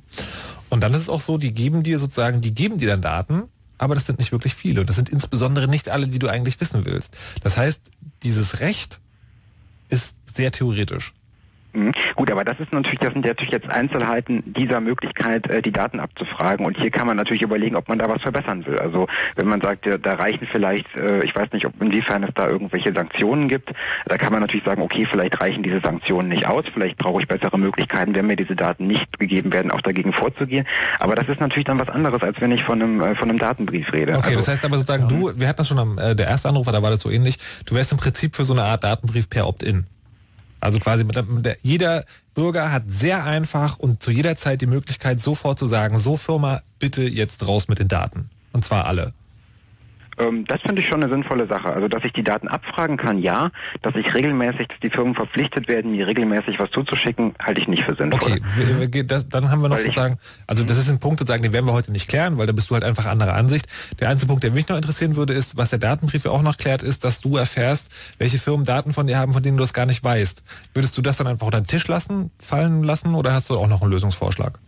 Und dann ist es auch so, die geben dir sozusagen, die geben dir dann Daten, aber das sind nicht wirklich viele. Und das sind insbesondere nicht alle, die du eigentlich wissen willst. Das heißt, dieses Recht ist sehr theoretisch. Mhm. Gut, aber das ist natürlich, das sind natürlich jetzt Einzelheiten dieser Möglichkeit, äh, die Daten abzufragen. Und hier kann man natürlich überlegen, ob man da was verbessern will. Also wenn man sagt, da reichen vielleicht, äh, ich weiß nicht, ob inwiefern es da irgendwelche Sanktionen gibt, da kann man natürlich sagen, okay, vielleicht reichen diese Sanktionen nicht aus, vielleicht brauche ich bessere Möglichkeiten, wenn mir diese Daten nicht gegeben werden, auch dagegen vorzugehen. Aber das ist natürlich dann was anderes, als wenn ich von einem, äh, von einem Datenbrief rede. Okay, also, das heißt aber sozusagen, du, wir hatten das schon am, der erste Anrufer, da war das so ähnlich, du wärst im Prinzip für so eine Art Datenbrief per Opt-in. Also quasi mit mit der, jeder Bürger hat sehr einfach und zu jeder Zeit die Möglichkeit, sofort zu sagen, so Firma, bitte jetzt raus mit den Daten. Und zwar alle. Ähm, das finde ich schon eine sinnvolle Sache. Also, dass ich die Daten abfragen kann, ja. Dass ich regelmäßig, dass die Firmen verpflichtet werden, mir regelmäßig was zuzuschicken, halte ich nicht für sinnvoll. Okay, das, dann haben wir noch Weil sozusagen, also das ist ein Punkt sozusagen, den werden wir heute nicht klären, weil da bist du halt einfach anderer Ansicht. Der einzige Punkt, der mich noch interessieren würde, ist, was der Datenbrief ja auch noch klärt, ist, dass du erfährst, welche Firmen Daten von dir haben, von denen du das gar nicht weißt. Würdest du das dann einfach unter den Tisch lassen, fallen lassen oder hast du auch noch einen Lösungsvorschlag?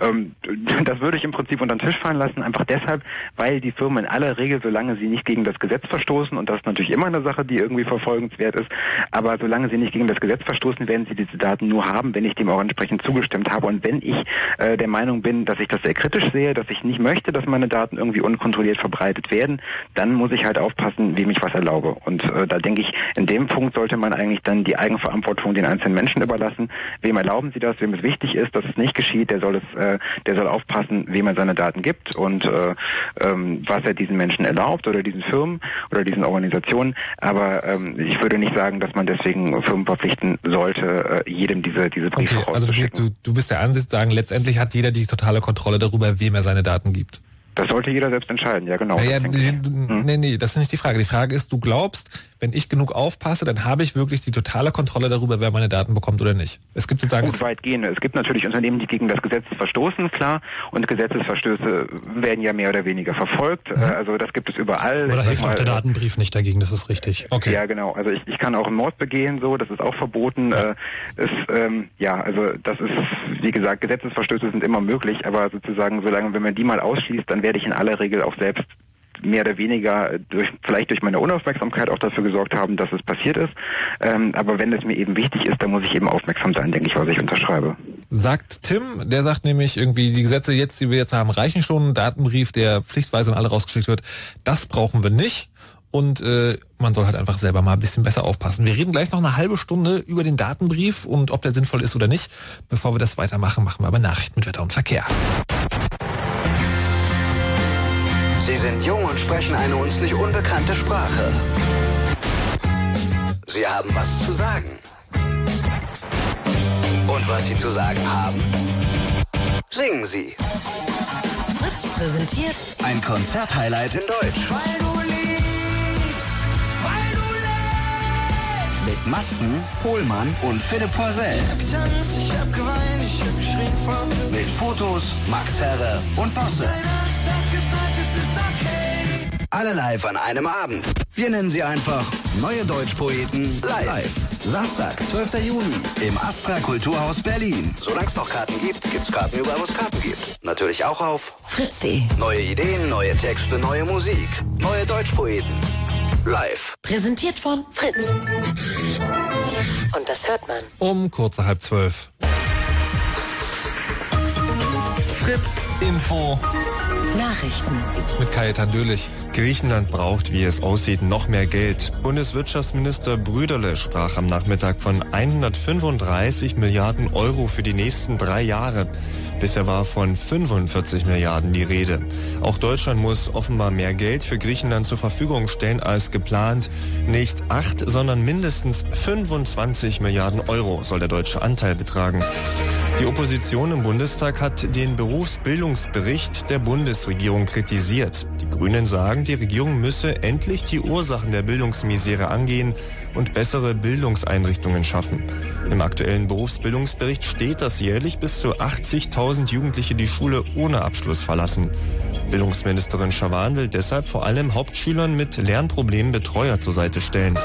Ähm, das würde ich im Prinzip unter den Tisch fallen lassen, einfach deshalb, weil die Firmen in aller Regel, solange sie nicht gegen das Gesetz verstoßen, und das ist natürlich immer eine Sache, die irgendwie verfolgenswert ist, aber solange sie nicht gegen das Gesetz verstoßen, werden sie diese Daten nur haben, wenn ich dem auch entsprechend zugestimmt habe. Und wenn ich äh, der Meinung bin, dass ich das sehr kritisch sehe, dass ich nicht möchte, dass meine Daten irgendwie unkontrolliert verbreitet werden, dann muss ich halt aufpassen, wem ich was erlaube. Und äh, da denke ich, in dem Punkt sollte man eigentlich dann die Eigenverantwortung den einzelnen Menschen überlassen. Wem erlauben sie das, wem es wichtig ist, dass es nicht geschieht, der soll es, äh, der soll aufpassen, wem er seine Daten gibt und äh, ähm, was er diesen Menschen erlaubt oder diesen Firmen oder diesen Organisationen. Aber ähm, ich würde nicht sagen, dass man deswegen Firmen verpflichten sollte, äh, jedem diese diese Briefe Okay, also du, du, bist der Ansicht, sagen, letztendlich hat jeder die totale Kontrolle darüber, wem er seine Daten gibt. Das sollte jeder selbst entscheiden, ja genau. Naja, du- nee, nee, das ist nicht die Frage. Die Frage ist, du glaubst, wenn ich genug aufpasse, dann habe ich wirklich die totale Kontrolle darüber, wer meine Daten bekommt oder nicht. Es gibt sozusagen... Gut, weitgehende. Es gibt natürlich Unternehmen, die gegen das Gesetz verstoßen, klar, und Gesetzesverstöße werden ja mehr oder weniger verfolgt. Äh, Also das gibt es überall. Mhm. Oder sag hilft auch der Datenbrief nicht dagegen, das ist richtig. Okay. Ja, genau. Also ich, ich kann auch einen Mord begehen, so, das ist auch verboten. Äh, ist, ähm, ja, also das ist, wie gesagt, Gesetzesverstöße sind immer möglich, aber sozusagen, solange wenn man die mal ausschließt, dann werde ich in aller Regel auch selbst mehr oder weniger durch, vielleicht durch meine Unaufmerksamkeit auch dafür gesorgt haben, dass es passiert ist. Ähm, aber wenn es mir eben wichtig ist, dann muss ich eben aufmerksam sein, denke ich, was ich unterschreibe. Sagt Tim, der sagt nämlich irgendwie, die Gesetze jetzt, die wir jetzt haben, reichen schon. Ein Datenbrief, der pflichtweise an alle rausgeschickt wird, das brauchen wir nicht. Und äh, man soll halt einfach selber mal ein bisschen besser aufpassen. Wir reden gleich noch eine halbe Stunde über den Datenbrief und ob der sinnvoll ist oder nicht. Bevor wir das weitermachen, machen wir aber Nachrichten mit Wetter und Verkehr. Sie sind jung und sprechen eine uns nicht unbekannte Sprache. Sie haben was zu sagen. Und was Sie zu sagen haben, singen Sie. Fritz präsentiert Ein Konzerthighlight in Deutsch. Mit Matzen, Pohlmann und Philipp Poisel. Mit Fotos, Max Herre und Bosse. Alle live an einem Abend. Wir nennen sie einfach Neue Deutschpoeten live. Samstag, 12. Juni im Astra Kulturhaus Berlin. Solange es noch Karten gibt, gibt's Karten überall, wo es Karten gibt. Natürlich auch auf Fritz.de. Neue Ideen, neue Texte, neue Musik. Neue Deutschpoeten. Live. Präsentiert von Fritz. Und das hört man. Um kurze halb zwölf. Fritz Info. Nachrichten. Mit Kajetan Dölich. Griechenland braucht, wie es aussieht, noch mehr Geld. Bundeswirtschaftsminister Brüderle sprach am Nachmittag von 135 Milliarden Euro für die nächsten drei Jahre. Bisher war von 45 Milliarden die Rede. Auch Deutschland muss offenbar mehr Geld für Griechenland zur Verfügung stellen als geplant. Nicht acht, sondern mindestens 25 Milliarden Euro soll der deutsche Anteil betragen. Die Opposition im Bundestag hat den Berufsbildungsbericht der Bundesregierung kritisiert. Die Grünen sagen, die Regierung müsse endlich die Ursachen der Bildungsmisere angehen und bessere Bildungseinrichtungen schaffen. Im aktuellen Berufsbildungsbericht steht, dass jährlich bis zu 80.000 Jugendliche die Schule ohne Abschluss verlassen. Bildungsministerin Schawan will deshalb vor allem Hauptschülern mit Lernproblemen Betreuer zur Seite stellen.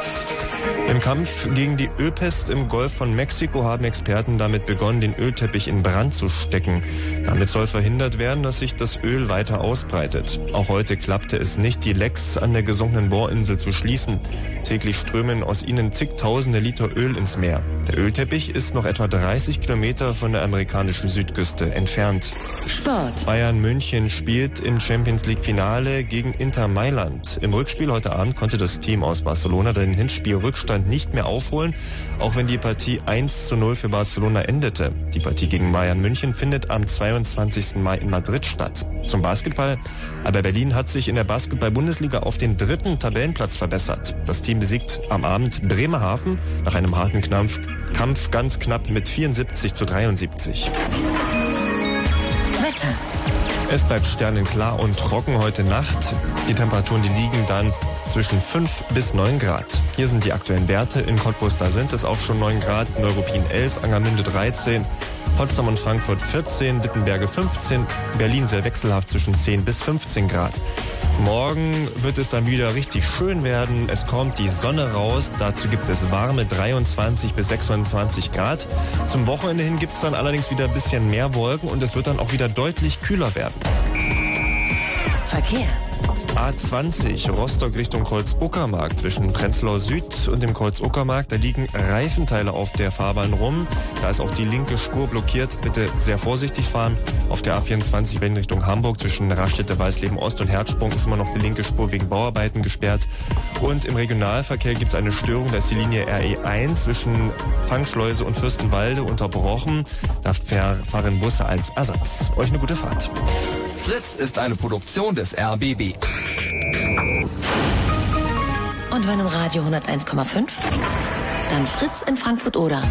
Im Kampf gegen die Ölpest im Golf von Mexiko haben Experten damit begonnen, den Ölteppich in Brand zu stecken. Damit soll verhindert werden, dass sich das Öl weiter ausbreitet. Auch heute klappte es nicht, die Lecks an der gesunkenen Bohrinsel zu schließen. Täglich strömen aus ihnen zigtausende Liter Öl ins Meer. Der Ölteppich ist noch etwa 30 Kilometer von der amerikanischen Südküste entfernt. Sport. Bayern München spielt im Champions League Finale gegen Inter Mailand. Im Rückspiel heute Abend konnte das Team aus Barcelona den Hinspielrückstand nicht mehr aufholen, auch wenn die Partie 1 zu 0 für Barcelona endete. Die Partie gegen Bayern München findet am 22. Mai in Madrid statt. Zum Basketball. Aber Berlin hat sich in der Basketball-Bundesliga auf den dritten Tabellenplatz verbessert. Das Team besiegt am Abend Bremerhaven nach einem harten Kampf, Kampf ganz knapp mit 74 zu 73. Wetter. Es bleibt sternenklar und trocken heute Nacht. Die Temperaturen, die liegen dann zwischen 5 bis 9 Grad. Hier sind die aktuellen Werte. In Cottbus, da sind es auch schon 9 Grad, Neuruppin 11, Angermünde 13, Potsdam und Frankfurt 14, Wittenberge 15, Berlin sehr wechselhaft zwischen 10 bis 15 Grad. Morgen wird es dann wieder richtig schön werden. Es kommt die Sonne raus. Dazu gibt es warme 23 bis 26 Grad. Zum Wochenende hin gibt es dann allerdings wieder ein bisschen mehr Wolken und es wird dann auch wieder deutlich kühler werden. Verkehr. A20 Rostock Richtung Kreuz-Uckermark zwischen Prenzlau Süd und dem Kreuz-Uckermark. Da liegen Reifenteile auf der Fahrbahn rum. Da ist auch die linke Spur blockiert. Bitte sehr vorsichtig fahren. Auf der A24 in Richtung Hamburg zwischen Raststätte, Weißleben Ost und Herzsprung ist immer noch die linke Spur wegen Bauarbeiten gesperrt. Und im Regionalverkehr gibt es eine Störung. Da ist die Linie RE1 zwischen Fangschleuse und Fürstenwalde unterbrochen. Da fahren Busse als Ersatz. Euch eine gute Fahrt. Fritz ist eine Produktion des RBB. Und wenn im Radio 101,5, dann Fritz in Frankfurt oder.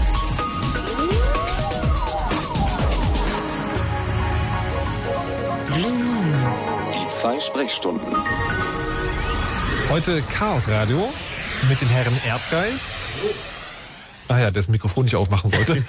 Die zwei Sprechstunden. Heute Chaos Radio mit dem Herrn Erdgeist. Ach ja, das Mikrofon nicht aufmachen sollte.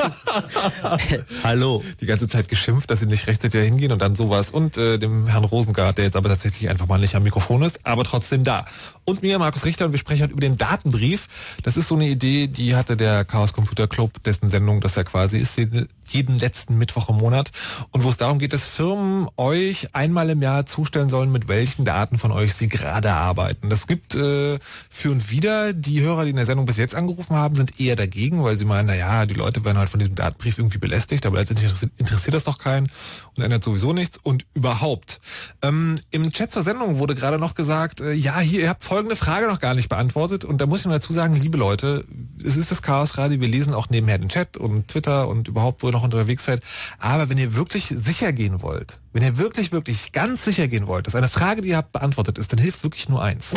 Hallo. Die ganze Zeit geschimpft, dass sie nicht rechtzeitig hingehen und dann sowas. Und äh, dem Herrn Rosengart, der jetzt aber tatsächlich einfach mal nicht am Mikrofon ist, aber trotzdem da. Und mir, Markus Richter, und wir sprechen heute über den Datenbrief. Das ist so eine Idee, die hatte der Chaos Computer Club, dessen Sendung das ja quasi ist, jeden- jeden letzten Mittwoch im Monat. Und wo es darum geht, dass Firmen euch einmal im Jahr zustellen sollen, mit welchen Daten von euch sie gerade arbeiten. Das gibt äh, für und wieder. Die Hörer, die in der Sendung bis jetzt angerufen haben, sind eher dagegen, weil sie meinen, na ja, die Leute werden halt von diesem Datenbrief irgendwie belästigt, aber letztendlich interessiert, interessiert das doch keinen und ändert sowieso nichts. Und überhaupt. Ähm, Im Chat zur Sendung wurde gerade noch gesagt, äh, ja, hier, ihr habt folgende Frage noch gar nicht beantwortet. Und da muss ich nur dazu sagen, liebe Leute, es ist das Chaos Radio, wir lesen auch nebenher den Chat und Twitter und überhaupt, wo ihr noch unterwegs seid. Aber wenn ihr wirklich sicher gehen wollt, wenn ihr wirklich, wirklich ganz sicher gehen wollt, dass eine Frage, die ihr habt, beantwortet ist, dann hilft wirklich nur eins.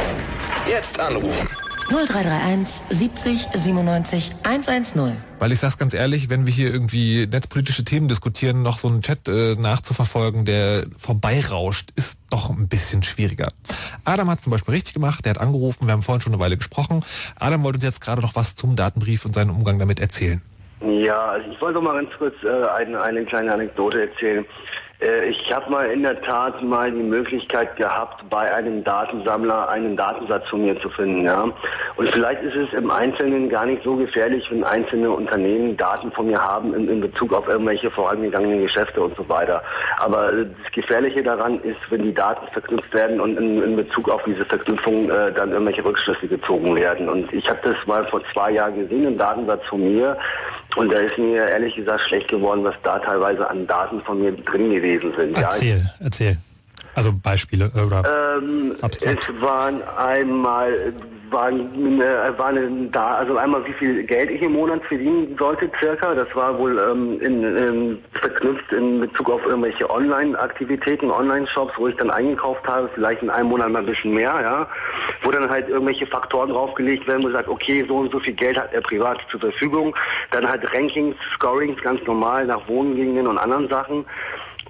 Jetzt anrufen. 0331 70 97 110. Weil ich sag's ganz ehrlich, wenn wir hier irgendwie netzpolitische Themen diskutieren, noch so einen Chat äh, nachzuverfolgen, der vorbeirauscht, ist doch ein bisschen schwieriger. Adam hat zum Beispiel richtig gemacht, der hat angerufen, wir haben vorhin schon eine Weile gesprochen. Adam wollte uns jetzt gerade noch was zum Datenbrief und seinen Umgang damit erzählen. Ja, also ich wollte mal ganz kurz äh, eine, eine kleine Anekdote erzählen. Äh, ich habe mal in der Tat mal die Möglichkeit gehabt, bei einem Datensammler einen Datensatz von mir zu finden. Ja? Und vielleicht ist es im Einzelnen gar nicht so gefährlich, wenn einzelne Unternehmen Daten von mir haben in, in Bezug auf irgendwelche vorangegangenen Geschäfte und so weiter. Aber das Gefährliche daran ist, wenn die Daten verknüpft werden und in, in Bezug auf diese Verknüpfung äh, dann irgendwelche Rückschlüsse gezogen werden. Und ich habe das mal vor zwei Jahren gesehen, einen Datensatz von mir. Und da ist mir ehrlich gesagt schlecht geworden, was da teilweise an Daten von mir drin gewesen sind. Ja, ich- Erzähl, erzähl. Also Beispiele äh, oder ähm, Abstrakt. es waren einmal waren, äh, waren da, also einmal wie viel Geld ich im Monat verdienen sollte circa. Das war wohl ähm, in, in, verknüpft in Bezug auf irgendwelche Online-Aktivitäten, Online-Shops, wo ich dann eingekauft habe, vielleicht in einem Monat mal ein bisschen mehr, ja. Wo dann halt irgendwelche Faktoren draufgelegt werden, wo sagt, okay, so und so viel Geld hat er privat zur Verfügung. Dann halt Rankings, Scorings ganz normal nach Wohngegenden und anderen Sachen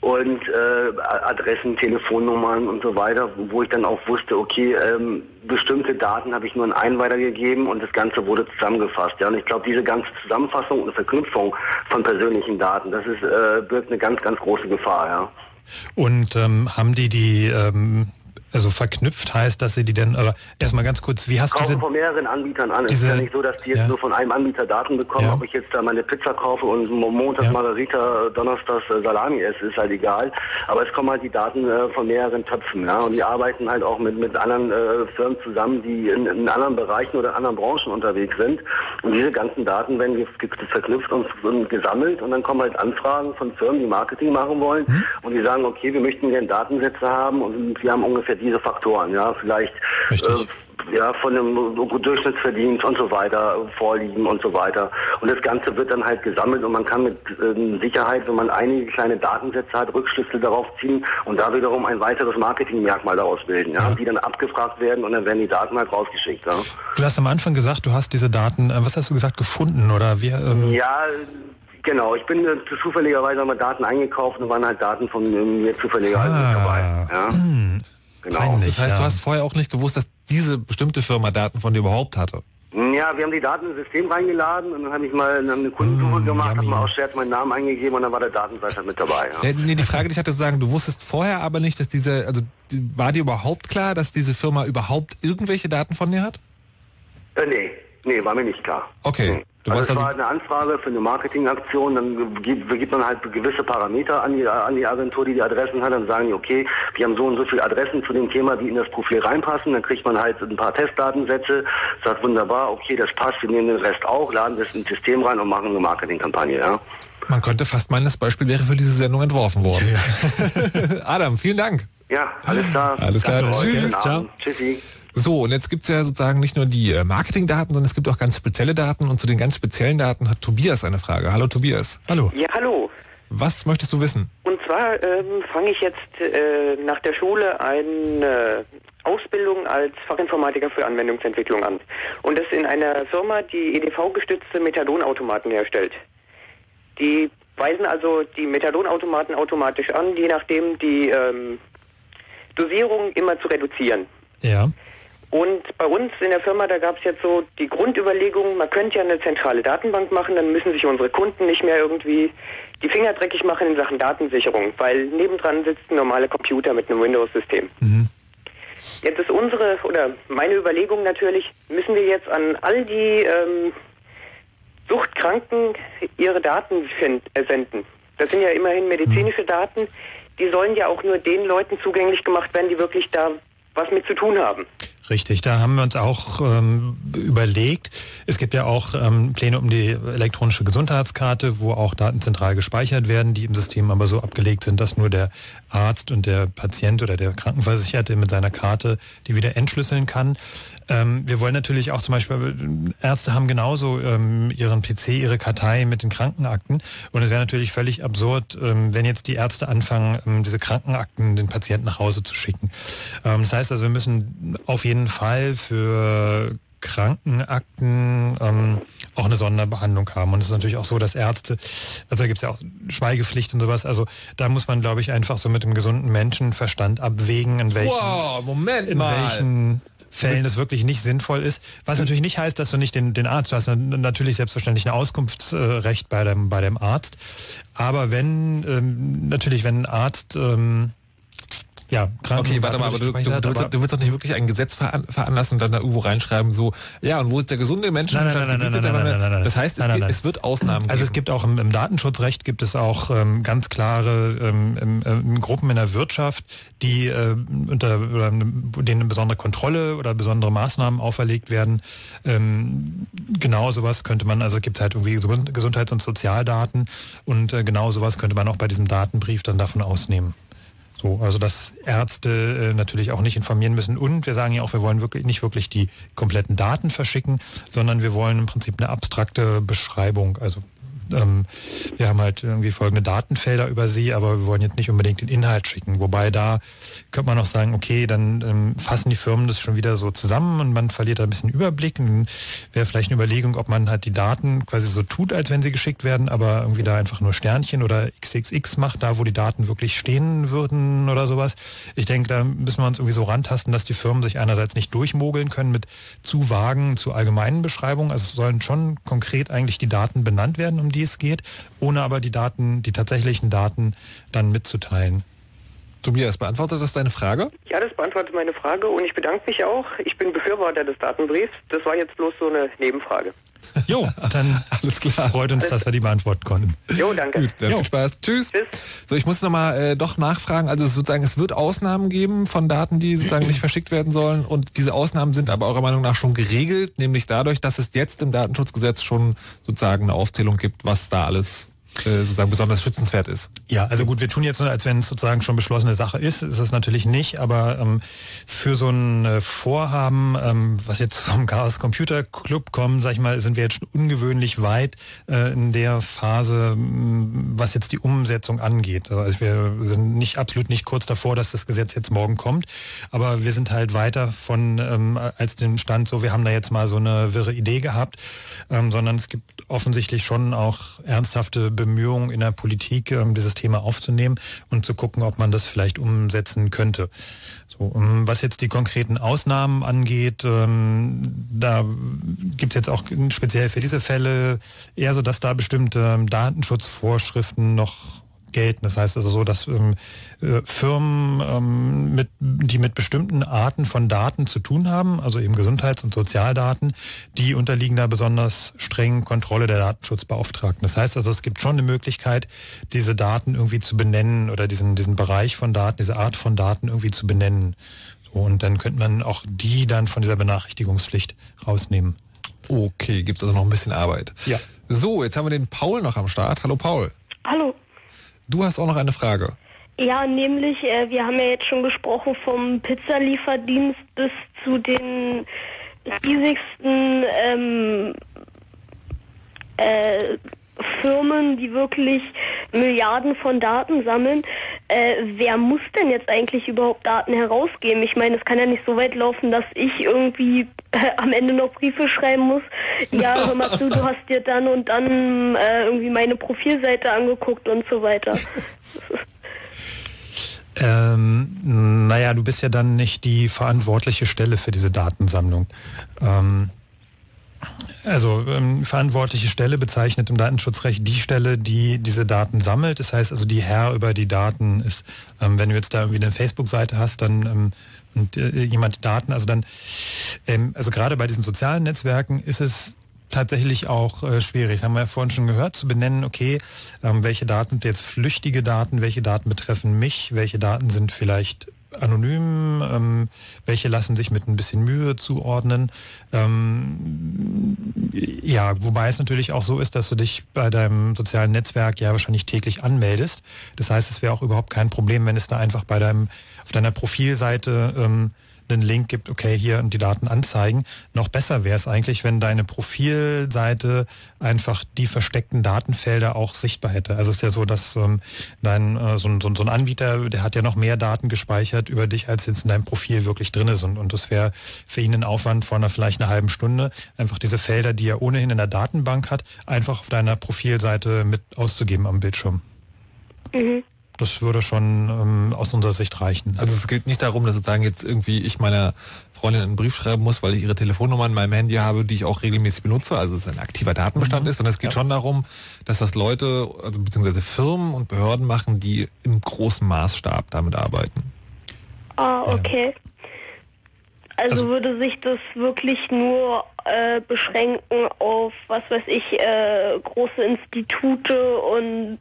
und äh, Adressen, Telefonnummern und so weiter, wo ich dann auch wusste, okay, ähm, bestimmte Daten habe ich nur an einen weitergegeben und das Ganze wurde zusammengefasst. Ja, und ich glaube, diese ganze Zusammenfassung und Verknüpfung von persönlichen Daten, das ist äh, birgt eine ganz, ganz große Gefahr. Ja. Und ähm, haben die die ähm, Also verknüpft heißt, dass sie die denn, aber erstmal ganz kurz, wie hast du diese, von mehreren Anbietern an. diese- es ist ja nicht so, dass die jetzt ja. nur von einem Anbieter Daten bekommen, Ja. ob ich jetzt da meine Pizza kaufe und Mo- Montag Margarita, Donnerstag äh, Salami esse, ist halt egal. Aber es kommen halt die Daten äh, von mehreren Töpfen, ja. Und die arbeiten halt auch mit, mit anderen äh, Firmen zusammen, die in, in anderen Bereichen oder in anderen Branchen unterwegs sind. Und diese ganzen Daten werden verknüpft und, und gesammelt und dann kommen halt Anfragen von Firmen, die Marketing machen wollen Mhm. und die sagen, okay, wir möchten gerne Datensätze haben und wir haben ungefähr diese Faktoren, ja, vielleicht äh, ja, von einem Durchschnittsverdienst und so weiter vorliegen und so weiter. Und das Ganze wird dann halt gesammelt und man kann mit ähm, Sicherheit, wenn man einige kleine Datensätze hat, Rückschlüsse darauf ziehen und da wiederum ein weiteres Marketingmerkmal daraus bilden, ja, die dann abgefragt werden und dann werden die Daten halt rausgeschickt. Ja. du hast am Anfang gesagt, du hast diese Daten, äh, was hast du gesagt, gefunden oder wir, ähm, Ja, genau. Ich bin äh, zufälligerweise wir Daten eingekauft und waren halt Daten von äh, mir zufälligerweise Ah. dabei. Ja. Genau. das heißt, du hast vorher auch nicht gewusst, dass diese bestimmte Firma Daten von dir überhaupt hatte. Ja, wir haben die Daten ins System reingeladen und dann habe ich mal eine Kundensuche Hm, gemacht, habe mal aus Scherz meinen Namen eingegeben und dann war der halt mit dabei. Ja. Ja, nee, die Frage, die ich hatte, zu sagen, du wusstest vorher aber nicht, dass diese, also war dir überhaupt klar, dass diese Firma überhaupt irgendwelche Daten von dir hat? Äh, nee, nee, war mir nicht klar. Okay. Du also es also, war eine Anfrage für eine Marketingaktion, dann gibt, gibt man halt gewisse Parameter an die, an die Agentur, die die Adressen hat, dann sagen die, okay, wir haben so und so viele Adressen zu dem Thema, die in das Profil reinpassen, dann kriegt man halt ein paar Testdatensätze, sagt wunderbar, okay, das passt, wir nehmen den Rest auch, laden das ins System rein und machen eine Marketingkampagne, ja. man könnte fast meinen, das Beispiel wäre für diese Sendung entworfen worden. Adam, vielen Dank. Ja, alles klar. Alles klar, tschüss. Ciao. Tschüssi. So, und jetzt gibt's ja sozusagen nicht nur die äh, Marketingdaten, sondern es gibt auch ganz spezielle Daten. Und zu den ganz speziellen Daten hat Tobias eine Frage. Hallo Tobias. Hallo. Ja, hallo. Was möchtest du wissen? Und zwar ähm, fange ich jetzt äh, nach der Schule eine Ausbildung als Fachinformatiker für Anwendungsentwicklung an. Und das in einer Firma, die EDV-gestützte Methadonautomaten herstellt. Die weisen also die Methadonautomaten automatisch an, je nachdem die ähm, Dosierung immer zu reduzieren. Ja. Und bei uns in der Firma, da gab es jetzt so die Grundüberlegung, man könnte ja eine zentrale Datenbank machen, dann müssen sich unsere Kunden nicht mehr irgendwie die Finger dreckig machen in Sachen Datensicherung, weil nebendran sitzt ein normaler Computer mit einem Windows-System. Jetzt ist unsere oder meine Überlegung natürlich, müssen wir jetzt an all die ähm, Suchtkranken ihre Daten äh, senden. Das sind ja immerhin medizinische Daten, die sollen ja auch nur den Leuten zugänglich gemacht werden, die wirklich da was mit zu tun haben. Richtig, da haben wir uns auch ähm, überlegt. Es gibt ja auch ähm, Pläne um die elektronische Gesundheitskarte, wo auch Daten zentral gespeichert werden, die im System aber so abgelegt sind, dass nur der Arzt und der Patient oder der Krankenversicherte mit seiner Karte die wieder entschlüsseln kann. Ähm, wir wollen natürlich auch zum Beispiel, Ärzte haben genauso ähm, ihren PC, ihre Kartei mit den Krankenakten. Und es wäre natürlich völlig absurd, ähm, wenn jetzt die Ärzte anfangen, ähm, diese Krankenakten den Patienten nach Hause zu schicken. Ähm, das heißt also, wir müssen auf jeden Fall für Krankenakten ähm, auch eine Sonderbehandlung haben. Und es ist natürlich auch so, dass Ärzte, also da gibt es ja auch Schweigepflicht und sowas, also da muss man, glaube ich, einfach so mit dem gesunden Menschenverstand abwägen, in welchen, Wow, Moment in mal. welchen Fällen es wirklich nicht sinnvoll ist. Was natürlich nicht heißt, dass du nicht den, den Arzt, hast natürlich selbstverständlich ein Auskunftsrecht bei dem, bei dem Arzt. Aber wenn, ähm, natürlich, wenn ein Arzt, ähm, ja, krank Okay, warte mal, aber du, du, du, willst, du willst doch nicht wirklich ein Gesetz veran, veranlassen und dann da irgendwo reinschreiben, so, ja, und wo ist der gesunde Mensch? Nein, nein, nein, nein, nein, nein, nein, nein, nein. Das heißt, es, Nein, nein, es wird Ausnahmen Also geben. es gibt auch im, im Datenschutzrecht gibt es auch ähm, ganz klare ähm, ähm, Gruppen in der Wirtschaft, die äh, unter oder, denen eine besondere Kontrolle oder besondere Maßnahmen auferlegt werden. Ähm, genau sowas könnte man, also gibt es halt irgendwie Gesund- Gesundheits- und Sozialdaten und äh, genau sowas könnte man auch bei diesem Datenbrief dann davon ausnehmen. So, also dass Ärzte äh, natürlich auch nicht informieren müssen und wir sagen ja auch, wir wollen wirklich nicht wirklich die kompletten Daten verschicken, sondern wir wollen im Prinzip eine abstrakte Beschreibung. Also ähm, wir haben halt irgendwie folgende Datenfelder über sie, aber wir wollen jetzt nicht unbedingt den Inhalt schicken. Wobei da könnte man auch sagen, okay, dann ähm, fassen die Firmen das schon wieder so zusammen und man verliert da ein bisschen Überblick. Und wäre vielleicht eine Überlegung, ob man halt die Daten quasi so tut, als wenn sie geschickt werden, aber irgendwie da einfach nur Sternchen oder XXX macht, da wo die Daten wirklich stehen würden oder sowas. Ich denke, da müssen wir uns irgendwie so rantasten, dass die Firmen sich einerseits nicht durchmogeln können mit zu vagen, zu allgemeinen Beschreibungen. Also es sollen schon konkret eigentlich die Daten benannt werden, um die es geht, ohne aber die Daten, die tatsächlichen Daten dann mitzuteilen. Tobias, beantwortet das deine Frage? Ja, das beantwortet meine Frage und ich bedanke mich auch. Ich bin Befürworter des Datenbriefs. Das war jetzt bloß so eine Nebenfrage. Jo, dann Alles klar. freut uns, dass wir die beantworten konnten. Jo, danke. Gut, dann Jo. viel Spaß. Tschüss. So, ich muss nochmal äh, doch nachfragen. Also sozusagen, es wird Ausnahmen geben von Daten, die sozusagen nicht verschickt werden sollen. Und diese Ausnahmen sind aber eurer Meinung nach schon geregelt, nämlich dadurch, dass es jetzt im Datenschutzgesetz schon sozusagen eine Aufzählung gibt, was da alles sozusagen besonders schützenswert ist. Ja, also gut, wir tun jetzt nur, als wenn es sozusagen schon beschlossene Sache ist, ist es natürlich nicht, aber ähm, für so ein äh, Vorhaben, ähm, was jetzt vom Chaos Computer Club kommt, sag ich mal, sind wir jetzt schon ungewöhnlich weit äh, in der Phase, m, was jetzt die Umsetzung angeht. Also wir sind nicht absolut nicht kurz davor, dass das Gesetz jetzt morgen kommt, aber wir sind halt weiter von ähm, als den Stand so, wir haben da jetzt mal so eine wirre Idee gehabt, ähm, sondern es gibt offensichtlich schon auch ernsthafte Bemühungen in der Politik, ähm, dieses Thema aufzunehmen und zu gucken, ob man das vielleicht umsetzen könnte. So, ähm, was jetzt die konkreten Ausnahmen angeht, ähm, da gibt es jetzt auch speziell für diese Fälle eher so, dass da bestimmte Datenschutzvorschriften noch gelten. Das heißt also so, dass ähm, äh, Firmen, ähm, mit, die mit bestimmten Arten von Daten zu tun haben, also eben Gesundheits- und Sozialdaten, die unterliegen da besonders strengen Kontrolle der Datenschutzbeauftragten. Das heißt also, es gibt schon eine Möglichkeit, diese Daten irgendwie zu benennen oder diesen, diesen Bereich von Daten, diese Art von Daten irgendwie zu benennen. So, und dann könnte man auch die dann von dieser Benachrichtigungspflicht rausnehmen. Okay, gibt es also noch ein bisschen Arbeit. Ja. So, jetzt haben wir den Paul noch am Start. Hallo Paul. Hallo. Du hast auch noch eine Frage. Ja, nämlich, äh, wir haben ja jetzt schon gesprochen vom Pizzalieferdienst bis zu den riesigsten ähm, äh, Firmen, die wirklich Milliarden von Daten sammeln. Äh, wer muss denn jetzt eigentlich überhaupt Daten herausgeben? Ich meine, es kann ja nicht so weit laufen, dass ich irgendwie äh, am Ende noch Briefe schreiben muss. Ja, hör mal zu, du hast dir dann und dann äh, irgendwie meine Profilseite angeguckt und so weiter. Ähm, naja, du bist ja dann nicht die verantwortliche Stelle für diese Datensammlung. Ähm, also ähm, verantwortliche Stelle bezeichnet im Datenschutzrecht die Stelle, die diese Daten sammelt. Das heißt also, die Herr über die Daten ist. Ähm, wenn du jetzt da irgendwie eine Facebook-Seite hast, dann ähm, und äh, jemand Daten, also dann, ähm, also gerade bei diesen sozialen Netzwerken ist es tatsächlich auch äh, schwierig. Haben wir ja vorhin schon gehört, zu benennen, okay, ähm, welche Daten sind jetzt flüchtige Daten, welche Daten betreffen mich, welche Daten sind vielleicht anonym, ähm, welche lassen sich mit ein bisschen Mühe zuordnen. Ähm, ja, wobei es natürlich auch so ist, dass du dich bei deinem sozialen Netzwerk ja wahrscheinlich täglich anmeldest. Das heißt, es wäre auch überhaupt kein Problem, wenn es da einfach bei deinem auf deiner Profilseite ähm, einen Link gibt, okay, hier und die Daten anzeigen. Noch besser wäre es eigentlich, wenn deine Profilseite einfach die versteckten Datenfelder auch sichtbar hätte. Also es ist ja so, dass ähm, dein äh, so, ein, so, so ein Anbieter, der hat ja noch mehr Daten gespeichert über dich, als jetzt in deinem Profil wirklich drin ist. Und, und das wäre für ihn ein Aufwand von einer, vielleicht einer halben Stunde, einfach diese Felder, die er ohnehin in der Datenbank hat, einfach auf deiner Profilseite mit auszugeben am Bildschirm. Mhm. Das würde schon ähm, aus unserer Sicht reichen. Also es geht nicht darum, dass sozusagen jetzt irgendwie ich meiner Freundin einen Brief schreiben muss, weil ich ihre Telefonnummer in meinem Handy habe, die ich auch regelmäßig benutze, also es ein aktiver Datenbestand ist, sondern es geht schon darum, dass das Leute, also beziehungsweise Firmen und Behörden machen, die im großen Maßstab damit arbeiten. Ah, okay. Also, würde sich das wirklich nur äh, beschränken auf, was weiß ich, äh, große Institute und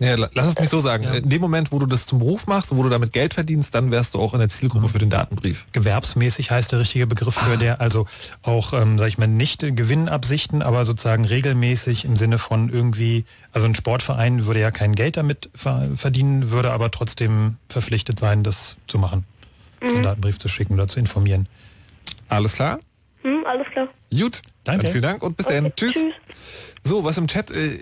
Ja, la- lass es mich so sagen. In dem Moment, wo du das zum Beruf machst und wo du damit Geld verdienst, dann wärst du auch in der Zielgruppe für den Datenbrief. Gewerbsmäßig heißt der richtige Begriff für der, also auch, ähm, sag ich mal, nicht Gewinnabsichten, aber sozusagen regelmäßig im Sinne von irgendwie, also ein Sportverein würde ja kein Geld damit ver verdienen, würde aber trotzdem verpflichtet sein, das zu machen, diesen Mhm. Datenbrief zu schicken oder zu informieren. Alles klar? Hm, alles klar. Gut, Danke. Dann vielen Dank und bis dann. Tschüss. So, was im Chat äh,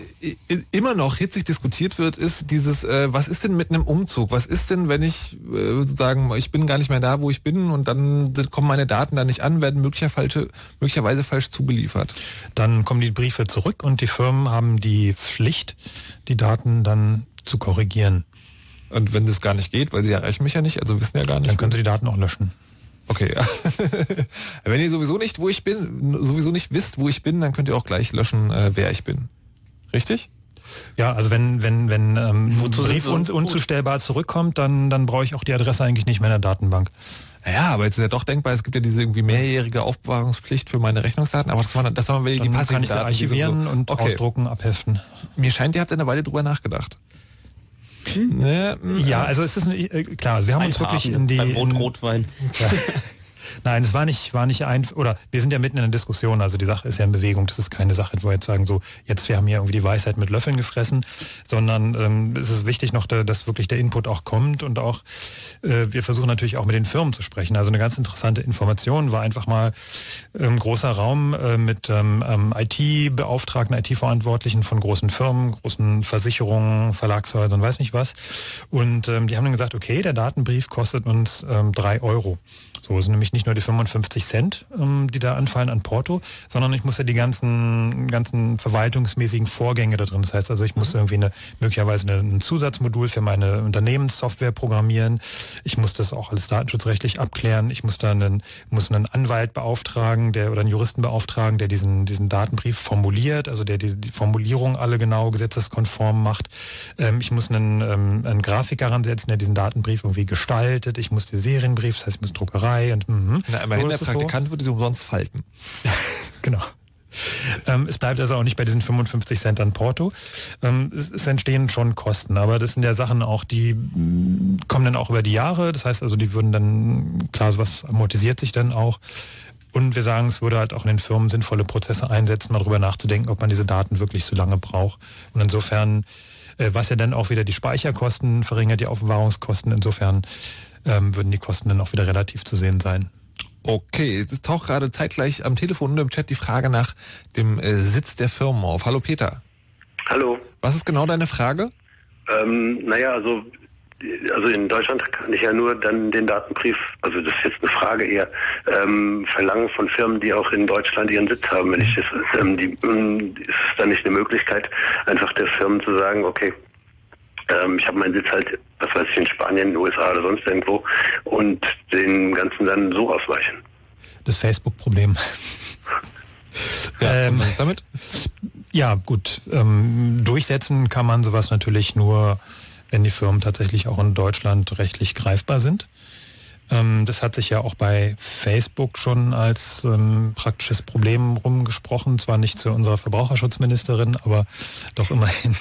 immer noch hitzig diskutiert wird, ist dieses, äh, was ist denn mit einem Umzug? Was ist denn, wenn ich äh, sozusagen, ich bin gar nicht mehr da, wo ich bin und dann kommen meine Daten da nicht an, werden möglicherweise, möglicherweise falsch zugeliefert? Dann kommen die Briefe zurück und die Firmen haben die Pflicht, die Daten dann zu korrigieren. Und wenn das gar nicht geht, weil sie erreichen mich ja nicht, also wissen ja gar nicht. Dann können sie die Daten auch löschen. Okay. wenn ihr sowieso nicht, wo ich bin, sowieso nicht wisst, wo ich bin, dann könnt ihr auch gleich löschen, äh, wer ich bin. Richtig? Ja, also wenn wenn wenn ähm, ein Brief sie un unzustellbar zurückkommt, dann dann brauche ich auch die Adresse eigentlich nicht mehr in der Datenbank. Ja, aber jetzt ist ja doch denkbar, es gibt ja diese irgendwie mehrjährige Aufbewahrungspflicht für meine Rechnungsdaten, aber das war, das waren wirklich die passiven kann ich sie Daten, archivieren sowieso- und ausdrucken, abheften. Mir scheint, ihr habt eine Weile drüber nachgedacht. Ne, Ja, also es ist äh, klar, wir haben uns wirklich in die Rot-Rotwein. Ja. Nein, es war nicht, war nicht ein, oder wir sind ja mitten in der Diskussion, also die Sache ist ja in Bewegung, das ist keine Sache, wo wir jetzt sagen, so, jetzt wir haben hier irgendwie die Weisheit mit Löffeln gefressen, sondern ähm, es ist wichtig noch, da, dass wirklich der Input auch kommt und auch, äh, wir versuchen natürlich auch mit den Firmen zu sprechen. Also eine ganz interessante Information war einfach mal ähm, großer Raum äh, mit ähm, ähm, IT-Beauftragten, IT-Verantwortlichen von großen Firmen, großen Versicherungen, Verlagshäusern, weiß nicht was. Und ähm, die haben dann gesagt, okay, der Datenbrief kostet uns ähm, drei Euro. So sind nämlich nicht nur die 55 Cent, ähm, die da anfallen an Porto, sondern ich muss ja die ganzen, ganzen verwaltungsmäßigen Vorgänge da drin. Das heißt also, ich muss irgendwie eine, möglicherweise eine, ein Zusatzmodul für meine Unternehmenssoftware programmieren. Ich muss das auch alles datenschutzrechtlich abklären. Ich muss dann einen, muss einen Anwalt beauftragen, der oder einen Juristen beauftragen, der diesen, diesen Datenbrief formuliert, also der die, die Formulierung alle genau gesetzeskonform macht. Ähm, ich muss einen, ähm, einen Grafiker ransetzen, der diesen Datenbrief irgendwie gestaltet. Ich muss die Serienbrief, das heißt, ich muss Druckerei und mhm. Na, immerhin So der es so. Praktikant würde sie umsonst falten. Genau. Ähm, es bleibt also auch nicht bei diesen 55 Cent an Porto. Ähm, es, es entstehen schon Kosten, aber das sind ja Sachen auch, die mm, kommen dann auch über die Jahre. Das heißt also, die würden dann, klar, sowas amortisiert sich dann auch. Und wir sagen, es würde halt auch in den Firmen sinnvolle Prozesse einsetzen, mal drüber nachzudenken, ob man diese Daten wirklich so lange braucht. Und insofern, äh, was ja dann auch wieder die Speicherkosten verringert, die Aufbewahrungskosten, insofern ähm, würden die Kosten dann auch wieder relativ zu sehen sein. Okay, es taucht gerade zeitgleich am Telefon und im Chat die Frage nach dem äh, Sitz der Firmen auf. Hallo Peter. Hallo. Was ist genau deine Frage? Ähm, naja, also, also in Deutschland kann ich ja nur dann den Datenbrief, also das ist jetzt eine Frage eher, ähm, verlangen von Firmen, die auch in Deutschland ihren Sitz haben. Wenn ich das, ähm, die, ähm, ist es dann nicht eine Möglichkeit, einfach der Firmen zu sagen, okay, ähm, ich habe meinen Sitz halt, was weiß ich, in Spanien, in den USA oder sonst irgendwo und den ganzen dann so ausweichen. Das Facebook-Problem. Ja, ähm, was ist damit? Ja, gut. Ähm, durchsetzen kann man sowas natürlich nur, wenn die Firmen tatsächlich auch in Deutschland rechtlich greifbar sind. Ähm, das hat sich ja auch bei Facebook schon als ähm, praktisches Problem rumgesprochen. Zwar nicht zu unserer Verbraucherschutzministerin, aber doch immerhin.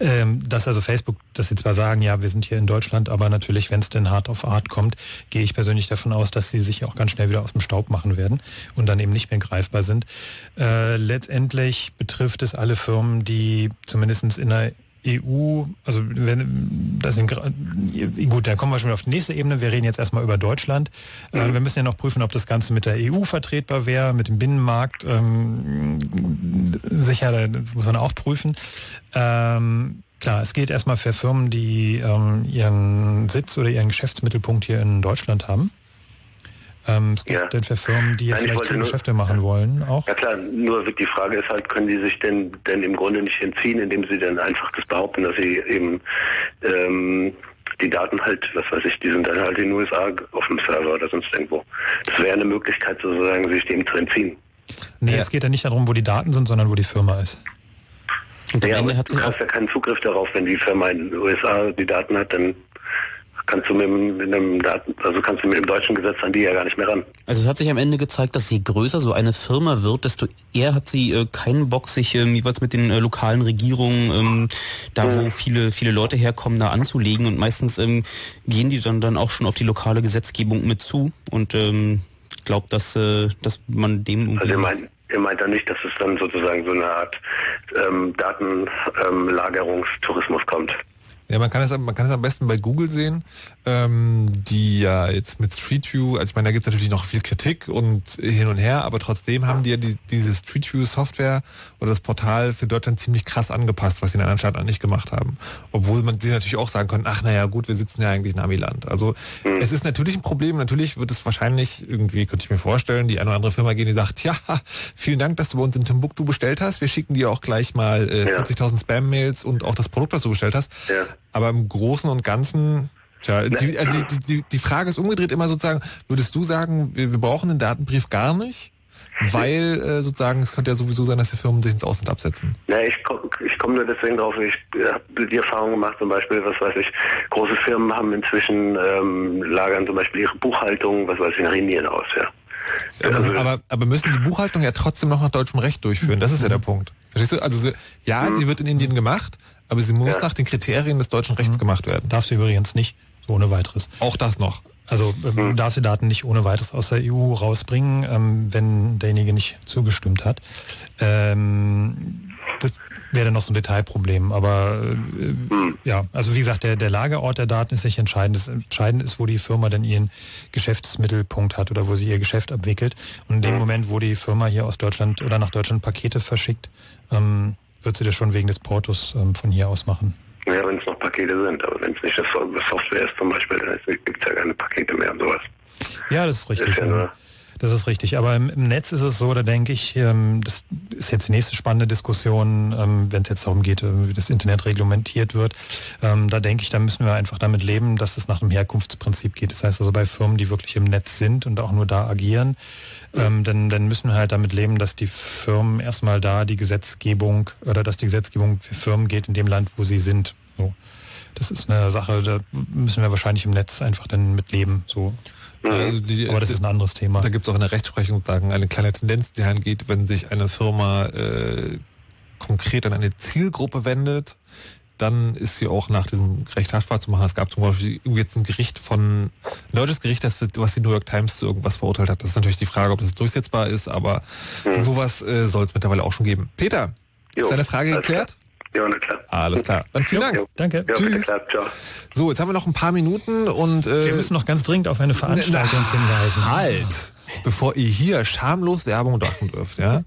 Ähm, dass also Facebook, dass sie zwar sagen, ja, wir sind hier in Deutschland, aber natürlich, wenn es denn hart auf hart kommt, gehe ich persönlich davon aus, dass sie sich auch ganz schnell wieder aus dem Staub machen werden und dann eben nicht mehr greifbar sind. Äh, letztendlich betrifft es alle Firmen, die zumindest in der EU, also wenn das sind, gut, dann kommen wir schon wieder auf die nächste Ebene. Wir reden jetzt erstmal über Deutschland. Äh, wir müssen ja noch prüfen, ob das Ganze mit der EU vertretbar wäre, mit dem Binnenmarkt. Ähm, sicher, das muss man auch prüfen. Ähm, klar, es geht erstmal für Firmen, die ähm, ihren Sitz oder ihren Geschäftsmittelpunkt hier in Deutschland haben. Ähm, es gibt denn für Firmen, die ja Nein, ich vielleicht nur- Geschäfte machen wollen, auch. Ja klar, nur die Frage ist halt, können die sich denn denn im Grunde nicht entziehen, indem sie dann einfach das behaupten, dass sie eben ähm, die Daten halt, was weiß ich, die sind dann halt in den USA auf dem Server oder sonst irgendwo. Das wäre eine Möglichkeit sozusagen, sich dem zu entziehen. Nee, es geht ja nicht darum, wo die Daten sind, sondern wo die Firma ist. ja, aber du hast ja keinen Zugriff darauf, wenn die Firma in den USA die Daten hat, dann kannst du mit, einem also kannst du mit dem deutschen Gesetz an die ja gar nicht mehr ran. Also es hat sich am Ende gezeigt, dass je größer so eine Firma wird, desto eher hat sie äh, keinen Bock, sich ähm, jeweils mit den äh, lokalen Regierungen, ähm, da wo viele viele Leute herkommen, da anzulegen und meistens ähm, gehen die dann dann auch schon auf die lokale Gesetzgebung mit zu und ähm, ich glaube, dass äh, dass man dem Also ihr meint, ihr meint dann nicht, dass es dann sozusagen so eine Art ähm, Datenlagerungstourismus kommt. Ja, man kann es, man kann es am besten bei Google sehen, ähm, die ja jetzt mit Street View, also ich meine, da gibt es natürlich noch viel Kritik und hin und her, aber trotzdem haben die ja die, diese Street View Software oder das Portal für Deutschland ziemlich krass angepasst, was sie in anderen Staaten nicht gemacht haben. Obwohl man sie natürlich auch sagen können, ach naja gut, wir sitzen ja eigentlich in Amiland. Also es ist natürlich ein Problem, natürlich wird es wahrscheinlich irgendwie, könnte ich mir vorstellen, die eine oder andere Firma gehen, die sagt, ja, vielen Dank, dass du bei uns in Timbuktu bestellt hast, wir schicken dir auch gleich mal äh, 40.000 Spam-Mails und auch das Produkt, das du bestellt hast. Aber im Großen und Ganzen, tja, die, also die, die, die Frage ist umgedreht immer sozusagen, würdest du sagen, wir, wir brauchen den Datenbrief gar nicht? weil äh, sozusagen es könnte ja sowieso sein, dass die Firmen sich ins Ausland absetzen. Ja, ich komme ich komm nur deswegen drauf, ich habe die Erfahrung gemacht, zum Beispiel, was weiß ich, große Firmen haben inzwischen, ähm, lagern zum Beispiel ihre Buchhaltung, was weiß ich, nach Indien aus, ja. Aber, aber, aber müssen die Buchhaltung ja trotzdem noch nach deutschem Recht durchführen. Das ist ja der Punkt. Verstehst du? Also ja, sie wird in Indien gemacht, aber sie muss nach den Kriterien des deutschen Rechts gemacht werden. Darf sie übrigens nicht, so ohne weiteres. Auch das noch. Also ähm, darf sie Daten nicht ohne weiteres aus der EU rausbringen, ähm, wenn derjenige nicht zugestimmt hat. Ähm, das wäre dann noch so ein Detailproblem. Aber äh, ja, also wie gesagt, der, der Lagerort der Daten ist nicht entscheidend. Das Entscheidende ist, wo die Firma dann ihren Geschäftsmittelpunkt hat oder wo sie ihr Geschäft abwickelt. Und in dem Moment, wo die Firma hier aus Deutschland oder nach Deutschland Pakete verschickt, ähm, wird sie das schon wegen des Portos ähm, von hier aus machen. Ja, wenn es noch Pakete sind, aber wenn es nicht das Software ist zum Beispiel, dann gibt es ja keine Pakete mehr und sowas. Ja, das ist richtig. Ist ja nur- Das ist richtig. Aber im, Netz ist es so, da denke ich, ähm, das ist jetzt die nächste spannende Diskussion, ähm, wenn es jetzt darum geht, äh, wie das Internet reglementiert wird. Ähm, da denke ich, da müssen wir einfach damit leben, dass es nach einem Herkunftsprinzip geht. Das heißt also bei Firmen, die wirklich im Netz sind und auch nur da agieren, dann, dann müssen wir halt damit leben, dass die Firmen erstmal da die Gesetzgebung oder dass die Gesetzgebung für Firmen geht in dem Land, wo sie sind. So. Das ist eine Sache, da müssen wir wahrscheinlich im Netz einfach dann mit leben. So. Also die, Aber das ist ein anderes Thema. Da gibt es auch in der Rechtsprechung sozusagen eine kleine Tendenz, die angeht, wenn sich eine Firma äh, konkret an eine Zielgruppe wendet, dann ist sie auch nach diesem Recht haftbar zu machen. Es gab zum Beispiel jetzt ein Gericht von, ein deutsches Gericht, das, was die New York Times zu irgendwas verurteilt hat. Das ist natürlich die Frage, ob das durchsetzbar ist, aber sowas äh, soll es mittlerweile auch schon geben. Peter, ist deine Frage geklärt? Ja, na klar. Alles klar. Dann vielen Dank. Danke. Ja, bitte, Tschüss. klar, ciao. So, jetzt haben wir noch ein paar Minuten und äh, Wir müssen noch ganz dringend auf eine Veranstaltung hinweisen. Halt! Bevor ihr hier schamlos Werbung machen dürft, ja?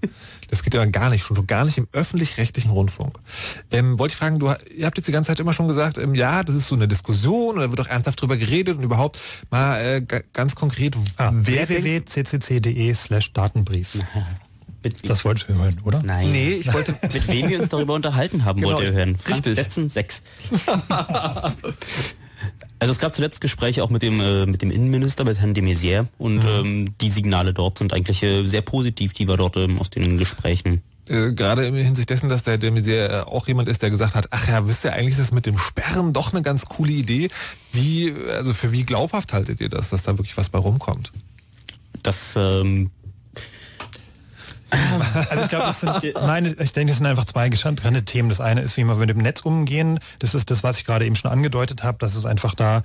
Das geht ja dann gar nicht, schon, gar nicht im öffentlich-rechtlichen Rundfunk. Ähm, wollte ich fragen, du, ihr habt jetzt die ganze Zeit immer schon gesagt, ähm, ja, das ist so eine Diskussion und da wird auch ernsthaft drüber geredet und überhaupt mal äh, ga- ganz konkret, Ah, www.ccc.de slash Datenbrief. Das wolltest du hören, oder? Nein. Nee, ich wollte- Mit wem wir uns darüber unterhalten haben, Genau, wollt ihr hören. Richtig. Letzen 6. Also es gab zuletzt Gespräche auch mit dem, äh, mit dem Innenminister, mit Herrn de Maizière und Mhm. ähm, die Signale dort sind eigentlich äh, sehr positiv, die wir dort ähm, aus den Gesprächen äh, gerade in Hinsicht dessen, dass der de Maizière auch jemand ist, der gesagt hat, ach ja, wisst ihr eigentlich, ist das mit dem Sperren doch eine ganz coole Idee. Wie, also für wie glaubhaft haltet ihr das, dass da wirklich was bei rumkommt? Das, ähm, Also ich glaube, das sind, nein, ich denke, das sind einfach zwei getrennte Themen. Das eine ist, wie wir mit dem Netz umgehen. Das ist das, was ich gerade eben schon angedeutet habe, dass es einfach da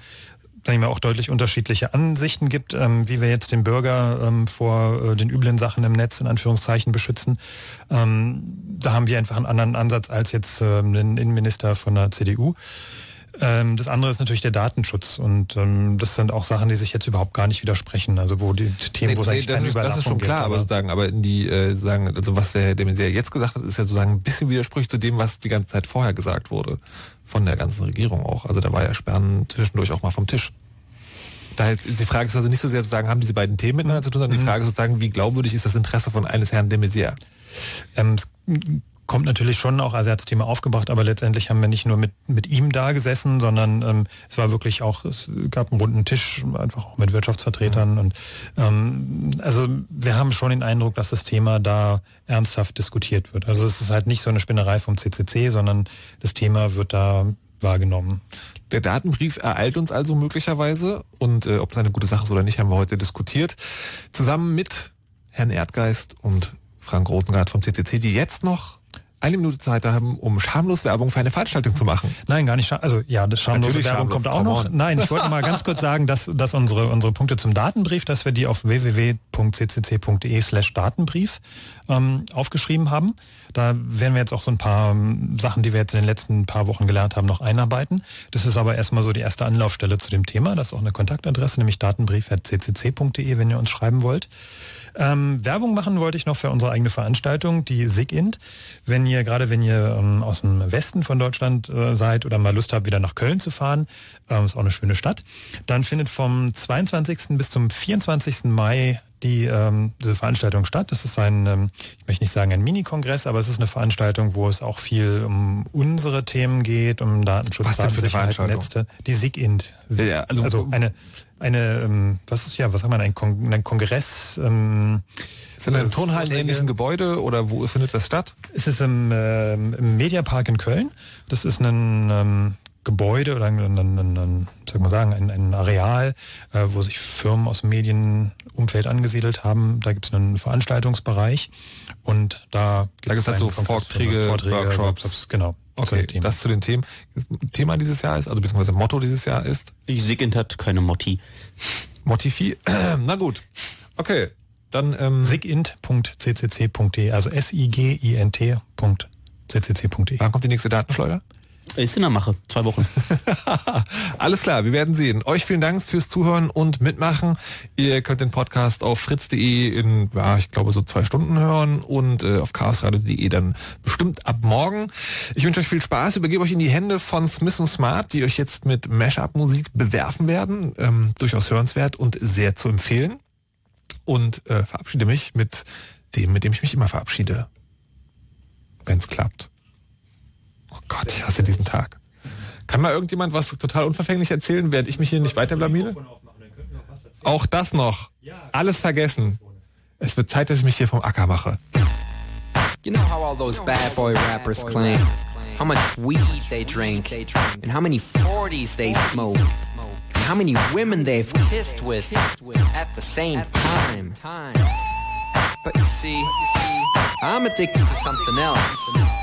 sagen wir auch deutlich unterschiedliche Ansichten gibt, ähm, wie wir jetzt den Bürger ähm, vor äh, den üblen Sachen im Netz in Anführungszeichen beschützen. Ähm, da haben wir einfach einen anderen Ansatz als jetzt ähm, den Innenminister von der CDU. Ähm, das andere ist natürlich der Datenschutz und ähm, das sind auch Sachen, die sich jetzt überhaupt gar nicht widersprechen. Also wo die Themen, wo es eigentlich das, keine ist, das ist schon gibt, klar, aber sozusagen, aber die äh, sagen, also was der Maizière jetzt gesagt hat, ist ja sozusagen ein bisschen widersprüchlich zu dem, was die ganze Zeit vorher gesagt wurde von der ganzen Regierung auch. Also da war ja Sperren zwischendurch auch mal vom Tisch. Daher, die Frage ist also nicht so sehr zu sagen, haben diese beiden Themen miteinander zu tun, sondern die Frage ist sozusagen, wie glaubwürdig ist das Interesse von eines Herrn de Maizière? Ähm, kommt natürlich schon auch, also er hat das Thema aufgebracht, aber letztendlich haben wir nicht nur mit, mit ihm da gesessen, sondern ähm, es war wirklich auch, es gab einen runden Tisch, einfach auch mit Wirtschaftsvertretern und ähm, also wir haben schon den Eindruck, dass das Thema da ernsthaft diskutiert wird. Also es ist halt nicht so eine Spinnerei vom CCC, sondern das Thema wird da wahrgenommen. Der Datenbrief ereilt uns also möglicherweise und äh, ob das eine gute Sache ist oder nicht, haben wir heute diskutiert. Zusammen mit Herrn Erdgeist und Frank Rosengart vom CCC, die jetzt noch eine Minute Zeit haben, um schamlos Werbung für eine Veranstaltung zu machen. Nein, gar nicht. Also ja, das schamlose Natürlich Werbung schamlos, kommt auch noch. on. Nein, ich wollte mal ganz kurz sagen, dass, dass unsere, unsere Punkte zum Datenbrief, dass wir die auf www.ccc.de slash Datenbrief ähm, aufgeschrieben haben. Da werden wir jetzt auch so ein paar ähm, Sachen, die wir jetzt in den letzten paar Wochen gelernt haben, noch einarbeiten. Das ist aber erstmal so die erste Anlaufstelle zu dem Thema. Das ist auch eine Kontaktadresse, nämlich datenbrief.ccc.de, wenn ihr uns schreiben wollt. Ähm, Werbung machen wollte ich noch für unsere eigene Veranstaltung, die SIGINT. Wenn ihr, gerade wenn ihr ähm, aus dem Westen von Deutschland äh, seid oder mal Lust habt, wieder nach Köln zu fahren, ähm, ist auch eine schöne Stadt, dann findet vom 22. bis zum 24. Mai die ähm, diese Veranstaltung statt. Das ist ein, ähm, ich möchte nicht sagen ein Mini-Kongress, aber es ist eine Veranstaltung, wo es auch viel um unsere Themen geht, um Datenschutz, Was Datensicherheit, Veranstaltung? Netze. Die SIGINT. Ja, also- also eine eine, ähm, was ist ja, was sagt man, ein, Kon ein Kongress, ähm, Ist in einem turnhallenähnlichen Gebäude oder wo findet das statt? Es ist im, ähm, im Mediapark in Köln. Das ist ein ähm, Gebäude oder ein, ein, ein, ein sag mal sagen, ein, ein Areal, äh, wo sich Firmen aus dem Medienumfeld angesiedelt haben. Da gibt es einen Veranstaltungsbereich und da Da gibt's halt so Kongress- Vorträge, Workshops. genau. Okay, das zu den Themen. Das Thema dieses Jahr ist, also beziehungsweise Motto dieses Jahr ist? Die Sigint hat keine Motti. Motivi? Na gut. Okay, dann ähm, sigint.ccc.de, also S-I-G-I-N-T.ccc.de. Wann kommt die nächste Datenschleuder? Ist in der Mache, zwei Wochen. Alles klar, wir werden sehen. Euch vielen Dank fürs Zuhören und Mitmachen. Ihr könnt den Podcast auf fritz.de in, ja, ich glaube so zwei Stunden hören und äh, auf chaosradio.de dann bestimmt ab morgen. Ich wünsche euch viel Spaß, übergebe euch in die Hände von Smith Smart, die euch jetzt mit Mashup-Musik bewerfen werden. Ähm, durchaus hörenswert und sehr zu empfehlen. Und äh, verabschiede mich mit dem, mit dem ich mich immer verabschiede. Wenn es klappt. Oh Gott, ich hasse diesen Tag. Kann mal irgendjemand was total unverfänglich erzählen, während ich mich hier nicht weiter blamiere? Auch das noch. Alles vergessen. Es wird Zeit, dass ich mich hier vom Acker mache. You know how all those bad boy rappers claim how much weed they drink, and how many 40s they smoke, and how many women they've kissed with at the same time. But you see, I'm addicted to something else.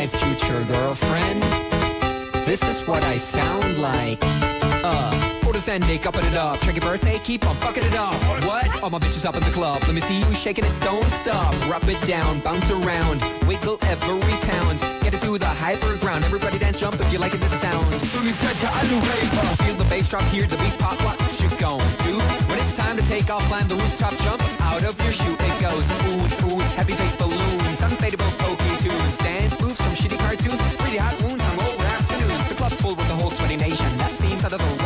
My future girlfriend. This is what I sound like. Uh, photos and makeup it up. Check your birthday, keep on fucking it up. What? All my bitches up in the club. Let me see you shaking it, don't stop. Rub it down, bounce around, wiggle every pound. Get it to the hyper ground. Everybody dance, jump if you like it, this sound. Feel the bass drop, hear the beat pop. What you gon' do? When it's time to take off, climb the rooftop, jump out of your shoe. It goes oohs, oohs, heavy bass balloons, unfadable pokey tunes, dance cartoons, really hot wounds, hungover afternoons. The club's full with the whole sweaty nation. That seems of the